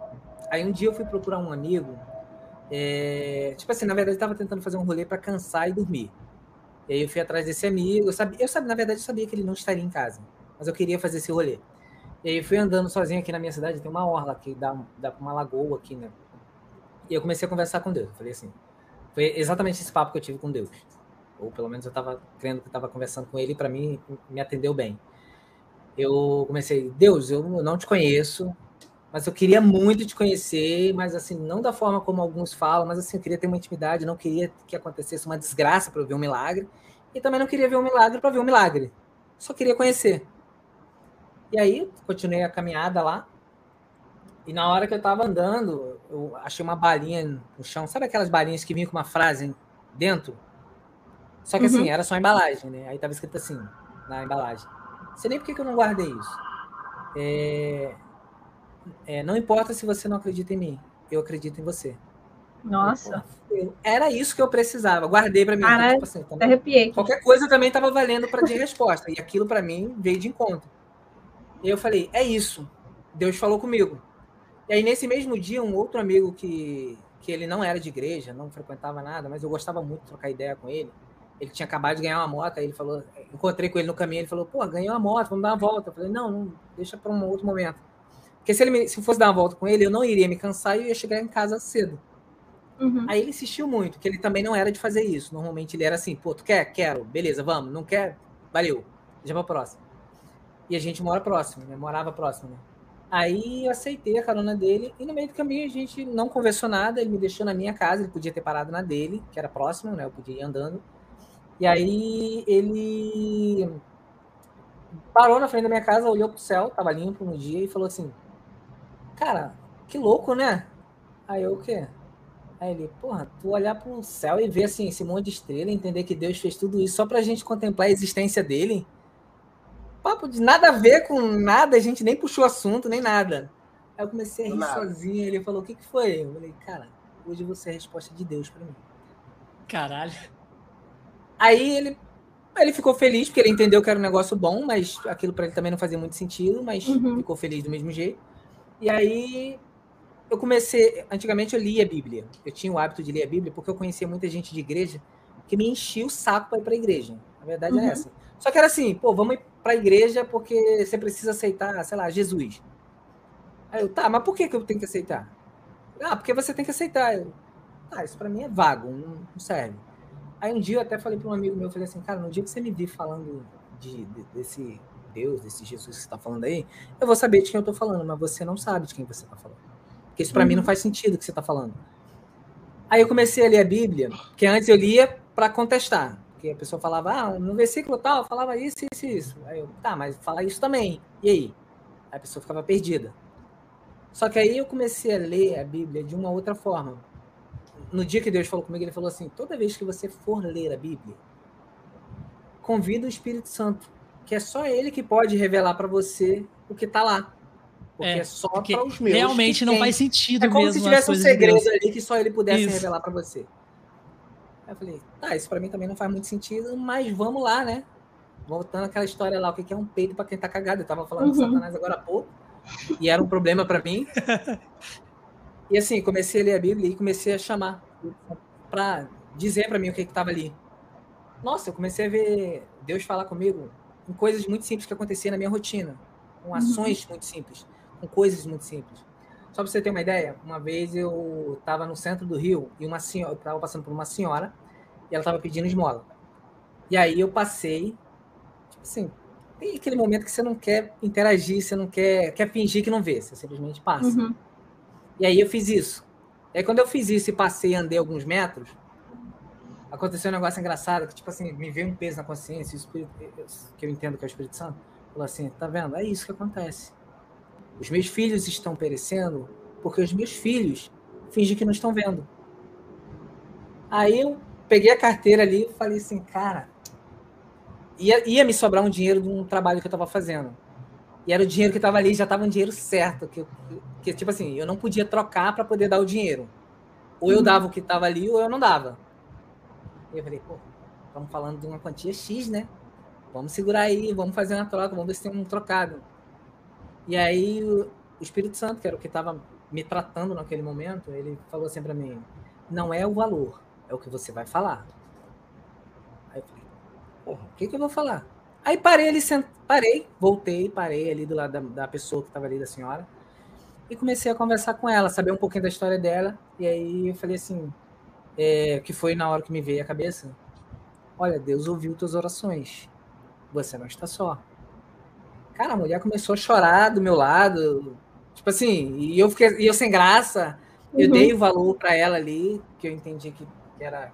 Aí um dia eu fui procurar um amigo. é, Tipo assim, na verdade, eu tava tentando fazer um rolê para cansar e dormir. E aí eu fui atrás desse amigo. Eu sabia, eu sabia, na verdade, eu sabia que ele não estaria em casa. Mas eu queria fazer esse rolê. E aí fui andando sozinho aqui na minha cidade, tem uma orla que dá, dá pra uma lagoa aqui, né? E eu comecei a conversar com Deus. Eu falei assim, foi exatamente esse papo que eu tive com Deus. Ou pelo menos eu estava crendo que estava conversando com ele para mim me atendeu bem. Eu comecei, Deus, eu não te conheço, mas eu queria muito te conhecer, mas assim, não da forma como alguns falam, mas assim, eu queria ter uma intimidade, não queria que acontecesse uma desgraça para eu ver um milagre, e também não queria ver um milagre para ver um milagre. Só queria conhecer. E aí, continuei a caminhada lá. E na hora que eu tava andando, eu achei uma balinha no chão. Sabe aquelas balinhas que vinham com uma frase dentro? Só que assim, uhum. assim, era só embalagem, né? Aí tava escrito assim, na embalagem. Não sei nem por que eu não guardei isso. É... É, não importa se você não acredita em mim, eu acredito em você. Nossa. Era isso que eu precisava. Guardei para mim. Caralho, tipo assim, também, arrepiei. Qualquer coisa também estava valendo para de resposta. E aquilo para mim veio de encontro. E eu falei, é isso. Deus falou comigo. E aí, nesse mesmo dia, um outro amigo que, que ele não era de igreja, não frequentava nada, mas eu gostava muito de trocar ideia com ele. Ele tinha acabado de ganhar uma moto, aí ele falou, encontrei com ele no caminho, ele falou, pô, ganhei uma moto, vamos dar uma volta. Eu falei, não, não deixa para um outro momento. Porque se ele me, se eu fosse dar uma volta com ele, eu não iria me cansar e eu ia chegar em casa cedo. Uhum. Aí ele insistiu muito, que ele também não era de fazer isso. Normalmente ele era assim, pô, tu quer? Quero, beleza, vamos. Não quer? Valeu. Já pra próxima. E a gente mora próximo, né? Morava próximo, né? Aí eu aceitei a carona dele e no meio do caminho a gente não conversou nada, ele me deixou na minha casa, ele podia ter parado na dele, que era próximo, né? Eu podia ir andando. E aí ele parou na frente da minha casa, olhou pro céu, tava limpo no dia e falou assim: "Cara, que louco, né?" Aí eu o quê? Aí ele, porra, tu olhar pro céu e ver assim esse monte de estrela, entender que Deus fez tudo isso só pra gente contemplar a existência dele papo de nada a ver com nada, a gente nem puxou assunto, nem nada. Aí eu comecei a rir nada. sozinho, ele falou, o que, que foi? Eu falei, cara, hoje você é a resposta de Deus para mim. Caralho. Aí ele, ele ficou feliz, porque ele entendeu que era um negócio bom, mas aquilo para ele também não fazia muito sentido, mas uhum. ficou feliz do mesmo jeito. E aí eu comecei, antigamente eu lia a Bíblia. Eu tinha o hábito de ler a Bíblia porque eu conhecia muita gente de igreja que me enchia o saco para ir para a igreja. A verdade é uhum. é essa. Só que era assim, pô, vamos para a igreja porque você precisa aceitar, sei lá, Jesus. Aí eu, tá, mas por que, que eu tenho que aceitar? Ah, porque você tem que aceitar. Eu, ah, isso para mim é vago, não, serve. Aí um dia eu até falei para um amigo meu, eu falei assim, cara, no dia que você me vir falando de, de, desse Deus, desse Jesus que você está falando aí, eu vou saber de quem eu estou falando, mas você não sabe de quem você está falando. Porque isso para uhum. mim não faz sentido o que você está falando. Aí eu comecei a ler a Bíblia, que antes eu lia para contestar. Porque a pessoa falava, ah, no versículo tal, falava isso, isso, isso. Aí eu, tá, mas fala isso também. E aí? Aí a pessoa ficava perdida. Só que aí eu comecei a ler a Bíblia de uma outra forma. No dia que Deus falou comigo, ele falou assim: toda vez que você for ler a Bíblia, convida o Espírito Santo, que é só ele que pode revelar para você o que está lá. Porque é, é só para os meus. Realmente não tem. faz sentido. É como se tivesse um segredo de ali que só ele pudesse Isso. revelar para você. Aí eu falei, tá, isso pra mim também não faz muito sentido, mas vamos lá, né? Voltando àquela história lá, o que é um peito para quem tá cagado. Eu tava falando uhum. de Satanás agora há pouco, e era um problema para mim. E assim, comecei a ler a Bíblia e comecei a chamar para dizer para mim o que que tava ali. Nossa, eu comecei a ver Deus falar comigo em coisas muito simples que aconteciam na minha rotina, com uhum. ações muito simples, com coisas muito simples. Só para você ter uma ideia, uma vez eu estava no centro do Rio e uma senhora, eu estava passando por uma senhora e ela estava pedindo esmola. E aí eu passei, tipo assim, tem aquele momento que você não quer interagir, você não quer, quer fingir que não vê, você simplesmente passa. Uhum. E aí eu fiz isso. E aí quando eu fiz isso e passei e andei alguns metros, aconteceu um negócio engraçado, que tipo assim, me veio um peso na consciência, Espírito, que eu entendo que é o Espírito Santo, falou assim, tá vendo? É isso que acontece. Os meus filhos estão perecendo porque os meus filhos fingem que não estão vendo. Aí eu peguei a carteira ali e falei assim, cara, ia, ia me sobrar um dinheiro de um trabalho que eu estava fazendo. E era o dinheiro que estava ali, já estava um dinheiro certo. Que, que, tipo assim, eu não podia trocar para poder dar o dinheiro. Ou eu uhum. dava o que estava ali, ou eu não dava. E eu falei, pô, estamos falando de uma quantia X, né? Vamos segurar aí, vamos fazer uma troca, vamos ver se tem um trocado. E aí o Espírito Santo, que era o que estava me tratando naquele momento, ele falou assim para mim: não é o valor, é o que você vai falar. Aí eu falei: porra, o que, que eu vou falar? Aí parei ali, sent... parei, voltei, parei ali do lado da, da pessoa que estava ali, da senhora, e comecei a conversar com ela, saber um pouquinho da história dela. E aí eu falei assim, é, que foi na hora que me veio a cabeça. Olha, Deus ouviu tuas orações. Você não está só. Cara, a mulher começou a chorar do meu lado. Tipo assim, e eu fiquei e eu sem graça. Eu Uhum. dei o valor para ela ali, que eu entendi que era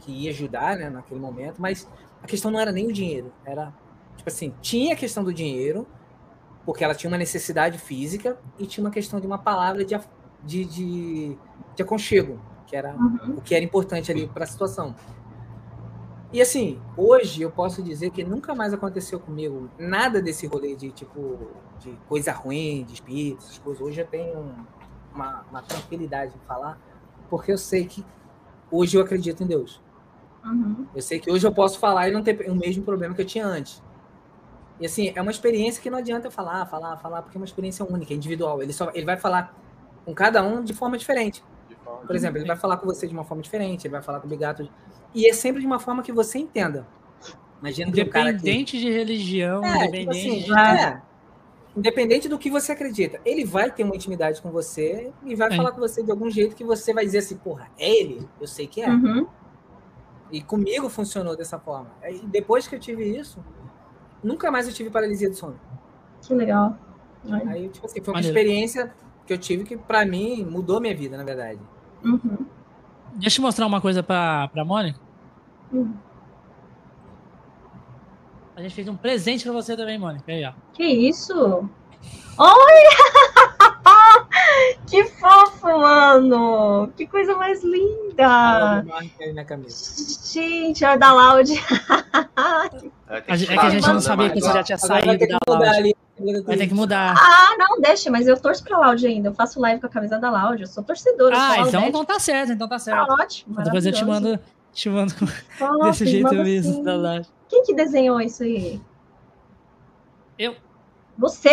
que ia ajudar, né, naquele momento, mas a questão não era nem o dinheiro, era tipo assim, tinha a questão do dinheiro, porque ela tinha uma necessidade física e tinha uma questão de uma palavra de, de, de, de aconchego, que era Uhum. o que era importante ali para a situação. E assim, hoje eu posso dizer que nunca mais aconteceu comigo nada desse rolê de tipo de coisa ruim, de espíritos, essas coisas. Hoje eu tenho uma, uma tranquilidade em falar, porque eu sei que hoje eu acredito em Deus. Uhum. Eu sei que hoje eu posso falar e não ter o mesmo problema que eu tinha antes. E assim, é uma experiência que não adianta falar, falar, falar, porque é uma experiência única, individual. Ele só ele vai falar com cada um de forma diferente. De forma- Por exemplo, ele vai falar com você de uma forma diferente, ele vai falar com o Bigato. E é sempre de uma forma que você entenda. Imagina cara que... Independente de religião, É, tipo independente assim, de. é. Independente do que você acredita, ele vai ter uma intimidade com você e vai É. falar com você de algum jeito que você vai dizer assim, porra, é ele? Eu sei que é. Uhum. E comigo funcionou dessa forma. E depois que eu tive isso, nunca mais eu tive paralisia do sono. Que legal. Aí, tipo assim, foi uma Maneiro. experiência que eu tive que, pra mim, mudou minha vida, na verdade. Uhum. Deixa eu mostrar uma coisa pra, pra Mônica. Hum. A gente fez um presente pra você também, Mônica. Aí, ó. Que isso? Olha! que fofo, mano! Que coisa mais linda! Gente, olha da Loud. É, é que a gente né, não sabia que você já tinha saído da loja. ali. Vai ter que mudar. Ah, não, deixa, mas eu torço pra Loud ainda. Eu faço live com a camisa da Loud. Eu sou torcedora. Ah, sou então, então tá certo, então tá Tá certo. ótimo. Depois eu te mando, te mando Top, desse jeito mesmo sim. da loja. Quem que desenhou isso aí? Eu. Você?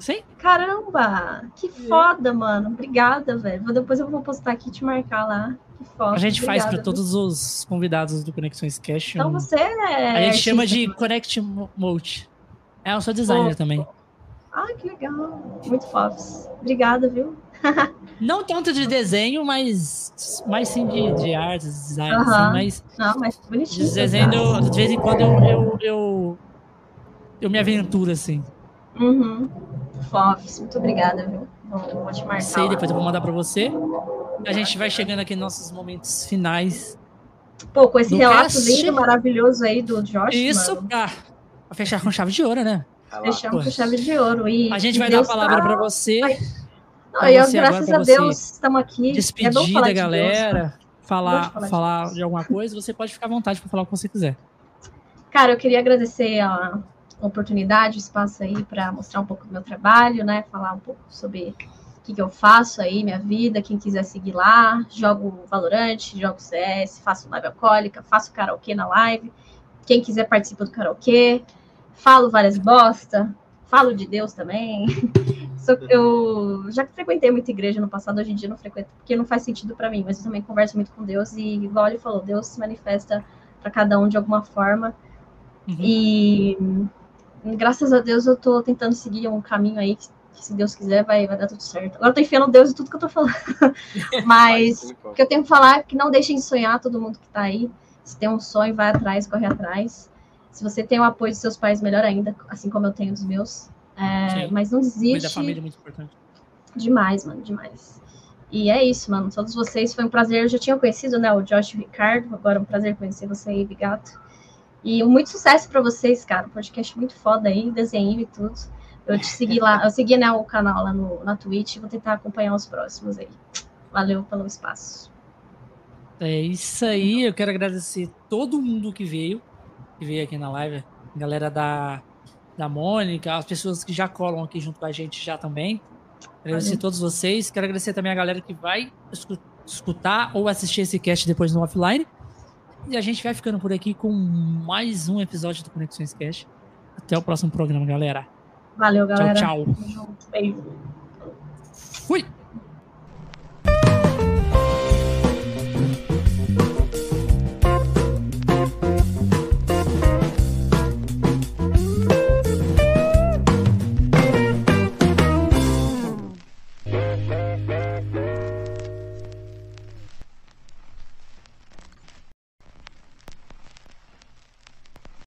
Sim? Caramba! Que foda, mano. Obrigada, velho. Depois eu vou postar aqui e te marcar lá. Que foda. A gente faz Obrigada, pra todos os convidados do Conexões Cash. Então um- você é. a gente chama de também. Connect Mode. É, eu sou designer Pô. também. Ah, que legal. Muito fofos. Obrigada, viu? Não tanto de desenho, mas mais sim de, de artes, design, Aham. assim, mas Não, mas bonitinho. de desenho, eu- de vez em quando eu, eu, eu, eu me aventuro, assim. Uhum. Fofos. Muito obrigada, viu? Vou, vou te marcar. Sei, lá. depois eu vou mandar pra você. A gente vai chegando aqui nos nossos momentos finais. Pô, com esse relato cast. lindo, maravilhoso aí do Josh. Isso, mano. pra, fechar com chave de ouro, né? Fechamos com chave de ouro. E A gente vai Deus dar a palavra tá- pra você, Não, pra eu, você agora, graças pra a Deus, estamos aqui. é despedir falar da de Deus, galera, né? falar, falar de falar Deus. de alguma coisa. Você pode ficar à vontade pra falar o que você quiser. Cara, eu queria agradecer a oportunidade, espaço aí para mostrar um pouco do meu trabalho, né? Falar um pouco sobre o que, que eu faço aí, minha vida, quem quiser seguir lá. Jogo Valorante, jogo CS, faço live alcoólica, faço karaokê na live. Quem quiser participa do karaokê. Falo várias bosta, falo de Deus também. Eu já frequentei muita igreja no passado, hoje em dia não frequento, porque não faz sentido para mim, mas eu também converso muito com Deus e, igual ele falou, Deus se manifesta para cada um de alguma forma. Uhum. E graças a Deus eu tô tentando seguir um caminho aí que, que se Deus quiser vai, vai dar tudo certo. Agora eu tô enfiando Deus em tudo que eu tô falando. Mas o que eu tenho que falar é que não deixem de sonhar, todo mundo que tá aí. Se tem um sonho, vai atrás, corre atrás. Se você tem o apoio dos seus pais, melhor ainda, assim como eu tenho dos meus. É, mas não Cuida da desiste. família é muito importante. Demais, mano, demais. E é isso, mano. Todos vocês, foi um prazer. Eu já tinha conhecido, né, o Josh e o Ricardo. Agora é um prazer conhecer você aí, Bigato. E muito sucesso pra vocês, cara. Um podcast muito foda aí, desenho e tudo. Eu te segui lá, eu segui né, o canal lá no, na Twitch. Vou tentar acompanhar os próximos aí. Valeu pelo espaço. É isso aí. Eu quero agradecer todo mundo que veio, que veio aqui na live. A galera da, da Mônica, as pessoas que já colam aqui junto com a gente já também. Agradecer a todos vocês. Quero agradecer também a galera que vai escu- escutar ou assistir esse cast depois no offline. E a gente vai ficando por aqui com mais um episódio do Conexões Cast. Até o próximo programa, galera. Valeu, galera. Tchau, tchau. Beijo. Fui!